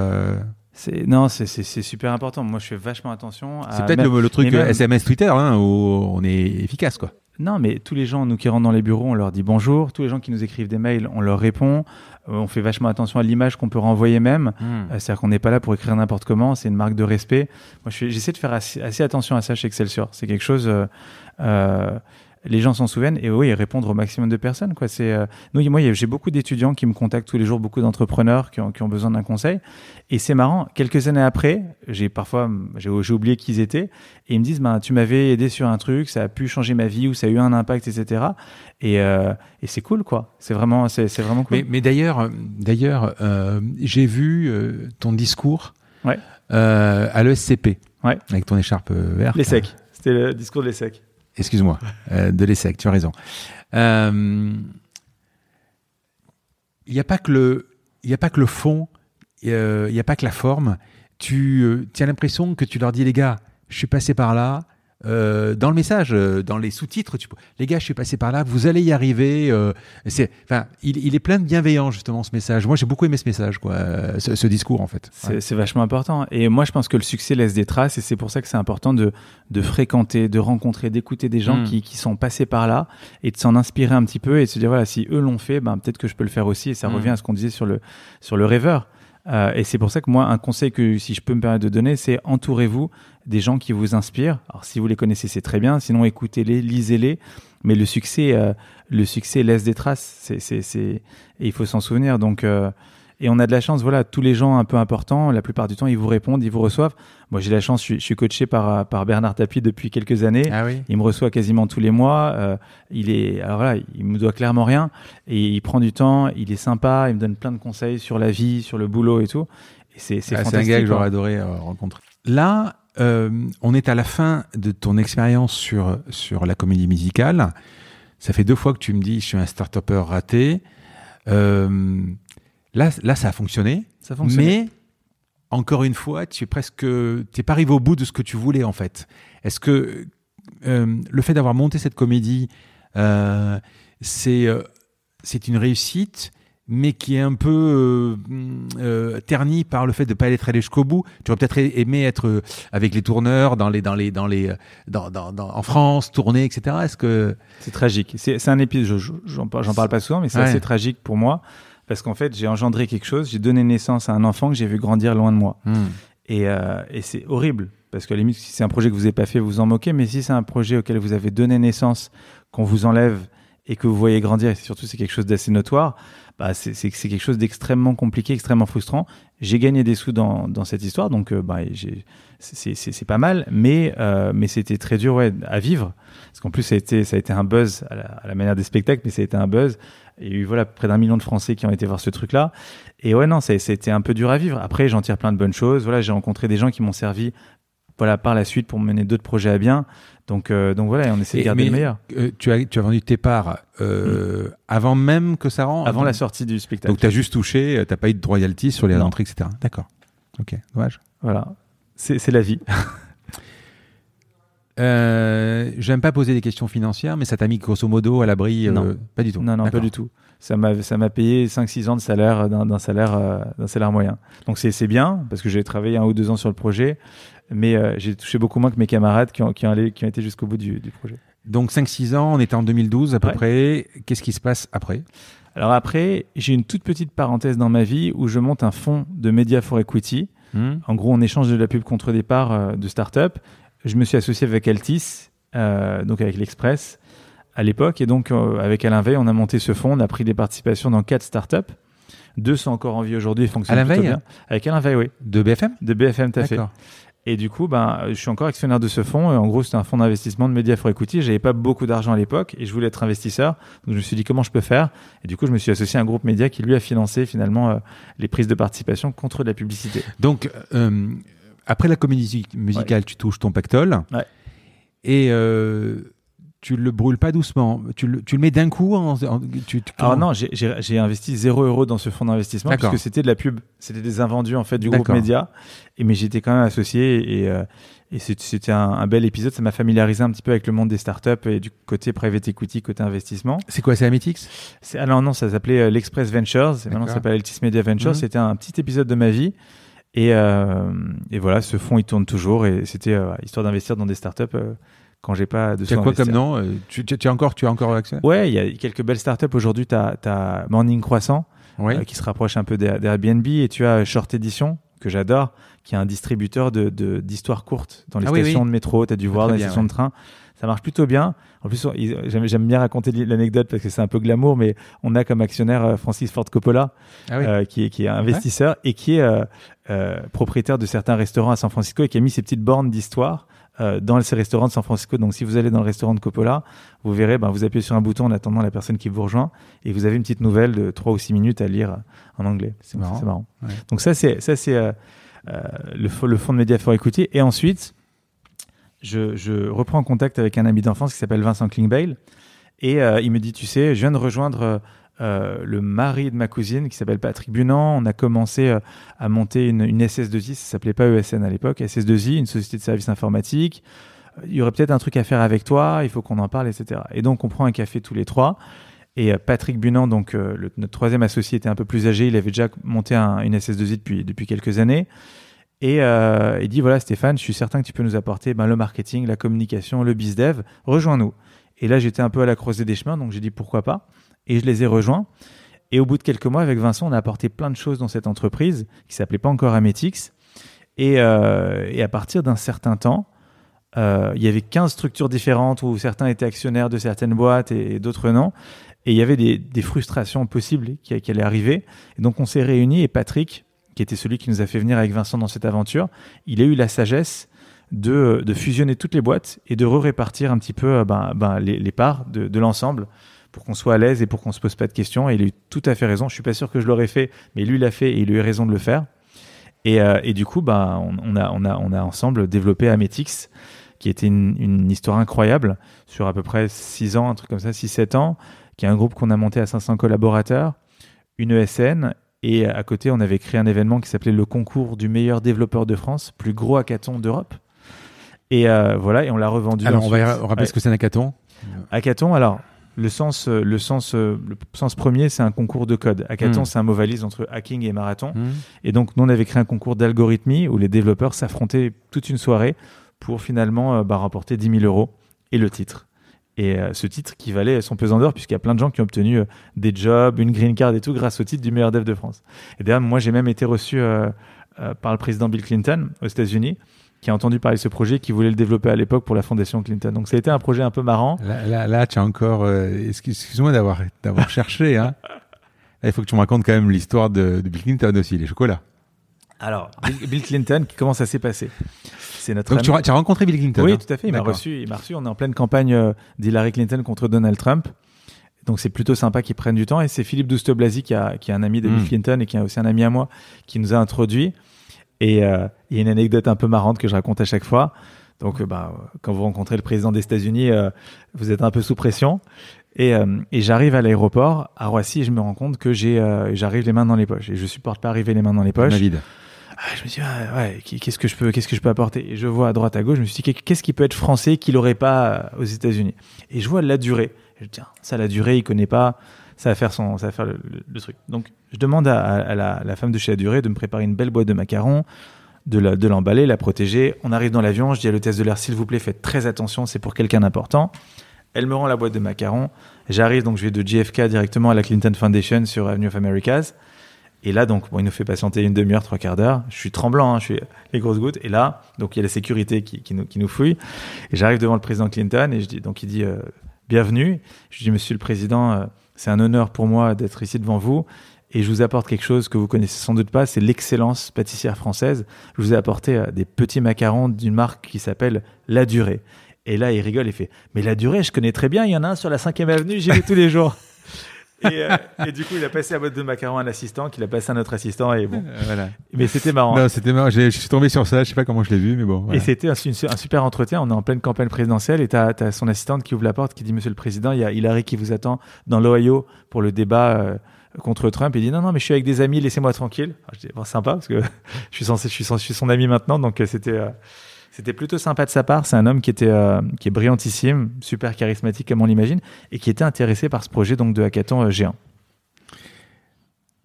C'est non, c'est c'est- c'est super important. Moi, je fais vachement attention. C'est peut-être même- le, le truc même- SMS Twitter hein, où on est efficace quoi. Non, mais tous les gens, nous qui rentrent dans les bureaux, on leur dit bonjour. Tous les gens qui nous écrivent des mails, on leur répond. Euh, on fait vachement attention à l'image qu'on peut renvoyer même. Euh, C'est-à-dire qu'on n'est pas là pour écrire n'importe comment. C'est une marque de respect. Moi, j'essaie de faire assez, assez attention à ça chez Excelsior. C'est quelque chose. euh, euh, les gens s'en souviennent et oui, répondre au maximum de personnes. Quoi. C'est, euh, nous, moi, j'ai beaucoup d'étudiants qui me contactent tous les jours, beaucoup d'entrepreneurs qui ont, qui ont besoin d'un conseil. Et c'est marrant, quelques années après, j'ai parfois, j'ai, oublié qui ils étaient, et ils me disent, ben, tu m'avais aidé sur un truc, ça a pu changer ma vie ou ça a eu un impact, etc. Et, euh, et c'est cool, quoi. C'est vraiment, c'est, vraiment cool. Mais, mais d'ailleurs, d'ailleurs, euh, j'ai vu euh, ton discours ouais. euh, à l'ESCP ouais. avec ton écharpe verte. Les secs. C'était le discours de l'ESSEC. Excuse-moi, euh, de l'ESSEC, tu as raison. Euh, Il n'y a pas que le, il y a pas que le fond, il n'y a pas que la forme. Tu, euh, tu as l'impression que tu leur dis les gars, je suis passé par là. Euh, dans le message, euh, dans les sous-titres, tu... les gars, je suis passé par là, vous allez y arriver. Euh, c'est, enfin, il, il, est plein de bienveillance justement ce message. Moi, j'ai beaucoup aimé ce message, quoi, euh, ce, ce discours en fait. C'est, ouais. c'est vachement important. Et moi, je pense que le succès laisse des traces, et c'est pour ça que c'est important de, de fréquenter, de rencontrer, d'écouter des gens Mm. qui, qui sont passés par là, et de s'en inspirer un petit peu, et de se dire voilà, si eux l'ont fait, ben peut-être que je peux le faire aussi. Et ça Mm. revient à ce qu'on disait sur le sur le rêveur. Euh, et c'est pour ça que moi, un conseil que si je peux me permettre de donner, c'est entourez-vous des gens qui vous inspirent. Alors si vous les connaissez, c'est très bien. Sinon, écoutez-les, lisez-les. Mais le succès, euh, le succès laisse des traces. C'est, c'est, c'est... Et il faut s'en souvenir. Donc, euh... et on a de la chance. Voilà, tous les gens un peu importants, la plupart du temps, ils vous répondent, ils vous reçoivent. Moi, j'ai la chance. Je suis, je suis coaché par par Bernard Tapie depuis quelques années. Ah oui. Il me reçoit quasiment tous les mois. Euh, il est, alors voilà, il me doit clairement rien et il prend du temps. Il est sympa. Il me donne plein de conseils sur la vie, sur le boulot et tout. Et c'est, c'est Ah, fantastique. c'est un gars que quoi. j'aurais adoré euh, rencontrer. Là, euh, on est à la fin de ton expérience sur, sur la comédie musicale. Ça fait deux fois que tu me dis je suis un start-upper raté. Euh, là, là, ça a fonctionné. Ça fonctionne. Mais encore une fois, tu es presque, pas arrivé au bout de ce que tu voulais en fait. Est-ce que euh, le fait d'avoir monté cette comédie, c'est c'est une réussite, mais qui est un peu euh, euh, ternie par le fait de pas être allé jusqu'au bout. Tu aurais peut-être aimé être euh, avec les tourneurs dans les dans les dans les dans, dans, dans en France, tourner, etc. Est-ce que C'est tragique. C'est, un épisode. je- je- J'en, par- j'en parle pas souvent, mais c'est Ouais. assez tragique pour moi parce qu'en fait, j'ai engendré quelque chose. J'ai donné naissance à un enfant que j'ai vu grandir loin de moi. Et, euh, et c'est horrible parce que à la limite, si c'est un projet que vous n'avez pas fait, vous vous en moquez. Mais si c'est un projet auquel vous avez donné naissance, qu'on vous enlève et que vous voyez grandir, et surtout c'est quelque chose d'assez notoire, bah c'est, c'est, quelque chose d'extrêmement compliqué, extrêmement frustrant. J'ai gagné des sous dans, dans cette histoire, donc euh, bah, c'est, pas mal, mais, euh, mais c'était très dur ouais, à vivre. Parce qu'en plus, ça a été, ça a été un buzz à la, à la manière des spectacles, mais ça a été un buzz. Il y a eu voilà, près d'un million de Français qui ont été voir ce truc-là. Et ouais, non, été un peu dur à vivre. Après, j'en tire plein de bonnes choses. Voilà, j'ai rencontré des gens qui m'ont servi voilà, par la suite pour mener d'autres projets à bien. Donc, euh, donc voilà, on essaie de garder mais, le meilleur. euh, tu as tu as vendu tes parts euh, avant même que ça rentre. Avant la sortie du spectacle. Donc tu as juste touché, euh, t'as pas eu de royalties sur les Non. entrées, etc. D'accord. Ok, dommage. Voilà. C'est, la vie. J'aime pas poser des questions financières, mais ça t'a mis grosso modo à l'abri Non. Pas du tout. Non, non, pas du tout. Ça m'a, payé 5-6 ans de salaire d'un, salaire, salaire moyen. Donc c'est, c'est bien parce que j'ai travaillé un ou deux ans sur le projet, mais euh, j'ai touché beaucoup moins que mes camarades qui ont, qui ont, allé, qui ont été jusqu'au bout du, du projet. Donc 5-6 ans, on était en 2012 à peu Ouais. près. Qu'est-ce qui se passe après? Alors après, j'ai une toute petite parenthèse dans ma vie où je monte un fonds de Media for Equity. Hmm En gros, on échange de la pub contre des parts euh, de start-up. Je me suis associé avec Altis, euh, donc avec l'Express à l'époque. Et donc, euh, avec Alain Veil, on a monté ce fonds. On a pris des participations dans quatre start-up. Deux sont encore en vie aujourd'hui et fonctionnent Alain plutôt Veil bien. Avec Alain Veil, oui. De BFM De BFM, tout à fait. Et du coup, ben, je suis encore actionnaire de ce fonds. Et en gros, c'était un fonds d'investissement de Media for Equity. J'avais pas beaucoup d'argent à l'époque et je voulais être investisseur. Donc, je me suis dit comment je peux faire? Et du coup, je me suis associé à un groupe média qui lui a financé finalement euh, les prises de participation contre de la publicité. Donc, euh, après la comédie musicale, tu touches ton pactole. Ouais. Et euh, tu le brûles pas doucement. Tu le, tu le mets d'un coup en, en- tu, tu- Alors non, j'ai- investi 0 euros dans ce fonds d'investissement parce que c'était de la pub, c'était des invendus en fait du groupe média. Et mais j'étais quand même associé et, euh, et c'était un, un bel épisode. Ça m'a familiarisé un petit peu avec le monde des startups et du côté private equity, côté investissement. C'est quoi, c'est Amitix Alors non, ça s'appelait euh, l'Express Ventures. Et maintenant, ça s'appelle Altis Media Ventures. Mhm. C'était un petit épisode de ma vie. Et, euh, et voilà, ce fonds, il tourne toujours. Et c'était euh, histoire d'investir dans des startups quand j'ai pas de Tu as quoi comme nom Euh, tu, tu, tu as encore, tu as encore accès? Ouais, il y a quelques belles startups. Aujourd'hui, tu as, Morning Croissant Oui. euh, qui se rapproche un peu d'Air- d'Airbnb et tu as Short Edition que j'adore qui est un distributeur de de- d'histoires courtes dans les Ah stations oui. de métro. T'as dû Très, voir dans les bien, stations ouais. de train. Ça marche plutôt bien. En plus, j'aime bien raconter l'anecdote parce que c'est un peu glamour, mais on a comme actionnaire euh, Francis Ford Coppola, Ah euh, qui est qui est investisseur et qui est euh, propriétaire de certains restaurants à San Francisco et qui a mis ses petites bornes d'histoire euh, dans ces restaurants de San Francisco. Donc, si vous allez dans le restaurant de Coppola, vous verrez, ben, vous appuyez sur un bouton en attendant la personne qui vous rejoint et vous avez une petite nouvelle de 3 ou 6 minutes à lire euh, en anglais. C'est Marrant. c'est marrant. Ouais. Donc, ça, c'est ça c'est euh, euh, le, le fond de média for equity. Et ensuite, je, je reprends contact avec un ami d'enfance qui s'appelle Vincent Klingbeil et euh, il me dit, tu sais, je viens de rejoindre euh, le mari de ma cousine qui s'appelle Patrick Bunand. On a commencé euh, à monter une, une SS2I, ça s'appelait pas ESN à l'époque, SS2I, une société de services informatiques. Euh, Il y aurait peut-être un truc à faire avec toi, il faut qu'on en parle, etc. Et donc on prend un café tous les trois. Et Patrick Bunand, donc notre troisième associé, était un peu plus âgé. Il avait déjà monté un- une SS2I depuis, depuis quelques années. Et il dit voilà Stéphane, je suis certain que tu peux nous apporter ben, le marketing, la communication, le bizdev. Rejoins-nous. Et là j'étais un peu à la croisée des chemins, donc j'ai dit pourquoi pas? Et je les ai rejoints. Et au bout de quelques mois, avec Vincent, on a apporté plein de choses dans cette entreprise qui s'appelait pas encore Ametix. Et, euh, et à partir d'un certain temps, euh, il y avait 15 structures différentes où certains étaient actionnaires de certaines boîtes et, d'autres non. Et il y avait des, frustrations possibles qui, allaient arriver. Et donc on s'est réunis et Patrick, qui était celui qui nous a fait venir avec Vincent dans cette aventure, il a eu la sagesse de, fusionner toutes les boîtes et de re-répartir un petit peu euh, ben, ben, les, parts de l'ensemble pour qu'on soit à l'aise et pour qu'on se pose pas de questions. Et il a eu tout à fait raison. Je suis pas sûr que je l'aurais fait, mais lui l'a fait et il a eu raison de le faire. Et, euh, et du coup, bah, on, on a, on, a, on a ensemble développé Ametix, qui était une, une histoire incroyable sur à peu près 6 ans, un truc comme ça, 6-7 ans, qui est un groupe qu'on a monté à 500 collaborateurs, une ESN, et à côté, on avait créé un événement qui s'appelait le concours du meilleur développeur de France, plus gros hackathon d'Europe. Et euh, voilà, et on l'a revendu. Alors, on va rappeler Ouais. ce que c'est un hackathon? Hackathon, alors le sens, euh, le sens, euh, le sens premier, c'est un concours de code. Hackathon, Hmm. c'est un mot valise entre hacking et marathon. Hmm. Et donc, nous, on avait créé un concours d'algorithmie où les développeurs s'affrontaient toute une soirée pour finalement euh, bah, remporter 10 000 euros et le titre. Et euh, ce titre qui valait son pesant d'or, puisqu'il y a plein de gens qui ont obtenu euh, des jobs, une green card et tout, grâce au titre du meilleur dev de France. Et d'ailleurs, moi, j'ai même été reçu par le président Bill Clinton aux États-Unis, qui a entendu parler de ce projet, qui voulait le développer à l'époque pour la fondation Clinton. Donc, ça a été un projet un peu marrant. Là, là, là, tu as encore. euh, excuse- Excuse-moi d'avoir d'avoir cherché. Hein. Là, il faut que tu me racontes quand même l'histoire de, de Bill Clinton aussi, les chocolats. Alors, Bill, Clinton, comment ça s'est passé? C'est notre Donc, ami- tu, as- rencontré Bill Clinton Oui, hein tout à fait. Il m'a reçu. Il m'a reçu. On est en pleine campagne euh, d'Hillary Clinton contre Donald Trump. Donc c'est plutôt sympa qu'ils prennent du temps. Et c'est Philippe Douste-Blazy qui, a- qui est un ami de Bill Mm. Clinton et qui est aussi un ami à moi qui nous a introduit. Et euh, il y a une anecdote un peu marrante que je raconte à chaque fois. Donc euh, bah, quand vous rencontrez le président des États-Unis, euh, vous êtes un peu sous pression. Et, euh, et j'arrive à l'aéroport à Roissy et je me rends compte que j'ai, j'arrive les mains dans les poches et je supporte pas arriver les mains dans les poches. David. Ah, je me dis ah, ouais, qu'est-ce que je peux qu'est-ce que je peux apporter? Et je vois à droite à gauche je me suis dit qu'est-ce qui peut être français qu'il aurait pas aux États-Unis? Et je vois la durée et je dis tiens ça la durée il connaît pas ça va faire ça va faire le, truc donc je demande à, la, la femme de chez la durée de me préparer une belle boîte de macarons de la- l'emballer la protéger on arrive dans l'avion je dis à l'hôtesse de l'air s'il vous plaît faites très attention c'est pour quelqu'un d'important elle me rend la boîte de macarons j'arrive donc je vais de JFK directement à la Clinton Foundation sur Avenue of Americas et là, donc, bon, il nous fait patienter une demi-heure, trois quarts d'heure. Je suis tremblant, hein, je suis les grosses gouttes. Et là, donc, il y a la sécurité qui, qui, nous, qui nous fouille. Et j'arrive devant le président Clinton et je dis, donc, il dit, euh, bienvenue. Je dis, monsieur le président, euh, c'est un honneur pour moi d'être ici devant vous. Et je vous apporte quelque chose que vous connaissez sans doute pas, c'est l'excellence pâtissière française. Je vous ai apporté euh, des petits macarons d'une marque qui s'appelle La Durée. Et là, il rigole et fait, mais La Durée, je connais très bien. Il y en a un sur la 5e avenue, j'y vais tous les jours. Et, euh, et du coup, il a passé la boîte de macarons à l'assistant, qu'il a passé à notre assistant. Et bon, Euh, voilà. mais c'était marrant. Non, c'était marrant. Je suis tombé sur ça. Je sais pas comment je l'ai vu, mais bon. voilà. Et c'était un, su- un super entretien. On est en pleine campagne présidentielle et t'as as son assistante qui ouvre la porte, qui dit Monsieur le Président, il y a Hillary qui vous attend dans l'Ohio pour le débat euh, contre Trump. Il dit non non mais je suis avec des amis, laissez-moi tranquille. Alors, je dis bon sympa parce que je suis censé, je suis, censé- je suis son ami maintenant, donc c'était euh, c'était plutôt sympa de sa part. C'est un homme qui était euh, qui est brillantissime, super charismatique comme on l'imagine, et qui était intéressé par ce projet donc de hackathon euh, géant.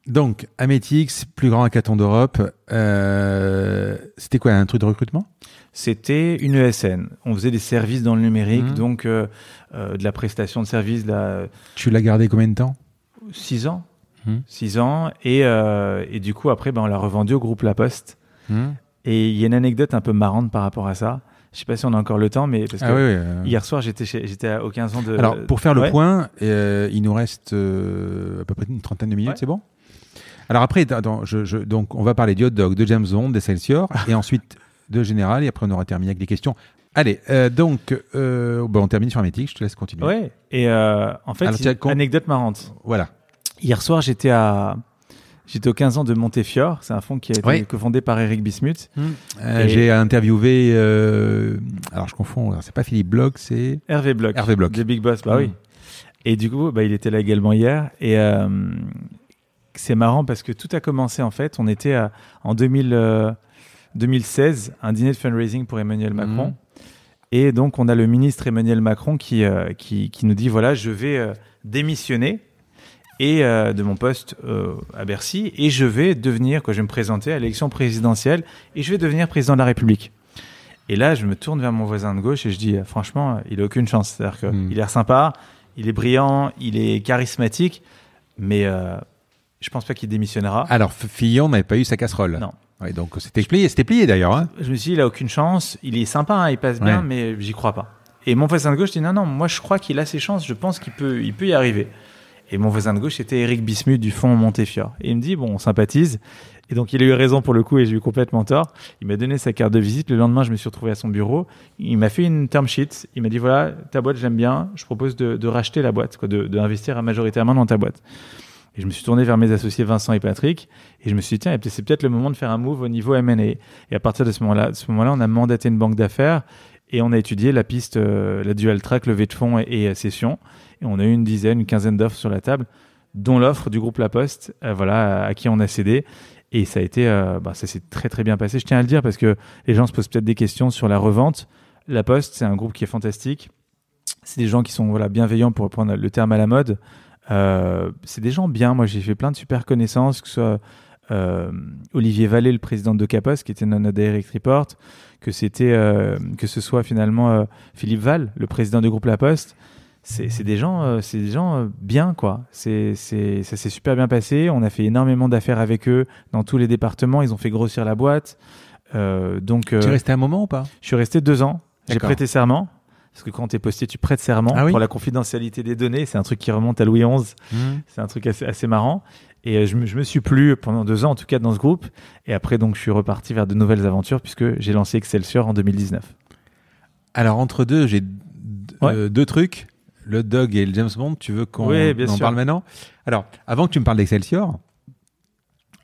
Donc, Ametix, plus grand hackathon d'Europe. Euh, c'était quoi, un truc de recrutement? C'était une ESN. On faisait des services dans le numérique, Mhm. donc de la prestation de services, la, Tu l'as gardé combien de temps? Six ans. Mhm. Six ans. Et, et du coup, après, ben, on l'a revendu au groupe La Poste. Hmm Et il y a une anecdote un peu marrante par rapport à ça. Je sais pas si on a encore le temps, mais parce que Ah oui, oui, euh. hier soir j'étais j'étais aux 15 ans de. Alors, pour faire le Ouais. point, euh, il nous reste euh, à peu près une trentaine de minutes, Ouais. c'est bon Alors après, attends, je, je- donc on va parler du hot dog, de James Bond, d'Excelsior, et ensuite de Général, et après on aura terminé avec les questions. Allez, euh, donc, on termine sur Métic, je te laisse continuer. Ouais. Et en fait, Alors, tiens, con- anecdote marrante. Voilà. Hier soir, j'étais à. J'étais aux 15 ans de Montefiore, c'est un fonds qui a été cofondé par Eric Bismuth. Euh, Et- J'ai interviewé, euh, alors je confonds, c'est pas Philippe Bloch, c'est Hervé Bloch. Hervé Bloch. Des Big Boss, bah oui. Mm. Et du coup, bah, il était là également hier. Et euh, c'est marrant parce que tout a commencé en fait. On était à- en 2000, euh, 2016, un dîner de fundraising pour Emmanuel Macron. Mhm. Et donc, on a le ministre Emmanuel Macron qui, euh, qui, qui nous dit voilà, je vais euh, démissionner et euh, de mon poste euh, à Bercy et je vais devenir, quoi, je vais me présenter à l'élection présidentielle et je vais devenir président de la République. Et là, je me tourne vers mon voisin de gauche et je dis euh, franchement, il a aucune chance. C'est-à-dire qu'il Mm. a l'air sympa, il est brillant, il est charismatique, mais euh, je pense pas qu'il démissionnera. Alors, Fillon n'avait pas eu sa casserole. Non. Ouais, donc c'était plié, c'était plié d'ailleurs. Hein. Je me suis dit, il a aucune chance. Il est sympa, hein, il passe bien, Ouais. mais j'y crois pas. Et mon voisin de gauche dit, non, non, moi je crois qu'il a ses chances, je pense qu'il peut, il peut y arriver. Et mon voisin de gauche, c'était Eric Bismuth du fonds Montefiore. Et il me dit, bon, on sympathise. Et donc, il a eu raison pour le coup et j'ai eu complètement tort. Il m'a donné sa carte de visite. Le lendemain, je me suis retrouvé à son bureau. Il m'a fait une term sheet. Il m'a dit, voilà, ta boîte, j'aime bien. Je propose de, racheter la boîte, quoi, de, de investir majoritairement dans ta boîte. Et je me suis tourné vers mes associés Vincent et Patrick. Et je me suis dit, tiens, c'est peut-être le moment de faire un move au niveau M&A. Et à partir de ce moment-là, moment-là, on a mandaté une banque d'affaires et on a étudié la piste, euh, la dual track, levée de fonds et, et cession. Et on a eu une dizaine, une quinzaine d'offres sur la table, dont l'offre du groupe La Poste, euh, voilà, à qui on a cédé. Et ça a été, euh, bah, ça s'est très très bien passé. Je tiens à le dire parce que les gens se posent peut-être des questions sur la revente. La Poste, c'est un groupe qui est fantastique. C'est des gens qui sont voilà bienveillants pour reprendre le terme à la mode. Euh, c'est des gens bien. Moi, j'ai fait plein de super connaissances, que ce soit euh, Olivier Vallée, le président de Capos, qui était non Direct Report, que c'était que ce soit finalement Philippe Val, le président du groupe La Poste. C'est des gens, euh, c'est des gens euh, bien quoi. C'est ça s'est super bien passé. On a fait énormément d'affaires avec eux dans tous les départements. Ils ont fait grossir la boîte. Euh, donc, euh, Tu es resté un moment ou pas? je suis resté deux ans. J'ai prêté serment. Parce que quand tu es postier, tu prêtes serment Ah oui pour la confidentialité des données. C'est un truc qui remonte à Louis XI. C'est un truc assez, assez marrant. Et je me, je me suis plu pendant deux ans, en tout cas dans ce groupe. Et après, donc, je suis reparti vers de nouvelles aventures puisque j'ai lancé Excelsior en 2019. Alors entre deux, j'ai Ouais. euh, deux trucs. Le dog et le James Bond, tu veux qu'on Oui, en sûr. parle maintenant? Alors, avant que tu me parles d'Excelsior,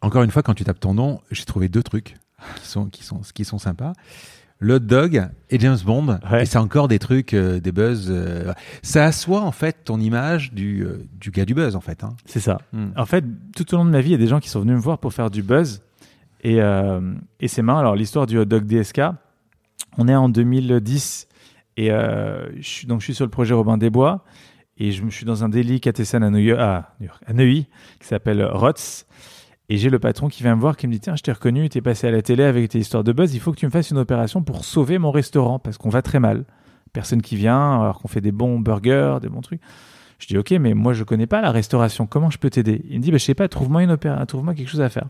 encore une fois, quand tu tapes ton nom, j'ai trouvé deux trucs qui sont, qui sont, qui sont sympas. Le dog et James Bond, Ouais. et c'est encore des trucs, euh, des buzz. euh, ça assoit en fait ton image du, euh, du gars du buzz en fait. hein. C'est ça. Hmm. En fait, tout au long de ma vie, il y a des gens qui sont venus me voir pour faire du buzz. Et, et c'est marrant. Alors, l'histoire du hot dog DSK, on est en 2010. Et euh, je, suis, donc, je suis sur le projet Robin Desbois. Et je, je suis dans un New York, à, à Neuilly qui s'appelle Rotz. Et j'ai le patron qui vient me voir qui me dit Tiens, je t'ai reconnu, tu es passé à la télé avec tes histoires de buzz. Il faut que tu me fasses une opération pour sauver mon restaurant parce qu'on va très mal. Personne qui vient, alors qu'on fait des bons burgers, des bons trucs. Je dis ok, mais moi je connais pas la restauration. Comment je peux t'aider? Il me dit bah, je sais pas, trouve-moi une opéra, trouve-moi quelque chose à faire.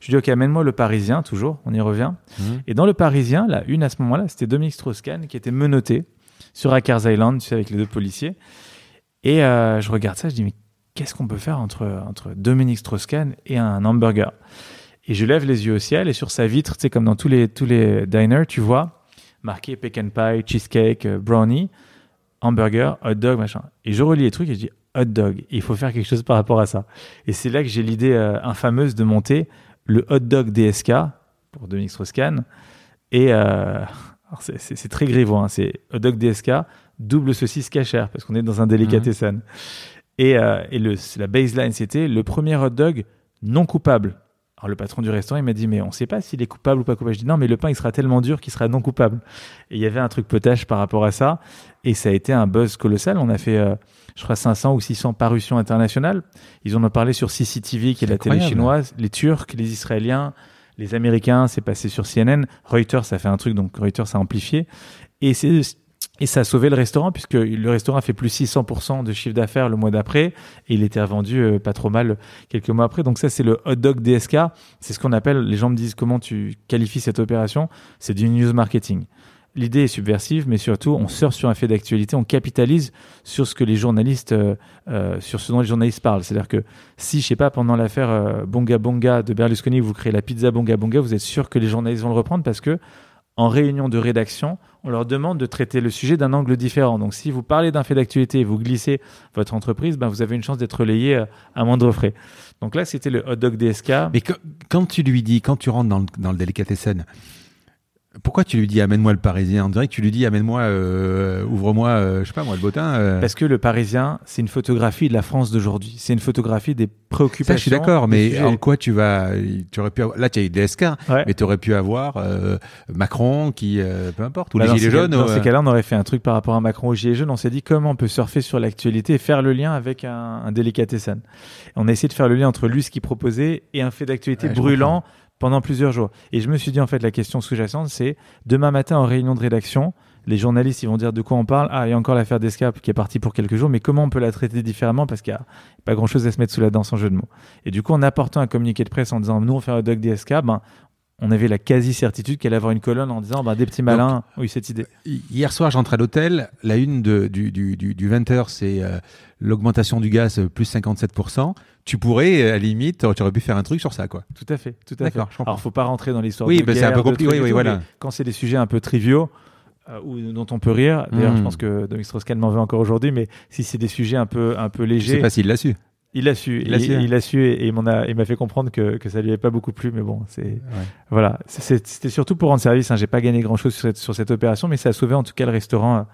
Je dis ok, amène-moi le Parisien toujours. On y revient. Mhm. Et dans le Parisien, la une à ce moment-là, c'était Dominique Strauss-Kahn qui était menotté sur Hackers Island, tu sais, avec les deux policiers. Et euh, je regarde ça, je dis mais qu'est-ce qu'on peut faire entre entre Dominique Strauss-Kahn et un hamburger? Et je lève les yeux au ciel et sur sa vitre, tu sais comme dans tous les tous les diners, tu vois marqué pecan pie, cheesecake, euh, brownie hamburger, hot dog, machin. Et je relis les trucs et je dis hot dog. Et il faut faire quelque chose par rapport à ça. Et c'est là que j'ai l'idée euh, infameuse de monter le hot dog DSK pour Dominique Strauss-Kahn. Et euh, c'est- très grivois, hein, c'est hot dog DSK, double saucisse cachère, parce qu'on est dans un délicatessen. Et, euh, et le, la baseline, c'était le premier hot dog non coupable. Alors le patron du restaurant, il m'a dit, mais on ne sait pas s'il est coupable ou pas coupable. Je dis, non, mais le pain, il sera tellement dur qu'il sera non coupable. Et il y avait un truc potage par rapport à ça. Et ça a été un buzz colossal. On a fait, euh, je crois, 500 ou 600 parutions internationales. Ils en ont parlé sur CCTV, qui est la télé Incroyable. chinoise, les Turcs, les Israéliens, les Américains, c'est passé sur CNN. Reuters, ça fait un truc, donc Reuters a amplifié. Et c'est Et ça a sauvé le restaurant puisque le restaurant a fait plus 600% de chiffre d'affaires le mois d'après et il était revendu euh, pas trop mal quelques mois après. Donc ça c'est le hot dog DSK. C'est ce qu'on appelle, les gens me disent comment tu qualifies cette opération? C'est du news marketing. L'idée est subversive, mais surtout on sort sur un fait d'actualité, on capitalise sur ce que les journalistes, euh, euh, sur ce dont les journalistes parlent. C'est-à-dire que si, je sais pas, pendant l'affaire Bonga Bonga de Berlusconi, vous créez la pizza Bonga Bonga, vous êtes sûr que les journalistes vont le reprendre parce que en réunion de rédaction, on leur demande de traiter le sujet d'un angle différent. Donc, si vous parlez d'un fait d'actualité et vous glissez votre entreprise, ben, vous avez une chance d'être relayé euh, à moindre frais. Donc là, c'était le hot dog DSK. Mais quand tu lui dis, quand tu rentres dans le, dans le délicatessen, pourquoi tu lui dis amène-moi le Parisien? On dirait que tu lui dis amène-moi, euh, ouvre-moi, euh, je sais pas moi, le bottin. Euh. Parce que le Parisien, c'est une photographie de la France d'aujourd'hui. C'est une photographie des préoccupations. Ça, je suis d'accord, mais en quoi tu vas Tu aurais pu avoir, là, tu as eu DSK, mais tu aurais pu avoir Macron, qui, peu importe, ou bah, les Gilets jaunes. Dans ces cas-là, on aurait fait un truc par rapport à Macron ou Gilets jaunes. On s'est dit comment on peut surfer sur l'actualité et faire le lien avec un, un délicatessen? On a essayé de faire le lien entre lui, ce qu'il proposait, et un fait d'actualité brûlant pendant plusieurs jours. Et je me suis dit, en fait, la question sous-jacente, c'est demain matin en réunion de rédaction, les journalistes, ils vont dire de quoi on parle. Ah, il y a encore l'affaire d'Escape qui est partie pour quelques jours, mais comment on peut la traiter différemment parce qu'il n'y a pas grand-chose à se mettre sous la dent en jeu de mots. Et du coup, en apportant un communiqué de presse en disant, nous, on fait un doc d'Escape, ben, on avait la quasi-certitude qu'elle allait avoir une colonne en disant ben, des petits malins oui cette idée. Hier soir, j'entre à l'hôtel. La une de, du, du, du, 20h, c'est euh, l'augmentation du gaz euh, plus 57% tu pourrais, à la limite, tu aurais pu faire un truc sur ça, quoi. Tout à fait, tout à fait. Alors, faut pas rentrer dans l'histoire. Oui, c'est un peu compliqué. Oui, voilà. Quand c'est des sujets un peu triviaux, euh, ou dont on peut rire. D'ailleurs, je hmm. pense que Dominique Strauss-Kahn m'en veut encore aujourd'hui, mais si c'est des sujets un peu, un peu légers. C'est facile, il l'a su. Il l'a su, il il et, il a, m'a fait comprendre que, que ça lui avait pas beaucoup plu, mais bon, c'est, voilà, c'était surtout pour rendre service. Hein. J'ai pas gagné grand chose sur cette, sur cette opération, mais ça a sauvé en tout cas le restaurant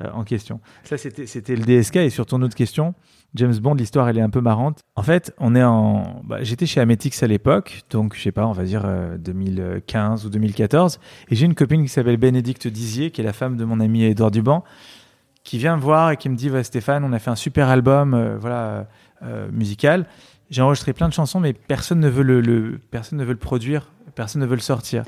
euh, en question. Ça, c'était, c'était le DSK et sur ton autre question, James Bond, l'histoire, elle est un peu marrante. En fait, on est en. Bah, j'étais chez Ametix à l'époque, donc je sais pas, on va dire 2015 euh, ou 2014. Et j'ai une copine qui s'appelle Bénédicte Dizier, qui est la femme de mon ami Edouard Duban, qui vient me voir et qui me dit Stéphane, on a fait un super album euh, voilà, euh, musical. J'ai enregistré plein de chansons, mais personne ne veut le, personne ne veut le produire, personne ne veut le sortir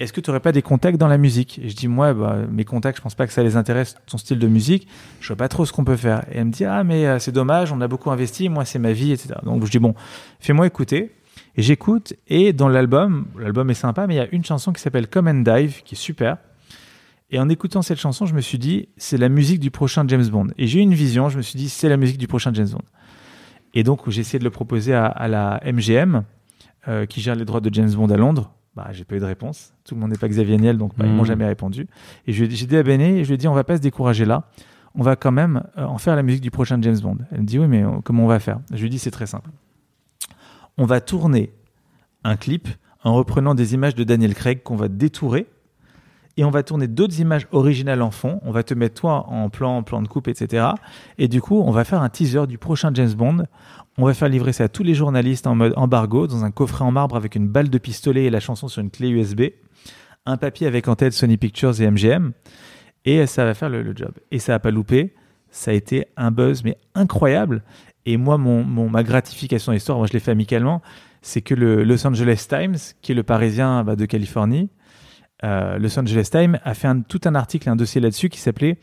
est-ce que tu n'aurais pas des contacts dans la musique? Et je dis, moi, bah, mes contacts, je pense pas que ça les intéresse, ton style de musique. Je vois pas trop ce qu'on peut faire. Et elle me dit, ah, mais euh, c'est dommage, on a beaucoup investi, moi, c'est ma vie, etc. Donc je dis, bon, fais-moi écouter. Et j'écoute, et dans l'album, l'album est sympa, mais il y a une chanson qui s'appelle Come and Dive, qui est super. Et en écoutant cette chanson, je me suis dit, c'est la musique du prochain James Bond. Et j'ai eu une vision, je me suis dit, c'est la musique du prochain James Bond. Et donc, j'ai essayé de le proposer à, la MGM, euh, qui gère les droits de James Bond à Londres bah, j'ai pas eu de réponse. Tout le monde n'est pas Xavier Niel, donc bah, ils m'ont hmm. jamais répondu. Et j'ai dit à Béné, je lui ai dit, on va pas se décourager là. On va quand même euh, en faire la musique du prochain James Bond. Elle me dit, oui, mais euh, comment on va faire? Je lui ai dit, c'est très simple. On va tourner un clip en reprenant des images de Daniel Craig qu'on va détourer et on va tourner d'autres images originales en fond. On va te mettre toi en plan, en plan de coupe, etc. Et du coup, on va faire un teaser du prochain James Bond on va faire livrer ça à tous les journalistes en mode embargo, dans un coffret en marbre avec une balle de pistolet et la chanson sur une clé USB, un papier avec en tête Sony Pictures et MGM, et ça va faire le, job. Et ça n'a pas loupé, ça a été un buzz mais incroyable. Et moi, mon, ma gratification d'histoire, moi je l'ai fait amicalement, c'est que le Los Angeles Times, qui est le Parisien bah, de Californie, euh, Los Angeles Times a fait tout un article, un dossier là-dessus qui s'appelait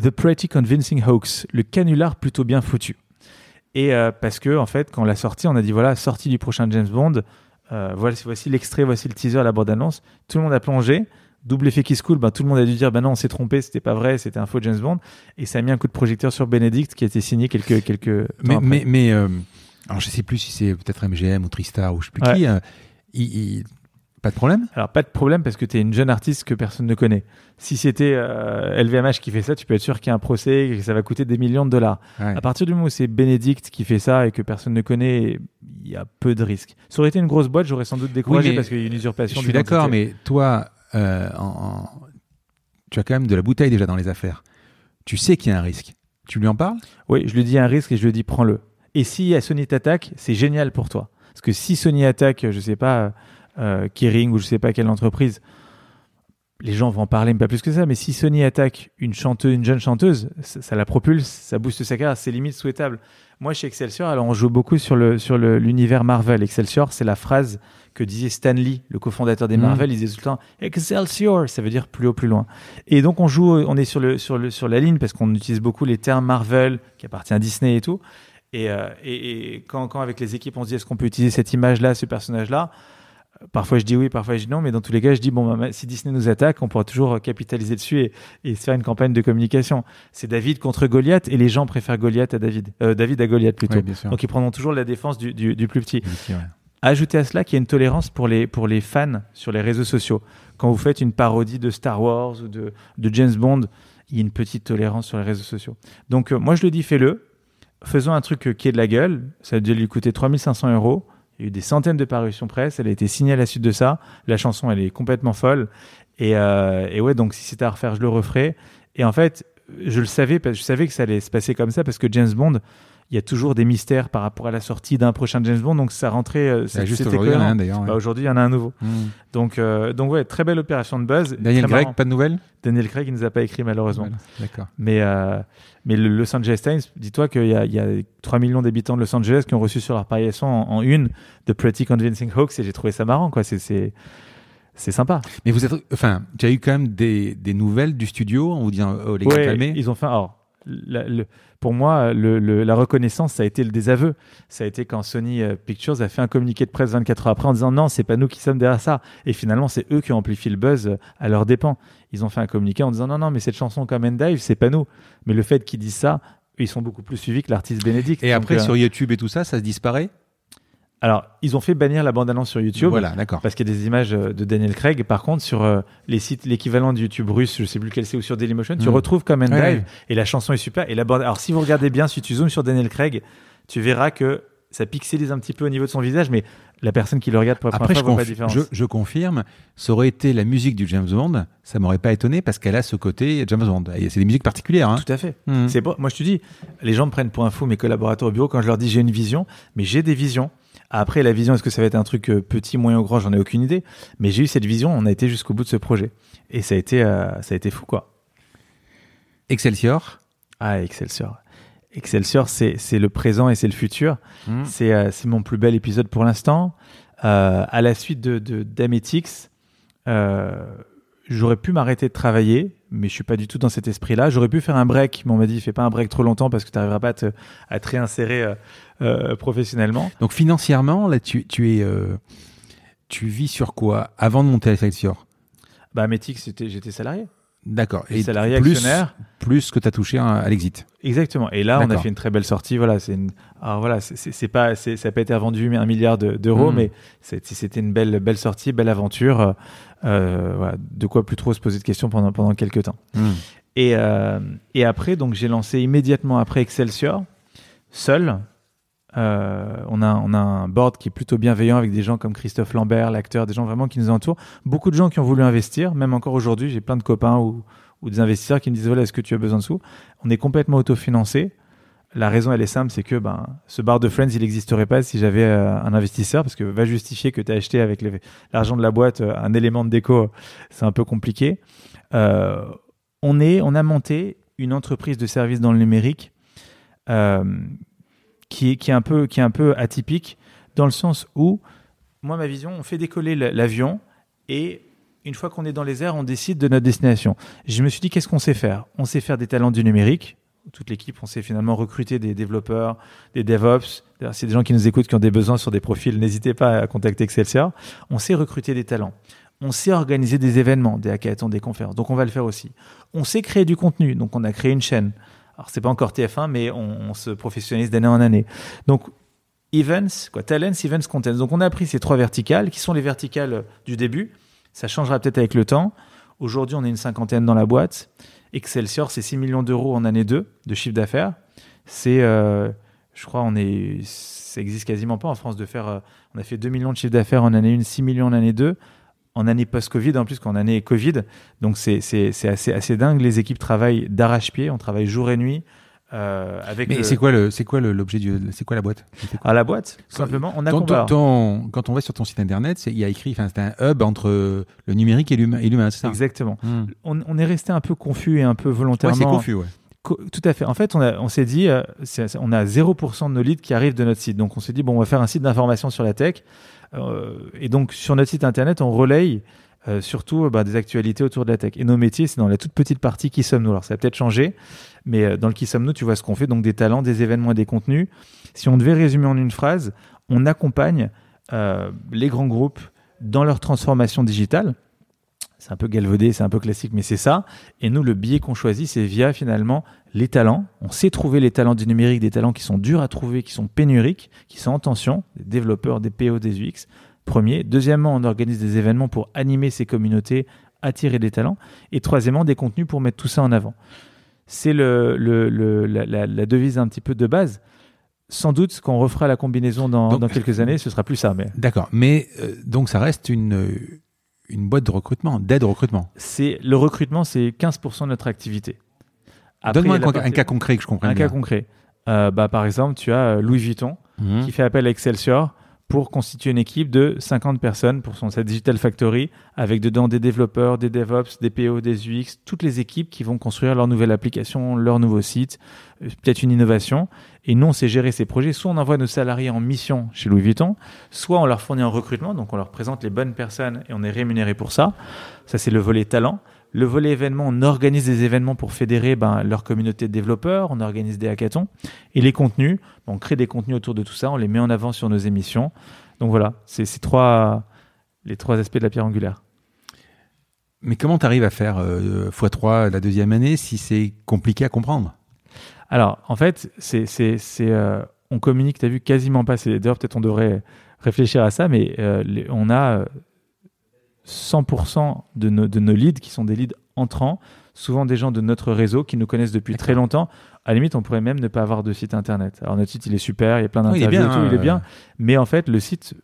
The Pretty Convincing Hoax, le canular plutôt bien foutu. Et euh, parce que, en fait, quand on l'a sorti, on a dit voilà, sortie du prochain James Bond, euh, voici, voici l'extrait, voici le teaser, la bande-annonce. Tout le monde a plongé. Double effet qui se coule, ben, tout le monde a dû dire ben non, on s'est trompé, c'était pas vrai, c'était un faux James Bond. Et ça a mis un coup de projecteur sur Benedict qui a été signé quelques. quelques mais, mais, mais euh, alors je sais plus si c'est peut-être MGM ou Tristar ou je sais plus qui. il pas de problème? Alors, pas de problème parce que tu es une jeune artiste que personne ne connaît. Si c'était LVMH euh, qui fait ça, tu peux être sûr qu'il y a un procès et que ça va coûter des millions de dollars. À partir du moment où c'est Benedict qui fait ça et que personne ne connaît, il y a peu de risques. Ça aurait été une grosse boîte, j'aurais sans doute découragé parce qu'il y a une usurpation. Je suis d'accord, mais toi, euh, tu as quand même de la bouteille déjà dans les affaires. Tu sais qu'il y a un risque. Tu lui en parles? Oui, je lui dis un risque et je lui dis prends-le. Et si Sony t'attaque, c'est génial pour toi. Parce que si Sony attaque, je sais pas euh, Kering ou je sais pas quelle entreprise, les gens vont en parler, mais pas plus que ça. Mais si Sony attaque une chanteuse, une jeune chanteuse, ça, ça la propulse, ça booste sa carrière, c'est limite souhaitable. Moi, chez Excelsior, alors on joue beaucoup sur le sur l'univers Marvel. Excelsior, c'est la phrase que disait Stan Lee, le cofondateur des Mhm. Marvel. Il disait tout le temps Excelsior, ça veut dire plus haut, plus loin. Et donc on joue, on est sur le sur le sur la ligne parce qu'on utilise beaucoup les termes Marvel qui appartient à Disney et tout. Et, euh, et, et quand, quand avec les équipes on se dit est-ce qu'on peut utiliser cette image-là, ce personnage-là, euh, parfois je dis oui, parfois je dis non, mais dans tous les cas je dis bon bah, si Disney nous attaque, on pourra toujours capitaliser dessus et, et se faire une campagne de communication. C'est David contre Goliath et les gens préfèrent Goliath à David, Euh, David à Goliath plutôt. Bien sûr. Donc ils prendront toujours la défense du, du, du plus petit. Ouais. Ajoutez à cela qu'il y a une tolérance pour les, pour les fans sur les réseaux sociaux. Quand vous faites une parodie de Star Wars ou de, de James Bond, il y a une petite tolérance sur les réseaux sociaux. Donc euh, moi je le dis, fais-le. Faisons un truc euh, qui est de la gueule. Ça a dû lui coûter 3500 euros. Il y a eu des centaines de parutions presse. Elle a été signée à la suite de ça. La chanson, elle est complètement folle. Et, euh, ouais, donc si c'était à refaire, je le referais. Et en fait, je le savais, parce- je savais que ça allait se passer comme ça parce que James Bond, il y a toujours des mystères par rapport à la sortie d'un prochain James Bond. Donc ça rentrait. Bah, juste aujourd'hui, il y en a un d'ailleurs. ouais. Bah, aujourd'hui, il y en a un nouveau. Hmm. Donc, euh, donc ouais, très belle opération de buzz. Daniel marrant. pas de nouvelles? Daniel Craig, il nous a pas écrit malheureusement. Voilà, D'accord. Mais, euh, mais le Los Angeles Times, dis-toi qu'il y a, il y a 3 millions d'habitants de Los Angeles qui ont reçu sur leur paillasson en, en une de Pretty Convincing Hoax et j'ai trouvé ça marrant, quoi. C'est, c'est, c'est sympa. Mais vous êtes, enfin, tu as eu quand même des, des nouvelles du studio en vous disant, oh les gars, Ouais, calmez. ils ont fait. Alors, la- le- pour moi, le- le- la reconnaissance, ça a été le désaveu. Ça a été quand Sony euh, Pictures a fait un communiqué de presse 24 heures après en disant non, c'est pas nous qui sommes derrière ça. Et finalement, c'est eux qui ont amplifié le buzz euh, à leurs dépens. Ils ont fait un communiqué en disant non, non, mais cette chanson comme Dive, c'est pas nous. Mais le fait qu'ils disent ça, ils sont beaucoup plus suivis que l'artiste Bénédicte. Et après, euh, sur YouTube et tout ça, ça se disparaît? Alors, ils ont fait bannir la bande-annonce sur YouTube. Voilà, d'accord. Parce qu'il y a des images euh, de Daniel Craig. Par contre, sur euh, les sites, l'équivalent de YouTube russe, je sais plus lequel c'est, ou sur Dailymotion, tu Mm. retrouves Come and Dive ouais. et la chanson est super. Et la bande... Alors, si vous regardez bien, si tu zoomes sur Daniel Craig, tu verras que ça pixelise un petit peu au niveau de son visage, mais la personne qui le regarde pour la Après, première je, fois voit pas la différence. je, je confirme, ça aurait été la musique du James Bond, ça m'aurait pas étonné parce qu'elle a ce côté James Bond. C'est des musiques particulières. Hein. Tout à fait. C'est pas- moi, je te dis, les gens me prennent pour un fou, mes collaborateurs au bureau, quand je leur dis j'ai une vision, mais j'ai des visions. Après, la vision, est-ce que ça va être un truc euh, petit, moyen ou grand? J'en ai aucune idée. Mais j'ai eu cette vision, on a été jusqu'au bout de ce projet. Et ça a été, euh, ça a été fou, quoi. Excelsior. Ah, Excelsior. Excelsior, c'est c'est le présent et c'est le futur. Mhm. C'est euh, c'est mon plus bel épisode pour l'instant. Euh, à la suite de, de d'Ametix, euh, j'aurais pu m'arrêter de travailler, mais je suis pas du tout dans cet esprit-là. J'aurais pu faire un break, mais on m'a dit fais pas un break trop longtemps parce que tu n'arriveras pas à te, à te réinsérer euh, euh, professionnellement. Donc financièrement, là, tu, tu es, euh, tu vis sur quoi avant de monter à Excelsior Bah, Ametix, j'étais j'étais salarié. D'accord. Et salarié plus, actionnaire. plus que tu as touché à, l'exit. Exactement. Et là, on a fait une très belle sortie. Voilà, c'est une. Alors voilà, c'est- pas, ça n'a pas été vendu mais un milliard de- d'euros, Mm. mais c'était une belle, belle sortie, belle aventure. Euh, voilà, de quoi plus trop se poser de questions pendant pendant quelques temps. Et euh, et après, donc j'ai lancé immédiatement après Excelsior, seul. Euh, on a on a un board qui est plutôt bienveillant avec des gens comme Christophe Lambert, l'acteur, des gens vraiment qui nous entourent. Beaucoup de gens qui ont voulu investir, même encore aujourd'hui, j'ai plein de copains ou ou des investisseurs qui me disent voilà, est-ce que tu as besoin de sous? On est complètement autofinancé. La raison, elle est simple, c'est que ben, ce bar de Friends, il n'existerait pas si j'avais euh, un investisseur, parce que va justifier que tu as acheté avec l'argent de la boîte euh, un élément de déco, c'est un peu compliqué. Euh, on, est, on a monté une entreprise de services dans le numérique qui, est, qui, est un peu, qui est un peu atypique, dans le sens où, moi, ma vision, on fait décoller l'avion et une fois qu'on est dans les airs, on décide de notre destination. Je me suis dit, qu'est-ce qu'on sait faire? On sait faire des talents du numérique. Toute l'équipe, on sait finalement recruter des développeurs, des DevOps. A des gens qui nous écoutent, qui ont des besoins sur des profils, n'hésitez pas à contacter Excelsior. On sait recruter des talents. On sait organiser des événements, des hackathons, des conférences. Donc, on va le faire aussi. On sait créer du contenu. Donc, on a créé une chaîne. Alors, c'est pas encore TF1, mais on, on se professionnalise d'année en année. Donc, events, quoi, talents, events, contents. Donc, on a pris ces trois verticales, qui sont les verticales du début. Ça changera peut-être avec le temps. Aujourd'hui, on est une cinquantaine dans la boîte. Excelsior, c'est 6 millions d'euros en année 2 de chiffre d'affaires. C'est, euh, je crois, on est, ça existe quasiment pas en France de faire. euh, on a fait 2 millions de chiffre d'affaires en année 1, 6 millions en année 2, en année post-Covid, en plus qu'en année Covid. Donc c'est, assez, assez dingue. Les équipes travaillent d'arrache-pied, on travaille jour et nuit. Euh, avec Mais le- c'est quoi le, c'est quoi l'objet du, c'est quoi la boîte? À la boîte, tout simplement, on a Ton- ton- ton- quand on va sur ton site internet, il y a écrit, enfin, c'est un hub entre le numérique et l'humain, et l'humain, c'est ça? Exactement. Hmm. On, on est resté un peu confus et un peu Ouais, volontairement. c'est confus, ouais. Co- Tout à fait. En fait, on, a- on s'est dit, euh, on a 0% de nos leads qui arrivent de notre site. Donc, on s'est dit, bon, on va faire un site d'information sur la tech. Euh, et donc, sur notre site internet, on relaye euh, surtout euh, bah, des actualités autour de la tech. Et nos métiers, c'est dans la toute petite partie qui sommes-nous. Alors, ça a peut-être changé, mais euh, dans le qui sommes-nous, tu vois ce qu'on fait. Donc, des talents, des événements et des contenus. Si on devait résumer en une phrase, on accompagne les grands groupes dans leur transformation digitale. C'est un peu galvaudé, c'est un peu classique, mais c'est ça. Et nous, le biais qu'on choisit, c'est via finalement les talents. On sait trouver les talents du numérique, des talents qui sont durs à trouver, qui sont pénuriques, qui sont en tension, des développeurs, des PO, des UX. Premier. Deuxièmement, on organise des événements pour animer ces communautés, attirer des talents. Et troisièmement, des contenus pour mettre tout ça en avant. C'est le, le- le- la, la- la devise un petit peu de base. Sans doute, quand on refera la combinaison dans, Donc- dans quelques années, ce sera plus ça. Mais D'accord. Mais euh, donc ça reste une une boîte de recrutement, d'aide au recrutement. c'est le recrutement, c'est 15% de notre activité. Donne-moi un, cas concret que je comprenne Un bien. cas concret. Euh, bah, par exemple, tu as euh, Louis Vuitton Mhm. qui fait appel à Excelsior pour constituer une équipe de 50 personnes pour son sa Digital Factory, avec dedans des développeurs, des DevOps, des PO, des UX, toutes les équipes qui vont construire leur nouvelle application, leur nouveau site, euh, peut-être une innovation. Et nous, on sait gérer ces projets. Soit on envoie nos salariés en mission chez Louis Vuitton, soit on leur fournit un recrutement, donc on leur présente les bonnes personnes et on est rémunéré pour ça. Ça, c'est le volet talent. Le volet événement, on organise des événements pour fédérer ben, leur communauté de développeurs, on organise des hackathons. Et les contenus, on crée des contenus autour de tout ça, on les met en avant sur nos émissions. Donc voilà, c'est ces trois, les trois aspects de la pierre angulaire. Mais comment tu arrives à faire euh, x3 la deuxième année si c'est compliqué à comprendre? Alors, en fait, c'est, c'est, c'est, euh, on communique, tu as vu, quasiment pas. D'ailleurs, peut-être on devrait réfléchir à ça, mais euh, les- on a euh, 100% de nos, de nos leads qui sont des leads entrants, souvent des gens de notre réseau qui nous connaissent depuis très longtemps. À la limite, on pourrait même ne pas avoir de site internet. Alors, notre site, il est super, il y a plein d'interviews et tout, il est hein, bien. Mais en fait, le site,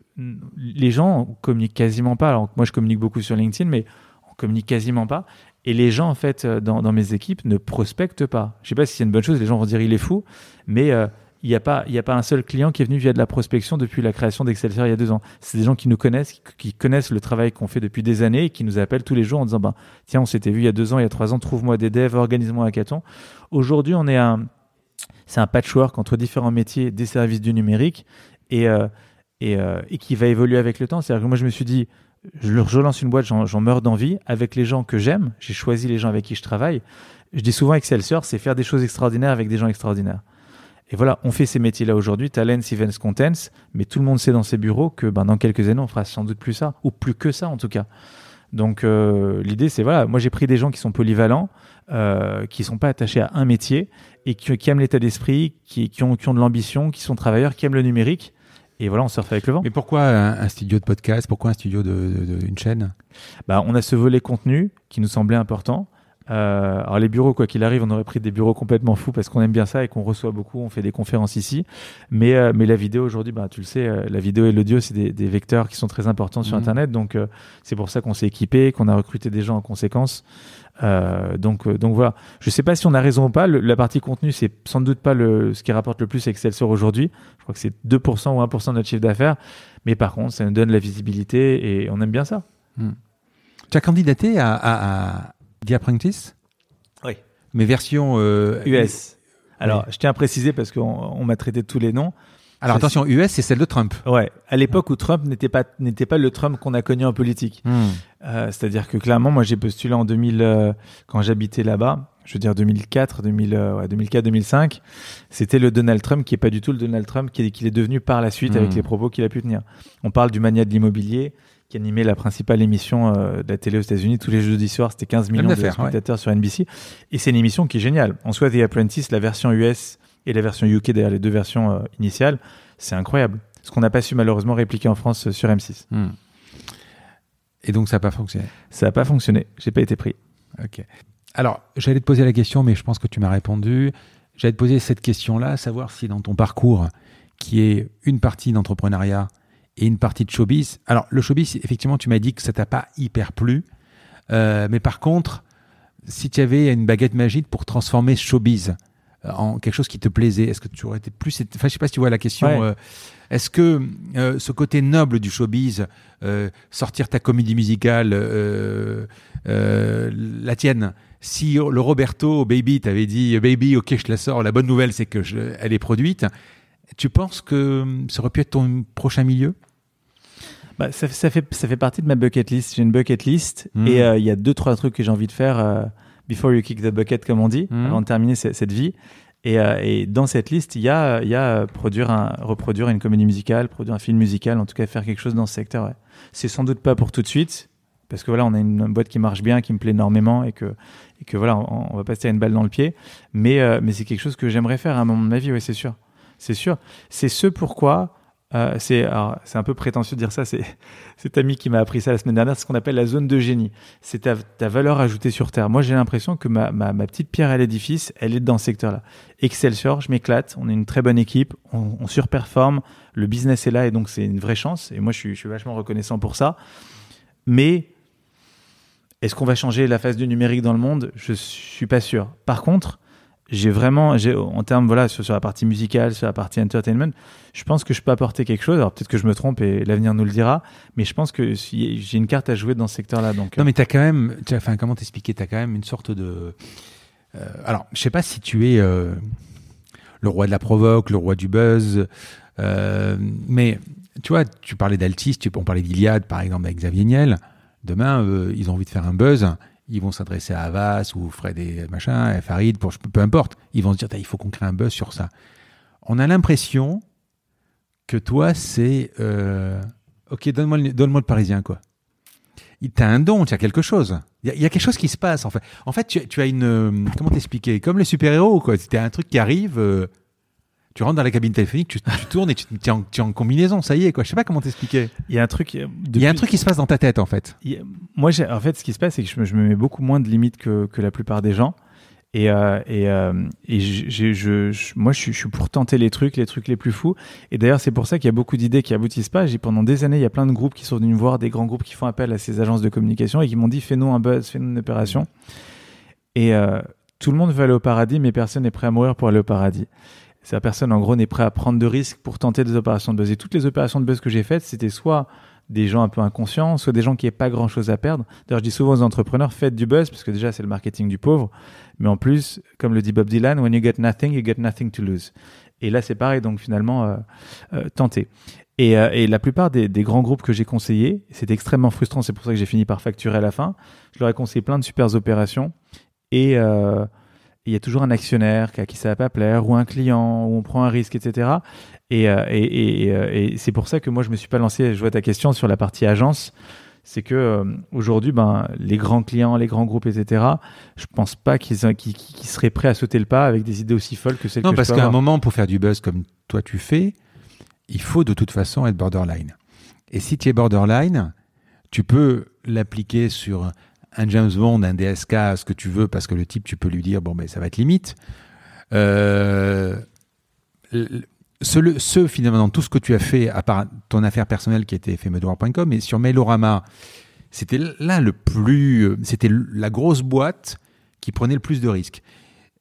les gens communiquent quasiment pas. Alors, moi, je communique beaucoup sur LinkedIn, mais on communique quasiment pas. Et les gens, en fait, euh, dans, dans mes équipes, ne prospectent pas. Je sais pas si c'est une bonne chose, les gens vont dire il est fou, mais euh, il n'y a, pas- un seul client qui est venu via de la prospection depuis la création d'Excelsior il y a deux ans. C'est des gens qui nous connaissent, qui, connaissent le travail qu'on fait depuis des années et qui nous appellent tous les jours en disant ben, Tiens, on s'était vu il y a deux ans, il y a trois ans, trouve-moi des devs, organise-moi un hackathon. Aujourd'hui, on est un. C'est un patchwork entre différents métiers des services du numérique et, euh, euh, et qui va évoluer avec le temps. C'est-à-dire que moi, je me suis dit, je, je lance une boîte, j'en meurs d'envie avec les gens que j'aime. J'ai choisi les gens avec qui je travaille. Je dis souvent Excelsior, c'est faire des choses extraordinaires avec des gens extraordinaires. Et voilà, on fait ces métiers-là aujourd'hui, talents, events, contents, mais tout le monde sait dans ses bureaux que ben, dans quelques années, on fera sans doute plus ça, ou plus que ça en tout cas. Donc euh, l'idée, c'est voilà, moi j'ai pris des gens qui sont polyvalents, euh, qui sont pas attachés à un métier et qui, qui aiment l'état d'esprit, qui, qui ont, qui ont de l'ambition, qui sont travailleurs, qui aiment le numérique. Et voilà, on surfe avec le vent. Mais pourquoi un, studio de podcast? Pourquoi un studio de, de- de- une chaîne? Bah, on a ce volet contenu qui nous semblait important. Euh, alors les bureaux, quoi qu'il arrive, on aurait pris des bureaux complètement fous parce qu'on aime bien ça et qu'on reçoit beaucoup. On fait des conférences ici, mais euh, mais la vidéo aujourd'hui, bah tu le sais, euh, la vidéo et l'audio, c'est des, des vecteurs qui sont très importants sur Mhm. Internet. Donc euh, c'est pour ça qu'on s'est équipé, qu'on a recruté des gens en conséquence. Euh, donc euh, donc voilà. Je sais pas si on a raison ou pas. Le- la partie contenu, c'est sans doute pas le ce qui rapporte le plus avec Excelsior aujourd'hui. Je crois que c'est 2% ou 1% de notre chiffre d'affaires. Mais par contre, ça nous donne la visibilité et on aime bien ça. Tu as candidaté à, à, à The Apprentice Oui. Mais version euh, US. Alors, je tiens à préciser parce qu'on on m'a traité de tous les noms. Alors attention, US, c'est celle de Trump. Ouais, à l'époque où Trump n'était pas n'était pas le Trump qu'on a connu en politique. Euh, C'est-à-dire que clairement, moi, j'ai postulé en 2000 euh, quand j'habitais là-bas. Je veux dire 2004, 2000, euh, ouais, 2004, 2005. C'était le Donald Trump qui est pas du tout le Donald Trump qu'il est, qu'il est devenu par la suite Hmm. avec les propos qu'il a pu tenir. On parle du mania de l'immobilier qui animait la principale émission euh, de la télé aux États-unis tous les jeudis soirs. C'était 15 millions de spectateurs sur NBC. Et c'est une émission qui est géniale. En soi, The Apprentice, la version US et la version UK, d'ailleurs les deux versions euh, initiales, c'est incroyable. Ce qu'on n'a pas su malheureusement répliquer en France euh, sur M6. Hmm. Et donc ça n'a pas fonctionné? Ça n'a pas fonctionné. J'ai pas été pris. Ok. Alors, j'allais te poser la question, mais je pense que tu m'as répondu. J'allais te poser cette question-là, savoir si dans ton parcours, qui est une partie d'entrepreneuriat et une partie de showbiz. Alors, le showbiz, effectivement, tu m'as dit que ça t'a pas hyper plu. Euh, mais par contre, si tu avais une baguette magique pour transformer showbiz en quelque chose qui te plaisait Est-ce que tu aurais été plus. Enfin, je sais pas si tu vois la question. Ouais. Est-ce que ce côté noble du showbiz, sortir ta comédie musicale, la tienne, si le Roberto Baby t'avait dit Baby, ok, je la sors, la bonne nouvelle c'est que je, elle est produite, tu penses que ça aurait pu être ton prochain milieu? Bah, ça, ça, fait, ça fait partie de ma bucket list. J'ai une bucket list Mm. et euh, il y a deux, trois trucs que j'ai envie de faire euh, before you kick the bucket, comme on dit, Mm. avant de terminer cette, vie. Et, euh, et dans cette liste, il y a, il y a euh, produire un, reproduire une comédie musicale, produire un film musical, en tout cas faire quelque chose dans ce secteur. Ouais. C'est sans doute pas pour tout de suite, parce que voilà, on a une, boîte qui marche bien, qui me plaît énormément et que, et que voilà, on, on va pas se tirer une balle dans le pied. Mais, euh, mais c'est quelque chose que j'aimerais faire à un moment de ma vie, oui, c'est sûr. C'est sûr. C'est ce pourquoi. Euh, c'est un peu prétentieux de dire ça. C'est cet ami qui m'a appris ça la semaine dernière. C'est ce qu'on appelle la zone de génie. C'est ta, ta valeur ajoutée sur Terre. Moi, j'ai l'impression que ma, petite pierre à l'édifice, elle est dans ce secteur-là. Excelsior, je m'éclate. On est une très bonne équipe. On, surperforme. Le business est là et donc c'est une vraie chance. Et moi, je suis, je suis vachement reconnaissant pour ça. Mais est-ce qu'on va changer la face du numérique dans le monde? Je suis pas sûr. Par contre, j'ai vraiment, en termes, voilà, sur, la partie musicale, sur la partie entertainment, je pense que je peux apporter quelque chose. Alors peut-être que je me trompe et l'avenir nous le dira, mais je pense que j'ai une carte à jouer dans ce secteur-là. Donc, non, mais tu as quand même, enfin, comment t'expliquer Tu as quand même une sorte de. Euh, alors, je sais pas si tu es euh, le roi de la provoque, le roi du buzz, euh, mais tu vois, tu parlais d'Altis, on parlait d'Iliade, par exemple, avec Xavier Niel. Demain, euh, ils ont envie de faire un buzz ils vont s'adresser à Havas ou Fred et machin, et Farid, pour, peu importe. Ils vont se dire, il faut qu'on crée un buzz sur ça. On a l'impression que toi, c'est euh, ok, donne-moi le, parisien, quoi. Tu as un don, tu as quelque chose. Il y, a quelque chose qui se passe, en fait. En fait, tu, as une. Comment t'expliquer? Comme les super-héros, quoi. C'était un truc qui arrive. Euh, tu rentres dans la cabine téléphonique, tu, tu tournes et tu, tu, es en, tu, es en, combinaison, ça y est, quoi. Je sais pas comment t'expliquer. Il y a un truc. Depuis... Il y a un truc qui se passe dans ta tête, en fait. A, moi, en fait, ce qui se passe, c'est que je me, je me, mets beaucoup moins de limites que, que la plupart des gens. Et, euh, et, euh, et je, je, je, moi, je suis, je suis pour tenter les trucs, les trucs les plus fous. Et d'ailleurs, c'est pour ça qu'il y a beaucoup d'idées qui aboutissent pas. J'ai pendant des années, il y a plein de groupes qui sont venus me voir, des grands groupes qui font appel à ces agences de communication et qui m'ont dit fais-nous un buzz, fais-nous une opération. Et euh, tout le monde veut aller au paradis, mais personne n'est prêt à mourir pour aller au paradis. Cette personne, en gros, n'est prêt à prendre de risques pour tenter des opérations de buzz. Et toutes les opérations de buzz que j'ai faites, c'était soit des gens un peu inconscients, soit des gens qui n'avaient pas grand-chose à perdre. D'ailleurs, je dis souvent aux entrepreneurs, faites du buzz, parce que déjà, c'est le marketing du pauvre. Mais en plus, comme le dit Bob Dylan, when you get nothing, you get nothing to lose. Et là, c'est pareil, donc finalement, euh, euh, euh, et, la plupart des, grands groupes que j'ai conseillés, c'était extrêmement frustrant, c'est pour ça que j'ai fini par facturer à la fin, je leur ai conseillé plein de super opérations. Et euh, il y a toujours un actionnaire à qui ça va pas plaire, ou un client, où on prend un risque, etc. Et, euh, et, et, et c'est pour ça que moi, je me suis pas lancé, je vois ta question sur la partie agence, c'est que euh, aujourd'hui, ben, les grands clients, les grands groupes, etc., je pense pas qu'ils qu qu seraient prêts à sauter le pas avec des idées aussi folles que celles non, que parce qu'à un moment, pour faire du buzz comme toi tu fais, il faut de toute façon être borderline. Et si tu es borderline, tu peux l'appliquer sur un James Bond, un DSK, ce que tu veux, parce que le type, tu peux lui dire, bon, ben, ça va être limite. Euh, ce, finalement, dans tout ce que tu as fait, à part ton affaire personnelle qui était faitmedoir.com, et sur Mailorama, c'était là le plus, c'était la grosse boîte qui prenait le plus de risques.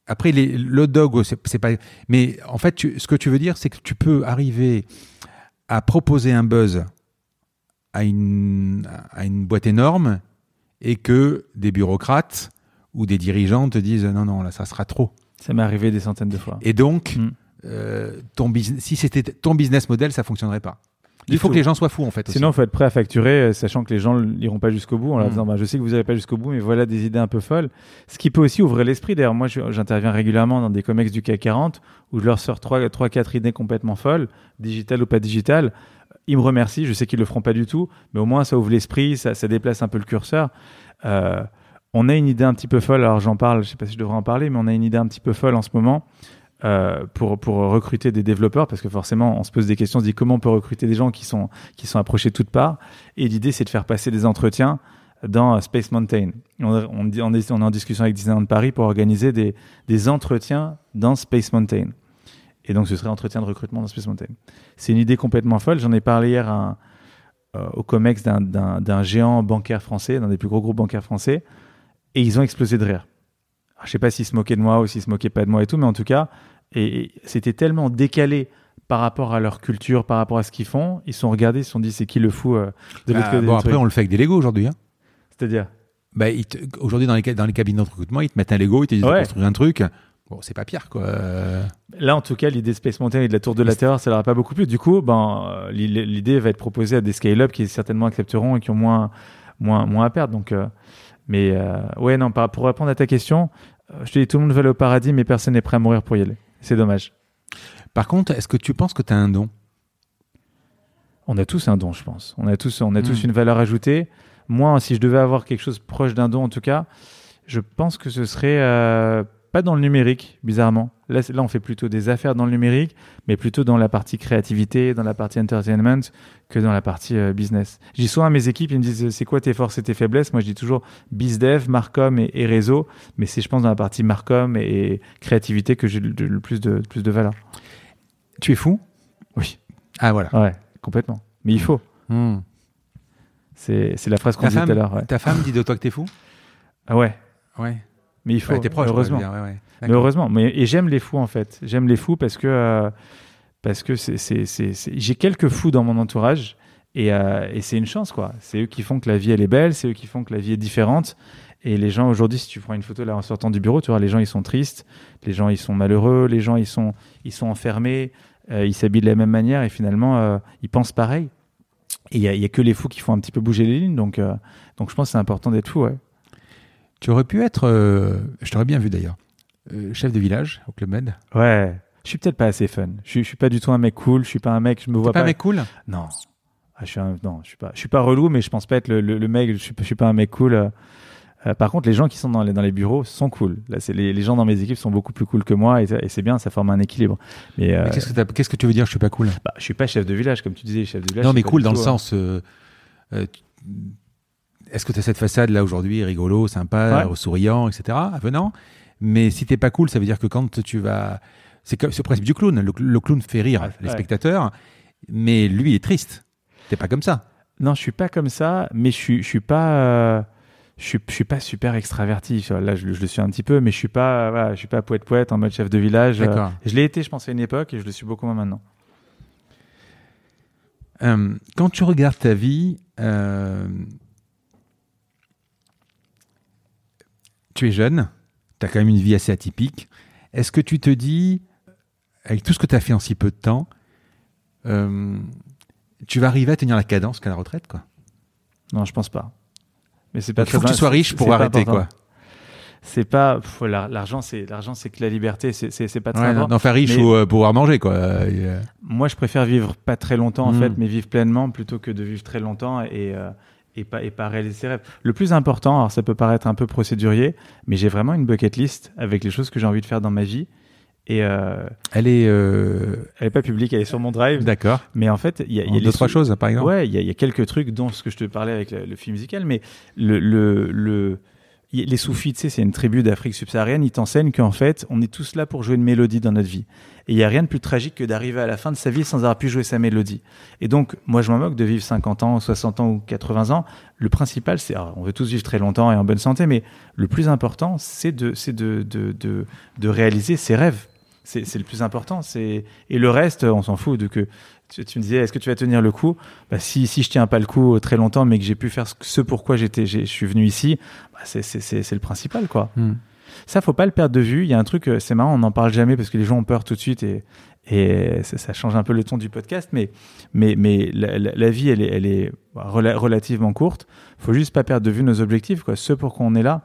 Après, les, le dog, c'est pas, mais en fait, ce que tu veux dire, c'est que tu peux arriver à proposer un buzz à une, à une boîte énorme et que des bureaucrates ou des dirigeants te disent non, non, là, ça sera trop. Ça m'est arrivé des centaines de fois. Et donc, mm. euh, ton si c'était ton business model, ça fonctionnerait pas. Il du faut tout. que les gens soient fous en fait. Sinon, il faut être prêt à facturer, sachant que les gens n'iront pas jusqu'au bout en leur Mm. disant bah, Je sais que vous n'allez pas jusqu'au bout, mais voilà des idées un peu folles. Ce qui peut aussi ouvrir l'esprit. D'ailleurs, moi, j'interviens régulièrement dans des comex du CAC 40 où je leur sors 3-4 idées complètement folles, digitales ou pas digitales. Ils me remercient. Je sais qu'ils le feront pas du tout, mais au moins, ça ouvre l'esprit, ça, déplace un peu le curseur. Euh, on a une idée un petit peu folle. Alors, j'en parle, je sais pas si je devrais en parler, mais on a une idée un petit peu folle en ce moment. Euh, pour, pour recruter des développeurs parce que forcément on se pose des questions, on se dit comment on peut recruter des gens qui sont, qui sont approchés de toutes parts et l'idée c'est de faire passer des entretiens dans Space Mountain. On, est, on est en discussion avec Disneyland Paris pour organiser des, des entretiens dans Space Mountain. Et donc ce serait entretien de recrutement dans Space Mountain. C'est une idée complètement folle. J'en ai parlé hier à euh, au COMEX d'un géant bancaire français, d'un des plus gros groupes bancaires français, et ils ont explosé de rire. je sais pas s'ils se moquaient de moi ou s'ils se moquaient pas de moi et tout, mais en tout cas, et, et c'était tellement décalé par rapport à leur culture, par rapport à ce qu'ils font, ils se sont regardés, ils se sont dit c'est qui le fou euh, de l'autre Bah, côté bon, après, on le fait avec des Lego aujourd'hui. Hein. C'est-à-dire? Bah, aujourd'hui, dans les, ca- dans les cabines de recrutement, ils te mettent un Lego, ils te disent de Ouais. construire un truc. Bon, c'est pas pire, quoi. Euh, Là, en tout cas, l'idée Space Mountain et de la Tour de la Terreur, ça leur a pas beaucoup plu. Du coup, ben, euh, l'i- l'idée va être proposée à des scale-up qui certainement accepteront et qui ont moins, moins, moins à perdre. Donc, euh, mais euh, ouais, non, pour répondre à ta question, je te dis, tout le monde veut aller au paradis, mais personne n'est prêt à mourir pour y aller. C'est dommage. Par contre, est-ce que tu penses que tu as un don? On a tous un don, je pense. On a tous, on a tous Mm. une valeur ajoutée. Moi, si je devais avoir quelque chose proche d'un don, en tout cas, je pense que ce serait euh, pas dans le numérique, bizarrement. Là, on fait plutôt des affaires dans le numérique, mais plutôt dans la partie créativité, dans la partie entertainment, que dans la partie euh, business. Dis souvent à mes équipes, ils me disent c'est quoi tes forces et tes faiblesses? Moi, je dis toujours bizdev, marcom et, et réseau, mais c'est, je pense, dans la partie marcom et, créativité que j'ai le, plus de, plus de valeur. Tu es fou? Oui. Ah, voilà. Ouais, complètement. Mais il faut. Hmm. C'est, la phrase qu'on disait tout à l'heure. Ouais. ta femme dit de toi que t'es fou? Ah ouais. Ouais. Mais il faut, Ouais, t'es proche, heureusement. dire, ouais, ouais. Mais heureusement. Mais, et j'aime les fous, en fait. J'aime les fous parce que, euh, parce que c'est, c'est, c'est, c'est- j'ai quelques fous dans mon entourage et, euh, et c'est une chance, quoi. C'est eux qui font que la vie, elle est belle, c'est eux qui font que la vie est différente. Et les gens, aujourd'hui, si tu prends une photo là en sortant du bureau, tu vois, les gens, ils sont tristes, les gens, ils sont malheureux, les gens, ils sont, ils sont enfermés, euh, ils s'habillent de la même manière et finalement, ils pensent pareil. Et il y a, il y a que les fous qui font un petit peu bouger les lignes. Donc, donc je pense que c'est important d'être fou, ouais. Tu aurais pu être, euh, je t'aurais bien vu d'ailleurs, euh, chef de village au Club Med. Ouais. Je suis peut-être pas assez fun. Je suis, suis pas du tout un mec cool. Je suis pas un mec. Je me vois pas pas. un mec cool? Non. Ah, je suis un- non, je suis pas. Je suis pas relou, mais je pense pas être le, le- le mec. Je suis, je suis pas un mec cool. euh. Par contre, les gens qui sont dans les, dans les bureaux sont cool. Là, c'est les, les gens dans mes équipes sont beaucoup plus cool que moi et, c'est bien. Ça forme un équilibre. Mais, euh, Mais Qu'est-ce que, t'as- qu'est-ce que tu veux dire Je suis pas cool? bah, je suis pas chef de village comme tu disais. Chef de village. non, mais cool dans le tout, sens. euh, Est-ce que tu as cette façade là aujourd'hui, rigolo, sympa, Ouais. souriant, etc., avenant Mais si t'es pas cool, ça veut dire que quand tu vas. C'est le principe du clown. Le, le clown fait rire Ouais, les ouais. spectateurs, mais lui est triste. T'es pas comme ça. Non, je suis pas comme ça, mais je suis, je suis pas, euh, je suis, je suis pas super extraverti. Là, je, je le suis un petit peu, mais je suis pas, voilà, je suis pas poète poète en mode chef de village. Euh. Je l'ai été, je pense, à une époque, et je le suis beaucoup moins maintenant. Euh, quand tu regardes ta vie, tu es jeune, tu as quand même une vie assez atypique. Est-ce que tu te dis, avec tout ce que tu as fait en si peu de temps, euh, tu vas arriver à tenir la cadence qu'à la retraite quoi? Non, je pense pas. Mais c'est pas Il faut que tu sois riche pour arrêter. quoi. C'est pas l'argent, c'est l'argent, c'est que la liberté. C'est pas très Ouais, non, enfin riche Mais- ou euh, pouvoir manger. quoi. Euh, Moi, je préfère vivre pas très longtemps en Mm. fait, mais vivre pleinement plutôt que de vivre très longtemps et euh, et pas et pas réaliser ses rêves. Le plus important, alors ça peut paraître un peu procédurier, mais j'ai vraiment une bucket list avec les choses que j'ai envie de faire dans ma vie. Et euh, elle est. euh, elle est pas publique, elle est sur mon drive. D'accord. Mais en fait, il y a, y a Deux, trois choses, par exemple. Ouais, il y, a- il y a quelques trucs, dont ce que je te parlais avec le, le film musical, mais le, le, les soufis, tu sais, c'est une tribu d'Afrique subsaharienne, ils t'enseignent qu'en fait, on est tous là pour jouer une mélodie dans notre vie. Et il n'y a rien de plus tragique que d'arriver à la fin de sa vie sans avoir pu jouer sa mélodie. Et donc, moi, je m'en moque de vivre 50 ans, 60 ans ou 80 ans. Le principal, c'est, on veut tous vivre très longtemps et en bonne santé, mais le plus important, c'est de, de, de, de, réaliser ses rêves. C'est le plus important. Et le reste, on s'en fout. De que tu, me disais, est-ce que tu vas tenir le coup? Bah, si, si je tiens pas le coup très longtemps, mais que j'ai pu faire ce, ce pourquoi j'étais, je suis venu ici, bah, c'est le principal, quoi. Hmm. Ça, faut pas le perdre de vue. Il y a un truc, euh, c'est marrant, on n'en parle jamais parce que les gens ont peur tout de suite et, et ça, ça change un peu le ton du podcast. Mais, mais, mais la, la- la vie, elle est, elle est rela- relativement courte. Faut juste pas perdre de vue nos objectifs, quoi. Ce pour quoi on est là.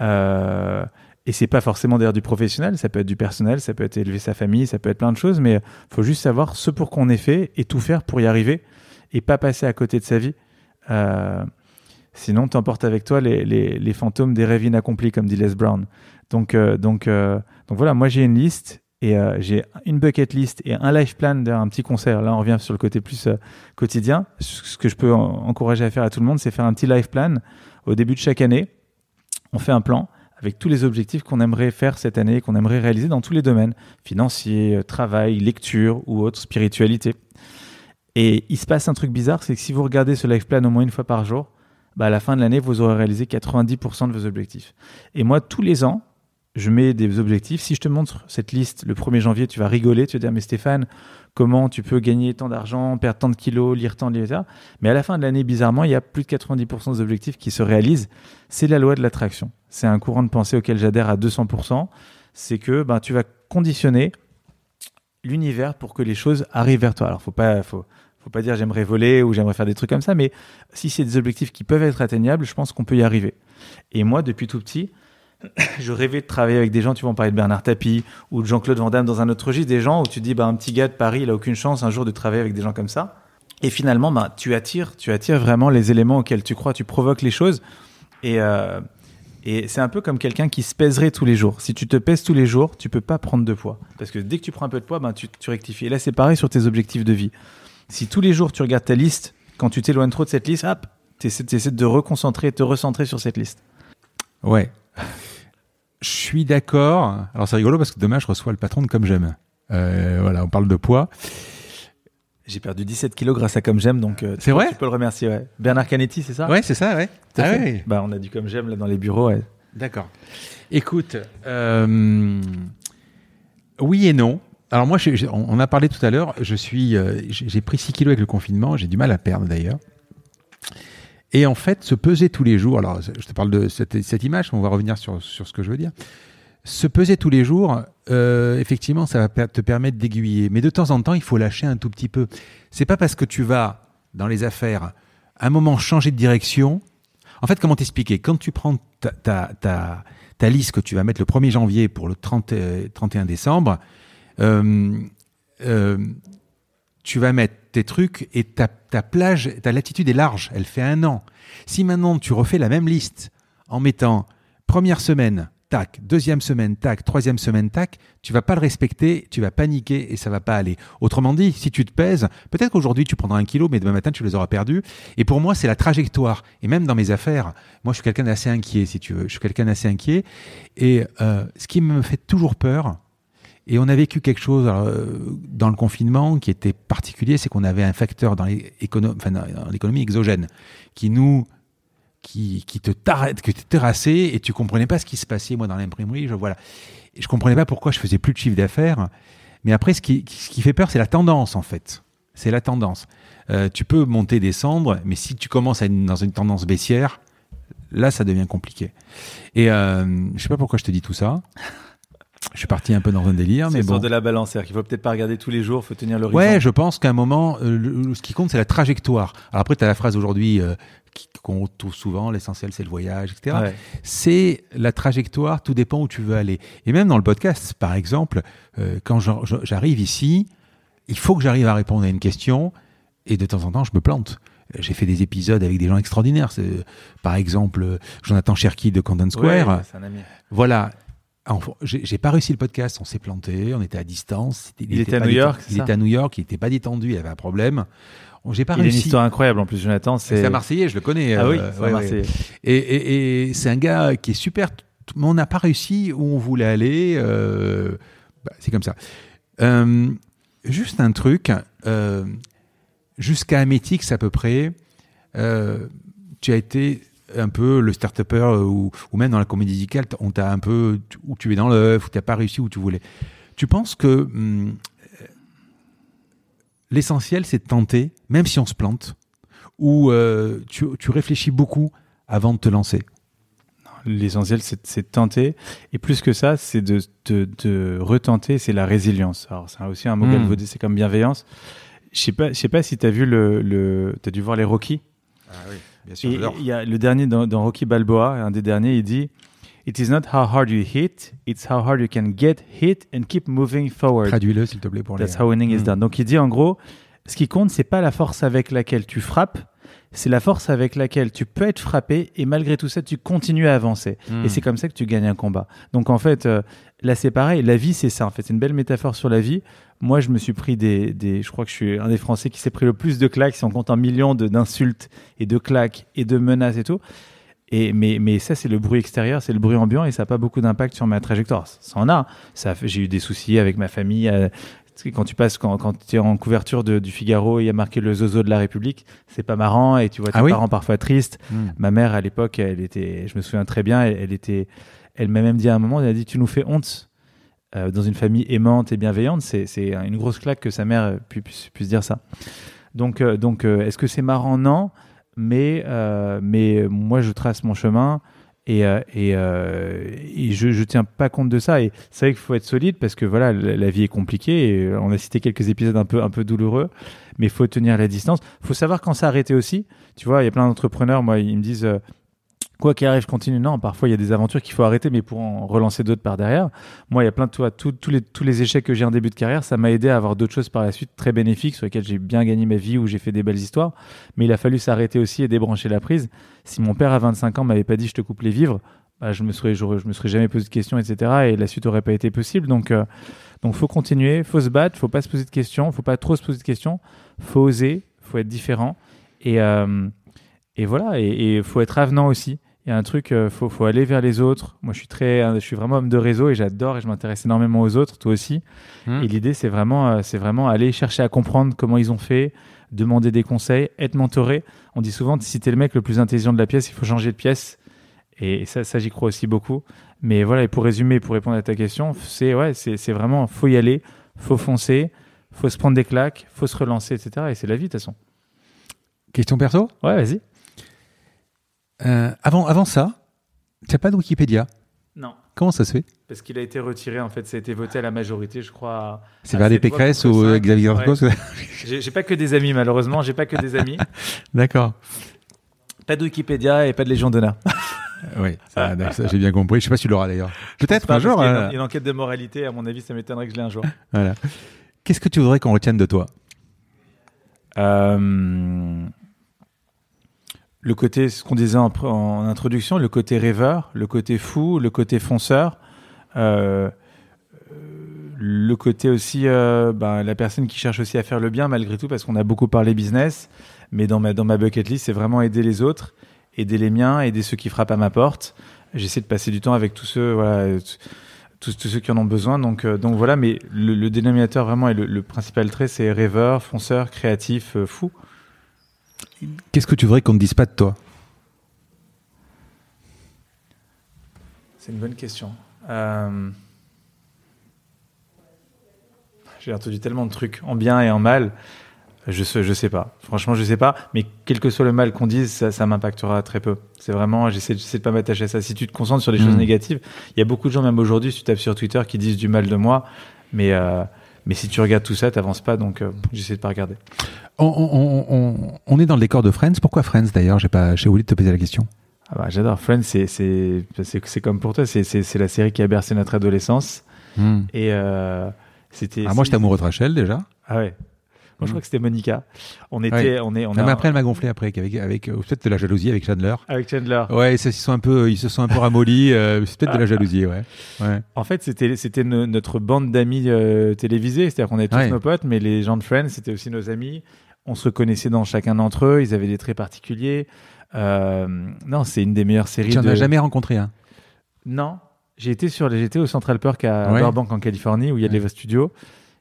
Euh, et c'est pas forcément d'ailleurs du professionnel, ça peut être du personnel, ça peut être élever sa famille, ça peut être plein de choses, mais faut juste savoir ce pour quoi on est fait et tout faire pour y arriver et pas passer à côté de sa vie. Euh, sinon, t'emportes avec toi les, les, les fantômes des rêves inaccomplis, comme dit Les Brown. Donc, euh, donc, euh, donc voilà, moi j'ai une liste et euh, j'ai une bucket list et un life plan d'un petit concert. Là, on revient sur le côté plus euh, quotidien. Ce que je peux en- encourager à faire à tout le monde, c'est faire un petit life plan au début de chaque année. On fait un plan avec tous les objectifs qu'on aimerait faire cette année, qu'on aimerait réaliser dans tous les domaines, financier, euh, travail, lecture ou autre, spiritualité. Et il se passe un truc bizarre, c'est que si vous regardez ce life plan au moins une fois par jour, bah à la fin de l'année, vous aurez réalisé 90% de vos objectifs. Et moi, tous les ans, je mets des objectifs. Si je te montre cette liste le 1er janvier, tu vas rigoler, tu vas dire, mais Stéphane, comment tu peux gagner tant d'argent, perdre tant de kilos, lire tant de livres, Mais à la fin de l'année, bizarrement, il y a plus de 90% des objectifs qui se réalisent. C'est la loi de l'attraction. C'est un courant de pensée auquel j'adhère à 200%. C'est que ben, tu vas conditionner l'univers pour que les choses arrivent vers toi. Alors, faut pas, faut, faut pas dire j'aimerais voler ou j'aimerais faire des trucs comme ça, mais si c'est des objectifs qui peuvent être atteignables, je pense qu'on peut y arriver. Et moi, depuis tout petit, je rêvais de travailler avec des gens, tu vas en parler de Bernard Tapie ou de Jean-Claude Van Damme dans un autre registre, des gens où tu dis, bah, un petit gars de Paris, il a aucune chance un jour de travailler avec des gens comme ça. Et finalement, bah, tu attires, tu attires vraiment les éléments auxquels tu crois, tu provoques les choses. Et, euh, et c'est un peu comme quelqu'un qui se pèserait tous les jours. Si tu te pèses tous les jours, tu peux pas prendre de poids. Parce que dès que tu prends un peu de poids, ben, tu, tu rectifies. Et là, c'est pareil sur tes objectifs de vie. Si tous les jours tu regardes ta liste, quand tu t'éloignes trop de cette liste, hop, tu essaies, de te reconcentrer, te recentrer sur cette liste. Ouais. Je suis d'accord. Alors c'est rigolo parce que demain je reçois le patron de Comme J'aime. Euh, voilà, on parle de poids. J'ai perdu 17 kilos grâce à Comme J'aime, donc euh, c'est vrai. Tu peux le remercier. Ouais. Bernard Canetti, c'est ça Ouais, c'est ça, ouais. Ah ouais. Bah, on a du Comme J'aime là dans les bureaux. Ouais. D'accord. Écoute, euh, oui et non. Alors moi, on a parlé tout à l'heure. Je suis, euh, j'ai pris 6 kilos avec le confinement. J'ai du mal à perdre d'ailleurs. Et en fait, se peser tous les jours. Alors, je te parle de cette, image. On va revenir sur, sur ce que je veux dire. Se peser tous les jours, euh, effectivement, ça va te permettre d'aiguiller. Mais de temps en temps, il faut lâcher un tout petit peu. C'est pas parce que tu vas dans les affaires, un moment changer de direction. En fait, comment t'expliquer? Quand tu prends ta, ta, ta, liste que tu vas mettre le 1er janvier pour le 30, 31 euh, décembre, tu vas mettre tes trucs et ta, ta plage, ta latitude est large, elle fait un an. Si maintenant tu refais la même liste en mettant première semaine, tac, deuxième semaine, tac, troisième semaine, tac, tu vas pas le respecter, tu vas paniquer et ça va pas aller. Autrement dit, si tu te pèses, peut-être qu'aujourd'hui tu prendras un kilo, mais demain matin tu les auras perdus. Et pour moi, c'est la trajectoire. Et même dans mes affaires, moi je suis quelqu'un d'assez inquiet, si tu veux. Je suis quelqu'un d'assez inquiet. Et euh, ce qui me fait toujours peur, et on a vécu quelque chose euh, dans le confinement qui était particulier, c'est qu'on avait un facteur dans l'économie exogène qui nous qui, qui te t'arrête, que tu terrassé et tu comprenais pas ce qui se passait. Moi, dans l'imprimerie, je voilà, et je comprenais pas pourquoi je faisais plus de chiffre d'affaires. Mais après, ce qui, ce qui fait peur, c'est la tendance en fait. C'est la tendance. Euh, tu peux monter, descendre, mais si tu commences à être dans une tendance baissière, là, ça devient compliqué. Et euh, je sais pas pourquoi je te dis tout ça. Je suis parti un peu dans un délire, mais bon. de la balance, c'est-à-dire qu'il faut peut-être pas regarder tous les jours, faut tenir l'horizon. Ouais, je pense qu'à un moment, euh, ce qui compte, c'est la trajectoire. Alors après, tu as la phrase aujourd'hui euh, qu'on trouve souvent, l'essentiel, c'est le voyage, etc. C'est la trajectoire, tout dépend où tu veux aller. Et même dans le podcast, par exemple, euh, quand j'arrive ici, il faut que j'arrive à répondre à une question, et de temps en temps, je me plante j'ai fait des épisodes avec des gens extraordinaires. Par exemple, Jonathan Cherky de Condon Square. Ouais, un ami. Voilà, j'ai pas réussi le podcast, on s'est planté, on était à distance. Il, était, à New York. Il était à New York, il était pas détendu, il avait un problème. J'ai pas il réussi. a une histoire incroyable en plus, Jonathan. C'est un Marseillais, je le connais. Ah oui, euh, c'est un Marseillais. Et, et, et c'est un gars qui est super, mais on n'a pas réussi où on voulait aller. Euh, bah, c'est comme ça. Euh, juste un truc, euh, jusqu'à Ametix à peu près, tu as été un peu le start-upper euh, ou, ou, même dans la comédie musicale, on t'a un peu où tu es dans l'œuf, où tu n'as pas réussi où tu voulais. Tu penses que hum, l'essentiel, c'est de tenter, même si on se plante, ou euh, tu, tu, réfléchis beaucoup avant de te lancer? L'essentiel, c'est de tenter. Et plus que ça, c'est de, de, de, retenter, c'est la résilience. Alors, c'est aussi un mot mmh. c'est comme bienveillance. Je sais pas, je sais pas si tu as vu le, le tu as dû voir les Rocky. Ah oui. Il y a le dernier dans, Rocky Balboa, un des derniers, il dit It is not how hard you hit, it's how hard you can get hit and keep moving forward. Traduis-le s'il te plaît pour That's how winning is hmm. done. Donc il dit en gros, ce qui compte, c'est pas la force avec laquelle tu frappes, c'est la force avec laquelle tu peux être frappé et malgré tout ça, tu continues à avancer. Et hmm. c'est comme ça que tu gagnes un combat. Donc en fait, euh, là c'est pareil, la vie c'est ça en fait, c'est une belle métaphore sur la vie. Moi je me suis pris des, des je crois que je suis un des Français qui s'est pris le plus de claques, si on compte en millions d'insultes et de claques et de menaces et tout. Et, mais, mais ça, c'est le bruit extérieur, c'est le bruit ambiant et ça n'a pas beaucoup d'impact sur ma trajectoire. Ça en a. Ça, j'ai eu des soucis avec ma famille, euh, quand tu passes, quand, quand tu es en couverture de, du Figaro, il y a marqué le zozo de la République, c'est pas marrant et tu vois tes ah parents parfois tristes. Hmm. Ma mère, à l'époque, elle était, je me souviens très bien, elle, était, Elle m'a même dit à un moment, elle a dit, tu nous fais honte. Euh, dans une famille aimante et bienveillante, c'est une grosse claque que sa mère puisse, puisse dire ça. Donc, euh, donc est-ce que c'est marrant? Non. Mais, mais moi, je trace mon chemin et, euh, et, euh, je ne tiens pas compte de ça. Et c'est vrai qu'il faut être solide parce que voilà, la, vie est compliquée. Et on a cité quelques épisodes un peu, un peu douloureux, mais il faut tenir la distance. Il faut savoir quand s'arrêter aussi. Tu vois, il y a plein d'entrepreneurs, moi, ils me disent euh, quoi qu'il arrive, je continue. Non, parfois il y a des aventures qu'il faut arrêter, mais pour en relancer d'autres par derrière. Moi, il y a plein de toi, tous les, tous les échecs que j'ai en début de carrière, ça m'a aidé à avoir d'autres choses par la suite très bénéfiques sur lesquelles j'ai bien gagné ma vie, où j'ai fait des belles histoires. Mais il a fallu s'arrêter aussi et débrancher la prise. Si mon père à 25 ans m'avait pas dit je te coupe les vivres, bah, je me serais, je, me serais jamais posé de questions, etc. Et la suite aurait pas été possible. Donc, euh, donc faut continuer, faut se battre, faut pas se poser de questions, faut pas trop se poser de questions, faut oser, faut être différent. Et, euh, et voilà, et il faut être avenant aussi il y a un truc, il euh, faut, faut, aller vers les autres. Moi, je suis très, je suis vraiment homme de réseau et j'adore et je m'intéresse énormément aux autres, toi aussi. Hmm. Et l'idée, c'est vraiment, euh, c'est vraiment aller chercher à comprendre comment ils ont fait, demander des conseils, être mentoré. On dit souvent, si t'es le mec le plus intelligent de la pièce, il faut changer de pièce. Et ça, ça j'y crois aussi beaucoup. Mais voilà, et pour résumer, pour répondre à ta question, c'est ouais, c'est vraiment, faut y aller, faut foncer, faut se prendre des claques, faut se relancer, etc. Et c'est la vie de toute façon. Question perso? Ouais, vas-y. Euh, avant, avant ça, tu n'as pas de Wikipédia? Non. Comment ça se fait? Parce qu'il a été retiré, en fait, ça a été voté à la majorité, je crois. C'est vers les Pécresse ou Xavier ouais. J'ai pas que des amis, malheureusement, j'ai pas que des amis. D'accord. Pas de Wikipédia et pas de Légion d'honneur. oui, ça, j'ai bien compris. Je sais pas si tu l'auras d'ailleurs. Peut-être un jour. Il y, a une, enquête de moralité, à mon avis, ça m'étonnerait que je l'ai un jour. Voilà. Qu'est-ce que tu voudrais qu'on retienne de toi? Euh, le côté, ce qu'on disait en, introduction, le côté rêveur, le côté fou, le côté fonceur, euh, le côté aussi, euh, ben, la personne qui cherche aussi à faire le bien malgré tout, parce qu'on a beaucoup parlé business, mais dans ma, dans ma bucket list, c'est vraiment aider les autres, aider les miens, aider ceux qui frappent à ma porte. J'essaie de passer du temps avec tous ceux, voilà, tous, ceux qui en ont besoin. Donc, euh, donc voilà, mais le, dénominateur vraiment et le, principal trait, c'est rêveur, fonceur, créatif, fou. Qu'est-ce que tu voudrais qu'on ne dise pas de toi C'est une bonne question. Euh, j'ai entendu tellement de trucs en bien et en mal. Je sais, je sais pas. Franchement, je sais pas. Mais quel que soit le mal qu'on dise, ça, m'impactera très peu. C'est vraiment, j'essaie, de pas m'attacher à ça. Si tu te concentres sur les choses hmm. négatives, il y a beaucoup de gens, même aujourd'hui, si tu tapes sur Twitter, qui disent du mal de moi. Mais, euh, mais si tu regardes tout ça, tu n'avances pas. Donc, euh, j'essaie de pas regarder. On, est dans le décor de Friends. Pourquoi Friends d'ailleurs? J'ai pas, j'ai oublié de te poser la question. Ah bah, j'adore Friends. C'est, c'est, c'est, comme pour toi. C'est, c'est, la série qui a bercé notre adolescence. Hmm. Et euh, c'était. Ah, moi, j'étais amoureux de Rachel déjà. Ah ouais. Moi, je crois que c'était Monica. On était, on est, on mais après, elle m'a gonflé après, avec, avec euh, peut-être de la jalousie avec Chandler. Avec Chandler. Ouais, ils se sont un peu, ils se sont un peu ramollis. Euh, c'est peut-être de la jalousie, ouais. ouais. En fait, c'était, c'était notre bande d'amis euh, télévisés. C'est-à-dire qu'on était tous nos potes, mais les gens de Friends, c'était aussi nos amis. On se reconnaissait dans chacun d'entre eux. Ils avaient des traits particuliers. non, c'est une des meilleures séries. Tu n'en as jamais rencontré un Non. J'ai été sur, j'étais au Central Park à Burbank en Californie où il y a des studios.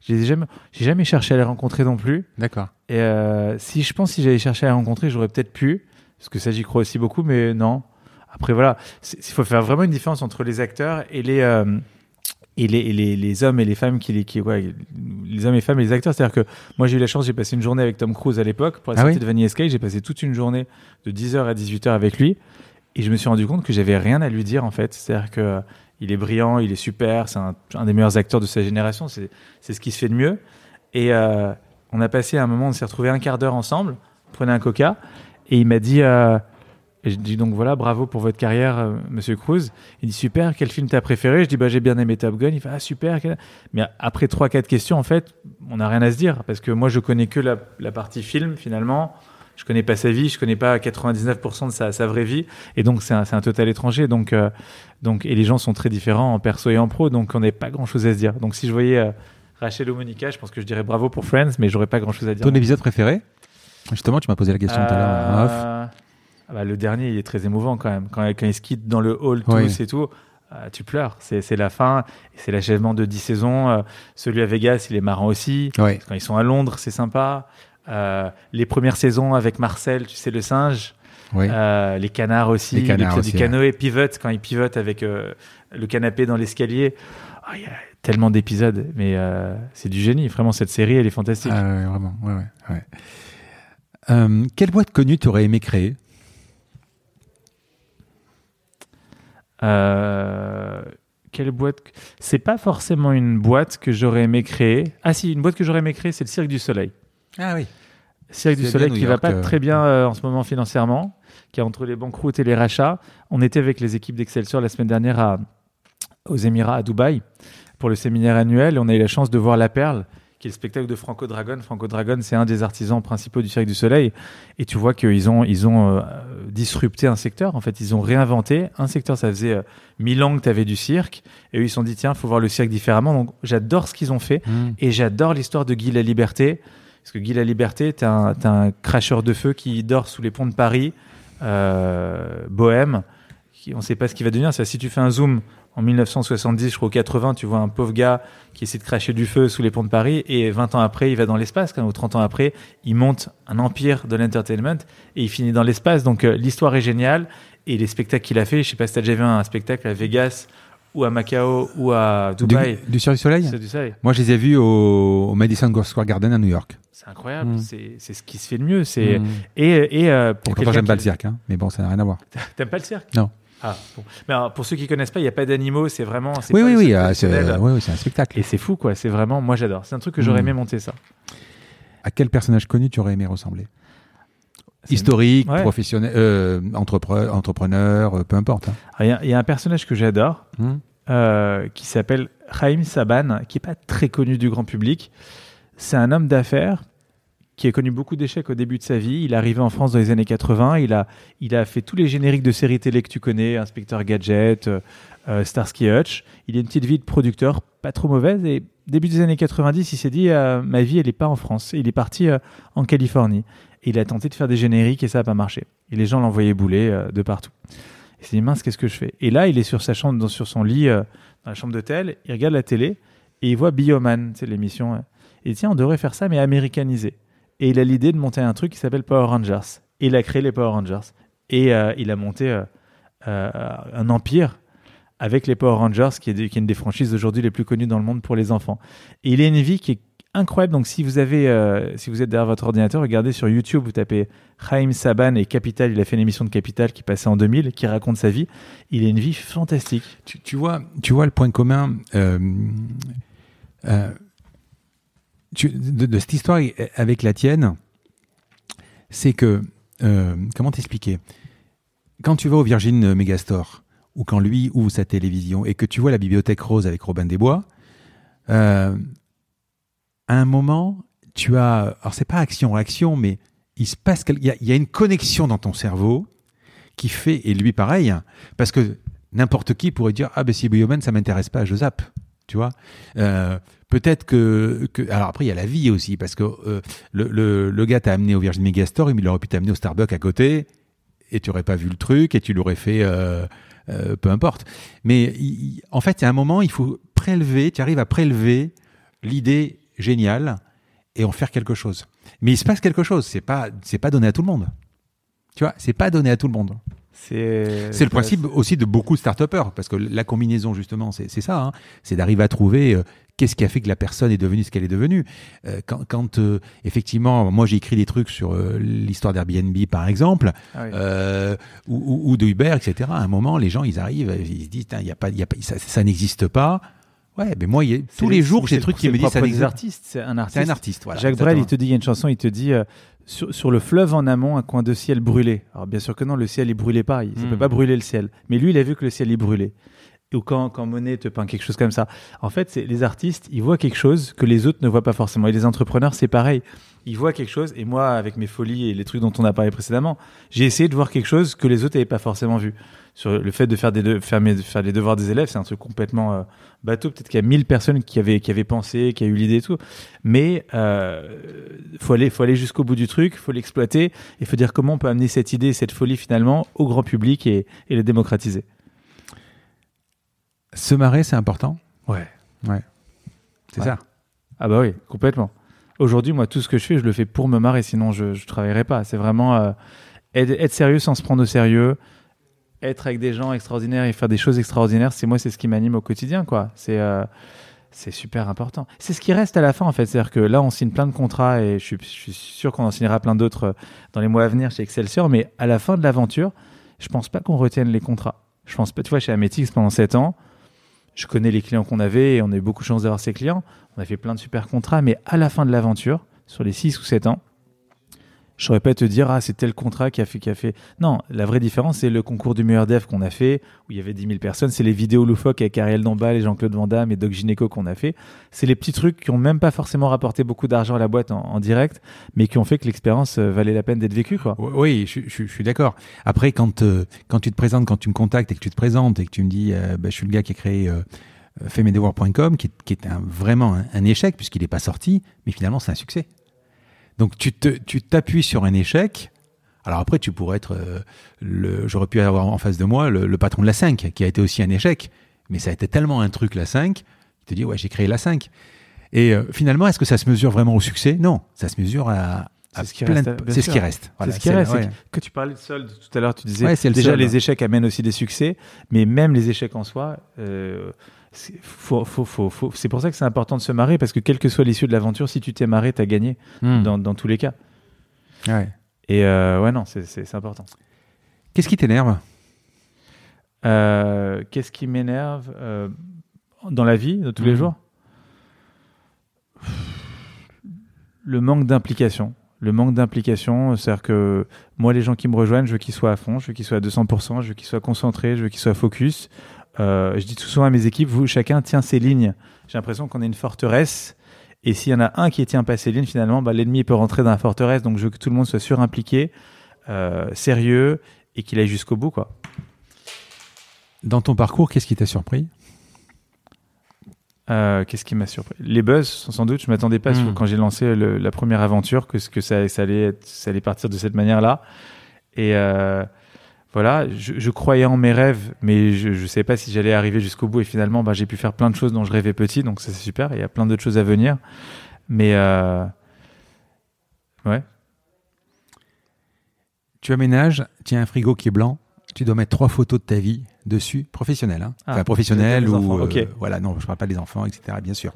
J'ai jamais, j'ai jamais cherché à les rencontrer non plus. D'accord. Et euh, si je pense si j'avais cherché à les rencontrer, j'aurais peut-être pu, parce que ça j'y crois aussi beaucoup, mais non. Après voilà, il faut faire vraiment une différence entre les acteurs et les euh, et les, les, les, hommes et les femmes qui, qui ouais, les hommes et femmes et les acteurs. C'est-à-dire que moi j'ai eu la chance, j'ai passé une journée avec Tom Cruise à l'époque pour la ah sortie de Vanilla Sky. J'ai passé toute une journée de 10h à 18h avec lui et je me suis rendu compte que j'avais rien à lui dire en fait. C'est-à-dire que il est brillant, il est super, c'est un, des meilleurs acteurs de sa génération, c'est ce qui se fait de mieux. Et euh, on a passé un moment, on s'est retrouvé un quart d'heure ensemble, on prenait un coca, et il m'a dit, euh, et je dis donc voilà, bravo pour votre carrière, euh, Monsieur Cruz. Il dit super, quel film t'as préféré? Je dis bah j'ai bien aimé Top Gun. Il fait ah super. Mais après trois quatre questions en fait, on n'a rien à se dire parce que moi je connais que la, la partie film finalement je connais pas sa vie, je connais pas 99% de sa, sa, vraie vie, et donc c'est un, un, total étranger. Donc, euh, donc, et les gens sont très différents en perso et en pro, donc on n'a pas grand chose à se dire. Donc si je voyais euh, Rachel ou Monica, je pense que je dirais bravo pour Friends, mais j'aurais pas grand chose à dire. Ton épisode préféré? Justement, tu m'as posé la question tout à l'heure euh, ah bah, le dernier, il est très émouvant quand même. Quand, quand ils se quittent dans le hall tous et tout, tu pleures. C'est la fin, c'est l'achèvement de 10 saisons. celui à Vegas, il est marrant aussi. Quand ils sont à Londres, c'est sympa. Euh, les premières saisons avec Marcel, tu sais, le singe. Oui. Euh, les canards aussi, Les canards aussi, du canoë, pivot quand il pivote avec euh, le canapé dans l'escalier. Ah, Il y a tellement d'épisodes, mais euh, c'est du génie. Vraiment, cette série, elle est fantastique. Ah, ouais, vraiment. Ouais, quelle boîte connue tu aurais aimé créer? Quelle boîte C'est pas forcément une boîte que j'aurais aimé créer. Ah si, une boîte que j'aurais aimé créer, c'est le Cirque du Soleil. Ah oui. Cirque du Soleil qui New va York, pas euh, très bien euh, en ce moment financièrement, qui est entre les banqueroutes et les rachats. On était avec les équipes d'Excelsior la semaine dernière à, aux Émirats, à Dubaï, pour le séminaire annuel. Et on a eu la chance de voir La Perle, qui est le spectacle de Franco Dragon. Franco Dragon, c'est un des artisans principaux du Cirque du Soleil. Et tu vois qu'ils ont, ils ont euh, disrupté un secteur. En fait, ils ont réinventé un secteur. Ça faisait euh, mille ans que tu avais du cirque. Et eux, ils se sont dit, tiens, faut voir le cirque différemment. Donc, j'adore ce qu'ils ont fait. Hmm. Et j'adore l'histoire de Guy la Liberté. Parce que Guy la Liberté, t'es un, t'es un cracheur de feu qui dort sous les ponts de Paris, euh, bohème. On ne sait pas ce qu'il va devenir. Si tu fais un zoom en 1970, je crois, au 80, tu vois un pauvre gars qui essaie de cracher du feu sous les ponts de Paris. Et 20 ans après, il va dans l'espace. Ou 30 ans après, il monte un empire de l'entertainment et il finit dans l'espace. Donc euh, l'histoire est géniale. Et les spectacles qu'il a fait, je sais pas si tu as déjà vu un spectacle à Vegas ou à Macao ou à Du, Dubaï. du Cirque du Soleil C'est du soleil. Moi, je les ai vus au, au Madison Square Garden à New York. C'est incroyable, Mm. c'est ce qui se fait de mieux. C'est Hmm. et et euh, pour j'aime pas le cirque, hein. mais bon, ça n'a rien à voir. T'aimes pas le cirque? Non. Ah bon. Mais alors, pour ceux qui connaissent pas, il y a pas d'animaux, c'est vraiment. Oui, pas oui, le oui, cirque ah, oui, oui, c'est un spectacle. Et c'est fou quoi. C'est vraiment, moi j'adore. C'est un truc que j'aurais Mm. aimé monter ça. À quel personnage connu tu aurais aimé ressembler? Historique, Ouais. professionnel, euh, entrepre- entrepreneur, euh, peu importe. hein. Il y, a- il y a un personnage que j'adore Hmm. euh, qui s'appelle Raïm Saban, qui est pas très connu du grand public. C'est un homme d'affaires qui a connu beaucoup d'échecs au début de sa vie. Il est arrivé en France dans les années 80. Il a, il a fait tous les génériques de séries télé que tu connais, Inspecteur Gadget, euh, euh, Starsky Hutch. Il a une petite vie de producteur, pas trop mauvaise. Et début des années 90, il s'est dit euh, ma vie, elle n'est pas en France. Il est parti euh, en Californie. Il a tenté de faire des génériques et ça n'a pas marché. Et les gens l'envoyaient bouler euh, de partout. Il s'est dit mince, qu'est-ce que je fais? Et là, il est sur sa chambre, sur son lit, euh, dans la chambre d'hôtel. Il regarde la télé et il voit Bioman, c'est l'émission. euh, il dit, tiens, on devrait faire ça, mais américanisé. Et il a l'idée de monter un truc qui s'appelle Power Rangers. Et il a créé les Power Rangers. Et il a monté un empire avec les Power Rangers, qui est, qui est une des franchises aujourd'hui les plus connues dans le monde pour les enfants. Et il a une vie qui est incroyable. Donc, si vous avez, euh, si vous êtes derrière votre ordinateur, regardez sur YouTube, vous tapez Chaim Saban et Capital. Il a fait une émission de Capital qui passait en 2000, qui raconte sa vie. Il a une vie fantastique. Tu, vois, tu vois le point commun euh, euh, de, de cette histoire avec la tienne, c'est que comment t'expliquer? Quand tu vas au Virgin Megastore ou quand lui ouvre sa télévision et que tu vois la bibliothèque rose avec Robin des Bois, euh, à un moment, tu as, alors c'est pas action-réaction, mais il se passe, il y, a, une connexion dans ton cerveau qui fait, et lui pareil, hein, parce que n'importe qui pourrait dire ah ben si Bioman ça m'intéresse pas, je zappe, tu vois. Euh, Peut-être que, alors après il y a la vie aussi, parce que euh, le, le, gars t'a amené au Virgin Megastore, il aurait pu t'amener au Starbucks à côté, et tu aurais pas vu le truc, et tu l'aurais fait, euh, peu importe. Mais en fait, a un moment, il faut prélever, tu arrives à prélever l'idée géniale et en faire quelque chose. Mais il se passe quelque chose, c'est pas, c'est pas donné à tout le monde. Tu vois, c'est pas donné à tout le monde. C'est le principe aussi de beaucoup de start parce que la combinaison, justement, c'est ça. hein. c'est d'arriver à trouver euh, qu'est-ce qui a fait que la personne est devenue ce qu'elle est devenue. Euh, quand, quand, euh, effectivement, moi j'ai écrit des trucs sur l'histoire d'Airbnb, par exemple, Ah oui. ou, ou- ou de Uber, etc. À un moment, les gens, ils arrivent, ils se disent, y a pas, y a pas, ça, ça n'existe pas. Ouais, mais moi, il y a- tous les jours, j'ai des trucs qui me disent, ça des artistes. C'est un artiste. C'est un artiste, voilà. Jacques Brel, il te dit, il y a une chanson, il te dit euh, sur, sur le fleuve en amont, un coin de ciel brûlé. Alors bien sûr que non, le ciel il brûlait pas, il ne peut pas brûler le ciel. Mais lui, il a vu que le ciel il brûlait. Ou quand, quand Monet te peint quelque chose comme ça. En fait, c'est les artistes, ils voient quelque chose que les autres ne voient pas forcément. Et les entrepreneurs, c'est pareil. Ils voient quelque chose. Et moi, avec mes folies et les trucs dont on a parlé précédemment, j'ai essayé de voir quelque chose que les autres n'avaient pas forcément vu. Sur le fait de faire, des de- faire, mes- faire les devoirs des élèves, c'est un truc complètement euh, bateau. Peut-être qu'il y a 1000 personnes qui avaient, qui avaient pensé, qui a eu l'idée et tout. Mais euh, faut aller, faut aller jusqu'au bout du truc, faut l'exploiter. Il faut dire comment on peut amener cette idée, cette folie finalement au grand public et, et le démocratiser. Se marrer, c'est important? Ouais. C'est Ouais. ça? Ah bah oui, complètement. Aujourd'hui, moi, tout ce que je fais, je le fais pour me marrer, sinon je ne travaillerai pas. C'est vraiment... euh, être, être sérieux sans se prendre au sérieux, être avec des gens extraordinaires et faire des choses extraordinaires, c'est moi, c'est ce qui m'anime au quotidien, quoi. C'est euh, c'est super important. C'est ce qui reste à la fin, en fait. C'est-à-dire que là, on signe plein de contrats et je suis, je suis sûr qu'on en signera plein d'autres euh, dans les mois à venir chez Excelsior. Mais à la fin de l'aventure, je pense pas qu'on retienne les contrats. Je pense pas, tu vois, chez Ametix pendant 7 ans, je connais les clients qu'on avait et on a eu beaucoup de chance d'avoir ces clients. On a fait plein de super contrats, mais à la fin de l'aventure, sur les 6 ou 7 ans, je saurais pas te dire, ah, c'est tel contrat qui a fait, fait. Non, la vraie différence, c'est le concours du meilleur dev qu'on a fait, où il y avait 10 000 personnes. C'est les vidéos loufoques avec Ariel Dombal et Jean-Claude Van Damme et Doc Gineco qu'on a fait. C'est les petits trucs qui ont même pas forcément rapporté beaucoup d'argent à la boîte en, direct, mais qui ont fait que l'expérience euh, valait la peine d'être vécue, quoi. Oui, je, suis d'accord. Après, quand, euh, quand tu te présentes, quand tu me contactes et que tu te présentes et que tu me dis, euh, bah, je suis le gars qui a créé euh, qui, qui est vraiment un échec puisqu'il n'est pas sorti, mais finalement c'est un succès. Donc tu te, tu t'appuies sur un échec. Alors après, tu pourrais être, euh, le, j'aurais pu avoir en face de moi le, le patron de la 5, qui a été aussi un échec, mais ça a été tellement un truc la 5, il te dit ouais j'ai créé la 5. Et euh, finalement, est-ce que ça se mesure vraiment au succès? Non, ça se mesure à, C'est ce qui plein reste, de- c'est ce qui reste. C'est ce qui reste. ouais. que, que tu parlais de solde tout à l'heure, tu disais Ouais, c'est le déjà solde. les échecs amènent aussi des succès, mais même les échecs en soi, euh, c'est faut, faut, faut, faut- c'est pour ça que c'est important de se marrer parce que quelle que soit l'issue de l'aventure, si tu t'es marré, t'as gagné Hmm. dans, dans tous les cas. Ouais. Et euh, ouais, non, c'est- important. Qu'est-ce qui t'énerve? Euh, Qu'est-ce qui m'énerve euh, dans la vie de tous les Mhm. jours? Le manque d'implication. Le manque d'implication, c'est-à-dire que moi, les gens qui me rejoignent, je veux qu'ils soient à fond, je veux qu'ils soient à 200%, je veux qu'ils soient concentrés, je veux qu'ils soient focus. Euh, je dis tout souvent à mes équipes, vous, chacun tient ses lignes. J'ai l'impression qu'on est une forteresse. Et s'il y en a un qui tient pas ses lignes, finalement, bah, l'ennemi peut rentrer dans la forteresse. Donc, je veux que tout le monde soit surimpliqué, euh, sérieux et qu'il aille jusqu'au bout, quoi. Dans ton parcours, qu'est-ce qui t'a surpris? Euh, Qu'est-ce qui m'a surpris? Les buzz, sans doute. Je m'attendais pas Mm. sur- quand j'ai lancé le- la première aventure que, ce- que ça, ça allait être- ça allait partir de cette manière-là. Et euh, voilà, je, je croyais en mes rêves, mais je ne savais pas si j'allais arriver jusqu'au bout. Et finalement, bah, j'ai pu faire plein de choses dont je rêvais petit, donc ça c'est super. Il y a plein d'autres choses à venir. Mais euh, ouais, Tu aménages, tu as un frigo qui est blanc, tu dois mettre trois photos de ta vie dessus, professionnel, hein Ah, enfin professionnel les ou euh, voilà, non, je parle pas des enfants, etc. Bien sûr.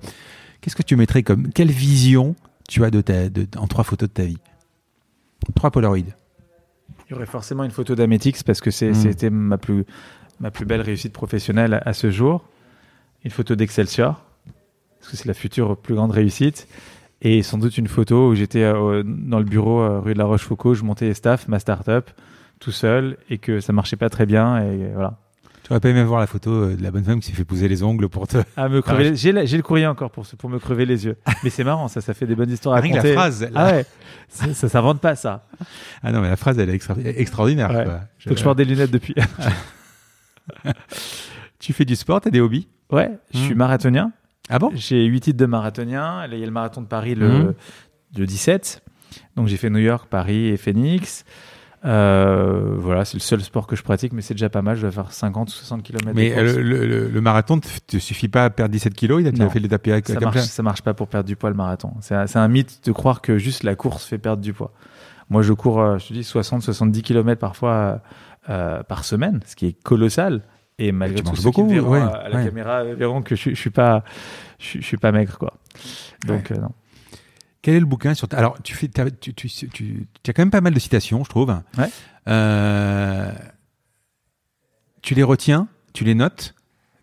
Qu'est-ce que tu mettrais comme quelle vision tu as de ta, de, en trois photos de ta vie? Trois Polaroid. Il y aurait forcément une photo d'Ametix parce que Mm. c'était ma plus, ma plus belle réussite professionnelle à, à ce jour. Une photo d'Excelsior, parce que c'est la future plus grande réussite. Et sans doute une photo où j'étais euh, dans le bureau euh, rue de la Rochefoucauld, je montais les staff, ma start-up, tout seul, et que ça marchait pas très bien. Et voilà. Tu aurais pas aimé voir la photo euh, de la bonne femme qui s'est fait pousser les ongles pour te. Ah, me crever, j'ai, la- j'ai le courrier encore pour, me crever les yeux. Mais c'est marrant, ça, ça fait des bonnes histoires à raconter. la phrase. la- Ah ouais, ça, ça s'invente pas ça. Ah non, mais la phrase elle est extra- extraordinaire. Ouais. quoi. Faut que je porte des lunettes depuis. Tu fais du sport, t'as des hobbies? Ouais, je suis Mm. marathonien. Ah bon? J'ai 8 titres de marathonien. Là, il y a le marathon de Paris le, Mhm. le 17. Donc, j'ai fait New York, Paris et Phoenix. Euh, voilà, c'est le seul sport que je pratique, mais c'est déjà pas mal. Je dois faire 50 ou 60 km. Mais le, le- le marathon, te, te suffit pas à perdre 17 kilos Il a as fait les tapis ça, marche, ça marche pas pour perdre du poids le marathon. C'est un, un mythe de croire que juste la course fait perdre du poids. Moi, je cours, euh, je te dis, 60-70 km parfois euh, par semaine, ce qui est colossal. Et malgré tout, qui beaucoup, verront ouais, à, à la ouais. caméra verront que je, je suis pas, je, je suis pas maigre, quoi. Donc, euh, non. Quel est le bouquin sur ta... Alors, tu, fais, t'as- tu, tu, tu, tu as quand même pas mal de citations, je trouve. Ouais. Euh, tu les retiens Tu les notes?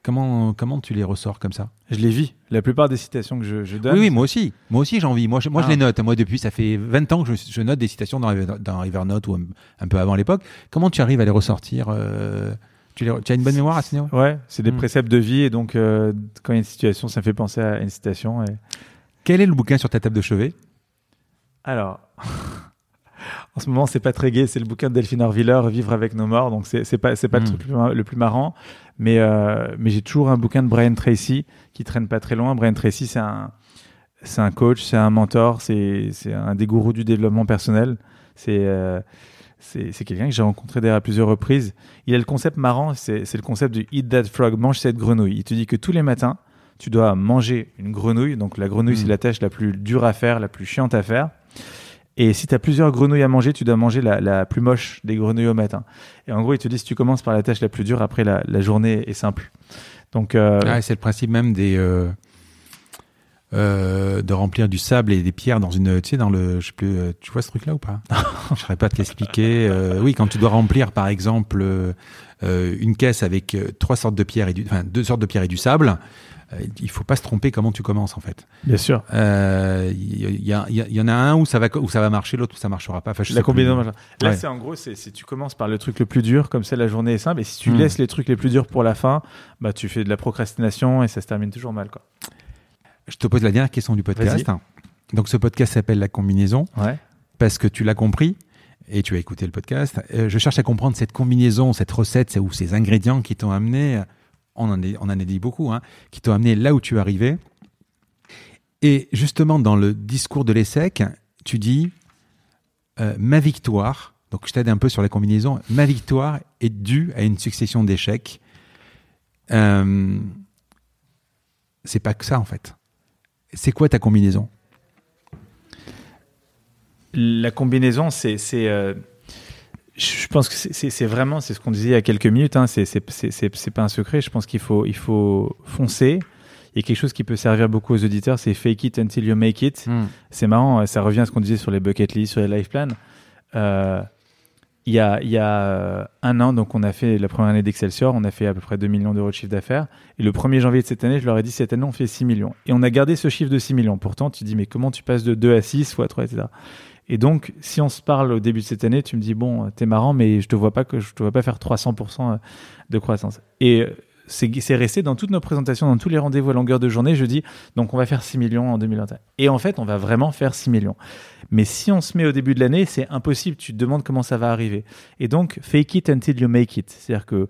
Comment, comment tu les ressors comme ça? Je les vis. La plupart des citations que je, je donne. Oui, oui, moi aussi. Moi aussi, j'en vis. Moi, je, moi je Ah. les note. Moi, depuis, ça fait 20 ans que je, je note des citations dans, dans Evernote ou un, un peu avant l'époque. Comment tu arrives à les ressortir euh, tu, les- tu as une bonne mémoire à ce niveau? Ouais, c'est des Mm. préceptes de vie et donc euh, quand il y a une situation, ça me fait penser à une citation. Et... Quel est le bouquin sur ta table de chevet? Alors, en ce moment, c'est pas très gai. C'est le bouquin de Delphine Orviller, Vivre avec nos morts. Donc c'est pas c'est pas le Mm. truc le plus, marrant, mais euh, mais j'ai toujours un bouquin de Brian Tracy qui traîne pas très loin. Brian Tracy, c'est un c'est un coach, c'est un mentor, c'est c'est un des gourous du développement personnel. C'est euh, c'est c'est quelqu'un que j'ai rencontré à plusieurs reprises. Il a le concept marrant, c'est c'est le concept du eat that frog, mange cette grenouille. Il te dit que tous les matins, tu dois manger une grenouille. Donc la grenouille, c'est la tâche la plus dure à faire, la plus chiante à faire. Et si tu as plusieurs grenouilles à manger, tu dois manger la, la, plus moche des grenouilles au matin. Et en gros, ils te disent si tu commences par la tâche la plus dure, après la, la journée est simple. Donc, euh, ah, c'est le principe même des euh, euh, de remplir du sable et des pierres dans une, tu sais, dans le, je sais plus, tu vois ce truc-là ou pas? Je saurais pas te l'expliquer. Oui, quand tu dois remplir, par exemple, une caisse avec trois sortes de pierres et du, enfin deux sortes de pierres et du sable il faut pas se tromper comment tu commences en fait. Bien sûr. Il euh, y, y, y, en a un où ça va où ça va marcher, l'autre où ça marchera pas. Enfin, je la combinaison. Là, ouais. c'est en gros, c'est si tu commences par le truc le plus dur, comme ça la journée est simple, et si tu hmm. laisses les trucs les plus durs pour la fin, bah tu fais de la procrastination et ça se termine toujours mal, quoi. Je te pose la dernière question du podcast. Donc ce podcast s'appelle la combinaison. Ouais. Parce que tu l'as compris et tu as écouté le podcast. Euh, je cherche à comprendre cette combinaison, cette recette ou ces ingrédients qui t'ont amené on en, a dit beaucoup, hein, qui t'ont amené là où tu es arrivé. Et justement, dans le discours de l'ESSEC, tu dis euh, ma victoire, donc je t'aide un peu sur la combinaison, ma victoire est due à une succession d'échecs. Euh, c'est pas que ça en fait. C'est quoi ta combinaison? La combinaison, c'est. Euh je pense que c'est vraiment, c'est ce qu'on disait il y a quelques minutes, hein, c'est pas un secret. Je pense qu'il faut, il faut foncer. Il y a quelque chose qui peut servir beaucoup aux auditeurs, c'est fake it until you make it. Hmm. C'est marrant, ça revient à ce qu'on disait sur les bucket lists, sur les life plans. Euh, il y, a, il y a un an, donc on a fait la première année d'Excelsior, on a fait à peu près 2 millions d'euros de chiffre d'affaires. Et le 1er janvier de cette année, je leur ai dit cette année, on fait 6 millions. Et on a gardé ce chiffre de 6 millions. Pourtant, tu dis, mais comment tu passes de 2 à 6 ou à 3, etc. Et donc, si on se parle au début de cette année, tu me dis bon, t'es marrant, mais je te vois pas que je te vois pas faire 300% euh, de croissance. Et euh, c'est resté dans toutes nos présentations, dans tous les rendez-vous à longueur de journée. Je dis donc on va faire 6 millions en 2021. Et en fait, on va vraiment faire 6 millions. Mais si on se met au début de l'année, c'est impossible. Tu te demandes comment ça va arriver. Et donc, fake it until you make it. C'est-à-dire que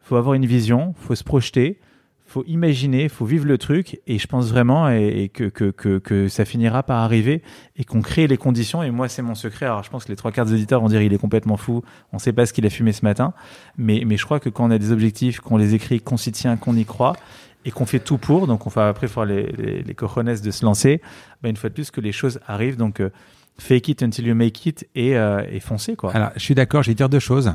faut avoir une vision, faut se projeter faut imaginer, faut vivre le truc, et je pense vraiment et, que, que, que, ça finira par arriver et qu'on crée les conditions. Et moi, c'est mon secret. Alors, je pense que les trois quarts des auditeurs vont dire il est complètement fou, on ne sait pas ce qu'il a fumé ce matin, mais, mais je crois que quand on a des objectifs, qu'on les écrit, qu'on s'y tient, qu'on y croit, et qu'on fait tout pour, donc on va après faire les, les, les cojones de se lancer, ben une fois de plus que les choses arrivent. Donc, euh, fake it until you make it et, euh, et foncez. Quoi. Alors, je suis d'accord, je vais dire deux choses.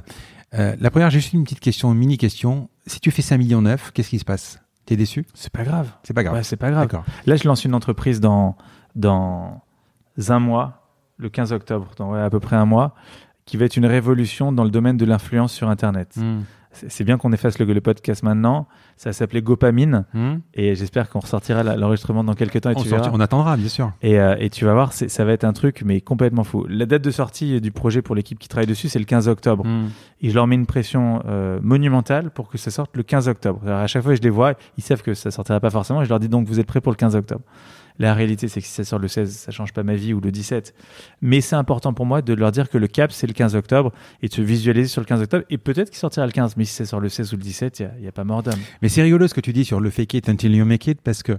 Euh, la première, j'ai juste une petite question, une mini question. Si tu fais 5 millions 9, qu'est-ce qui se passe? T'es déçu? C'est pas grave. C'est pas grave. Ouais, c'est pas grave. Là, je lance une entreprise dans, dans un mois, le 15 octobre, dans à peu près un mois, qui va être une révolution dans le domaine de l'influence sur Internet. Hmm c'est bien qu'on efface le, le, podcast maintenant. Ça s'appelait Gopamine. Hmm. Et j'espère qu'on ressortira l'enregistrement dans quelques temps. Et on, tu verras. on attendra, bien sûr. Et, euh, et tu vas voir, ça va être un truc, mais complètement fou. La date de sortie du projet pour l'équipe qui travaille dessus, c'est le 15 octobre. Hmm. Et je leur mets une pression euh, monumentale pour que ça sorte le 15 octobre. Alors à chaque fois que je les vois, ils savent que ça sortira pas forcément. Et je leur dis donc, vous êtes prêts pour le 15 octobre? La réalité, c'est que si ça sort le 16, ça change pas ma vie ou le 17. Mais c'est important pour moi de leur dire que le cap, c'est le 15 octobre et de se visualiser sur le 15 octobre. Et peut-être qu'il sortira le 15, mais si ça sort le 16 ou le 17, il n'y a, pas mort d'homme. Mais c'est rigolo ce que tu dis sur le fake it until you make it parce que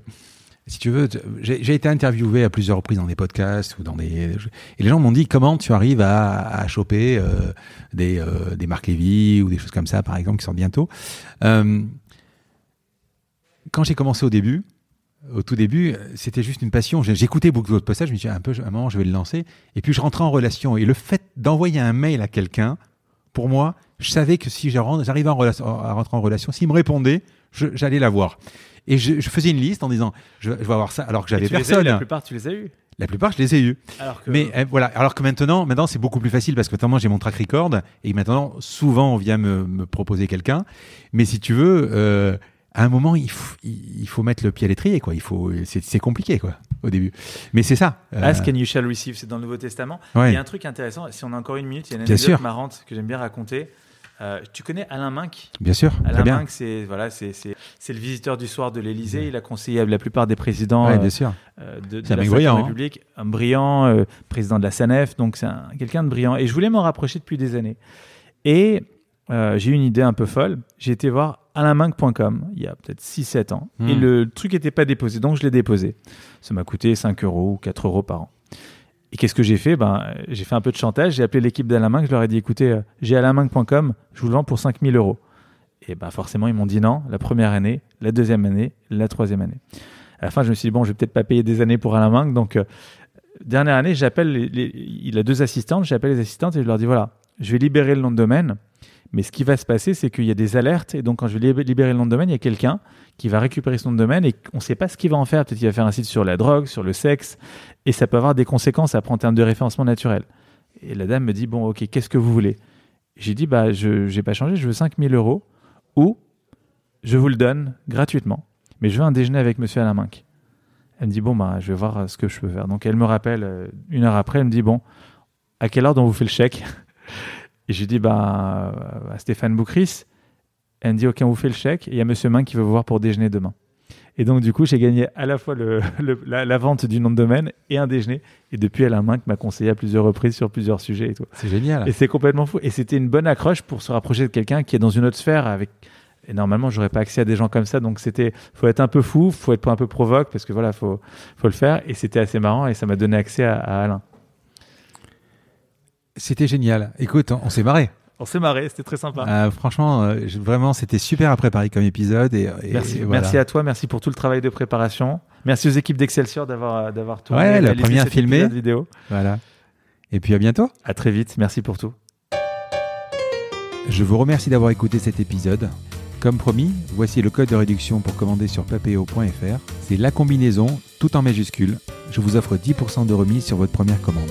si tu veux, j'ai été interviewé à plusieurs reprises dans des podcasts ou dans des et les gens m'ont dit comment tu arrives à, choper euh, des euh, des ou des choses comme ça par exemple qui sortent bientôt. Euh, quand j'ai commencé au début, au tout début, c'était juste une passion. J'écoutais beaucoup d'autres passages, je me disais un peu, à un moment, je vais le lancer. Et puis, je rentrais en relation. Et le fait d'envoyer un mail à quelqu'un, pour moi, je savais que si j'arrivais à rentrer en relation, s'il me répondait, j'allais la voir. Et je, faisais une liste en disant, je, vais avoir ça, alors que j'avais personne. la plupart, tu les as eu. La plupart, je les ai eus. Mais eh, voilà. Alors que maintenant, maintenant, c'est beaucoup plus facile parce que maintenant, j'ai mon track record et maintenant, souvent, on vient me, me proposer quelqu'un. Mais si tu veux, euh, à un moment, il faut, il faut mettre le pied à l'étrier, quoi. Il faut, c'est compliqué, quoi, au début. Mais c'est ça. Euh... Ask and you shall receive, c'est dans le Nouveau Testament. Il y a un truc intéressant. Si on a encore une minute, il y a une anecdote marrante que j'aime bien raconter. Euh, tu connais Alain Minck? Bien sûr. Alain bien. Minck, c'est voilà, c'est c'est le visiteur du soir de l'Élysée. Il a conseillé à la plupart des présidents ouais, bien sûr. Euh, de, de la brillant, hein. République, un brillant euh, président de la SANEF. Donc c'est quelqu'un de brillant. Et je voulais m'en rapprocher depuis des années. Et euh, j'ai eu une idée un peu folle. J'ai été voir alainminck.com il y a peut-être 6-7 ans. Et hmm. le truc n'était pas déposé, donc je l'ai déposé. Ça m'a coûté 5 euros ou 4 euros par an. Et qu'est-ce que j'ai fait? Ben, J'ai fait un peu de chantage, j'ai appelé l'équipe d'Alain je leur ai dit écoutez, euh, j'ai alainminck.com, je vous le vends pour 5000 euros. Et ben, forcément, ils m'ont dit non, la première année, la deuxième année, la troisième année. À la fin, je me suis dit bon, je vais peut-être pas payer des années pour Alain donc euh, dernière année, j'appelle, il a deux assistantes, j'appelle les assistantes et je leur dis voilà, je vais libérer le nom de domaine, mais ce qui va se passer, c'est qu'il y a des alertes et donc quand je vais libérer le nom de domaine, il y a quelqu'un qui va récupérer son nom de domaine et on ne sait pas ce qu'il va en faire. Peut-être qu'il va faire un site sur la drogue, sur le sexe et ça peut avoir des conséquences après en termes de référencement naturel. Et la dame me dit bon, ok, qu'est-ce que vous voulez? J'ai dit bah je n'ai pas changé, je veux 5000 euros ou je vous le donne gratuitement, mais je veux un déjeuner avec Monsieur Alain Minck. Elle me dit bon bah je vais voir euh, ce que je peux faire. Donc elle me rappelle euh, une heure après, elle me dit bon à quelle heure on vous fait le chèque? Et j'ai dit bah à Stéphane Boucris. Elle me dit ok on vous fait le chèque et il y a Monsieur Minck qui veut vous voir pour déjeuner demain. Et donc du coup j'ai gagné à la fois le, la, vente du nom de domaine et un déjeuner. Et depuis Alain Minck m'a conseillé à plusieurs reprises sur plusieurs sujets et tout. C'est génial. Et c'est complètement fou. Et c'était une bonne accroche pour se rapprocher de quelqu'un qui est dans une autre sphère avec et normalement, j'aurais pas accès à des gens comme ça. Donc, c'était, faut être un peu fou, faut être un peu provoque parce que voilà, faut, faut le faire. Et c'était assez marrant et ça m'a donné accès à, Alain. C'était génial. Écoute, on, s'est marré. On s'est marré, c'était très sympa. Euh, franchement, euh, vraiment, c'était super à préparer comme épisode. Et, merci, merci à toi, merci pour tout le travail de préparation. Merci aux équipes d'Excelsior d'avoir d'avoir tourné. Ouais, la première filmée. Vidéo. Voilà. Et puis à bientôt. À très vite. Merci pour tout. Je vous remercie d'avoir écouté cet épisode. Comme promis, voici le code de réduction pour commander sur papeo.fr. C'est la combinaison, tout en majuscule. Je vous offre 10% de remise sur votre première commande.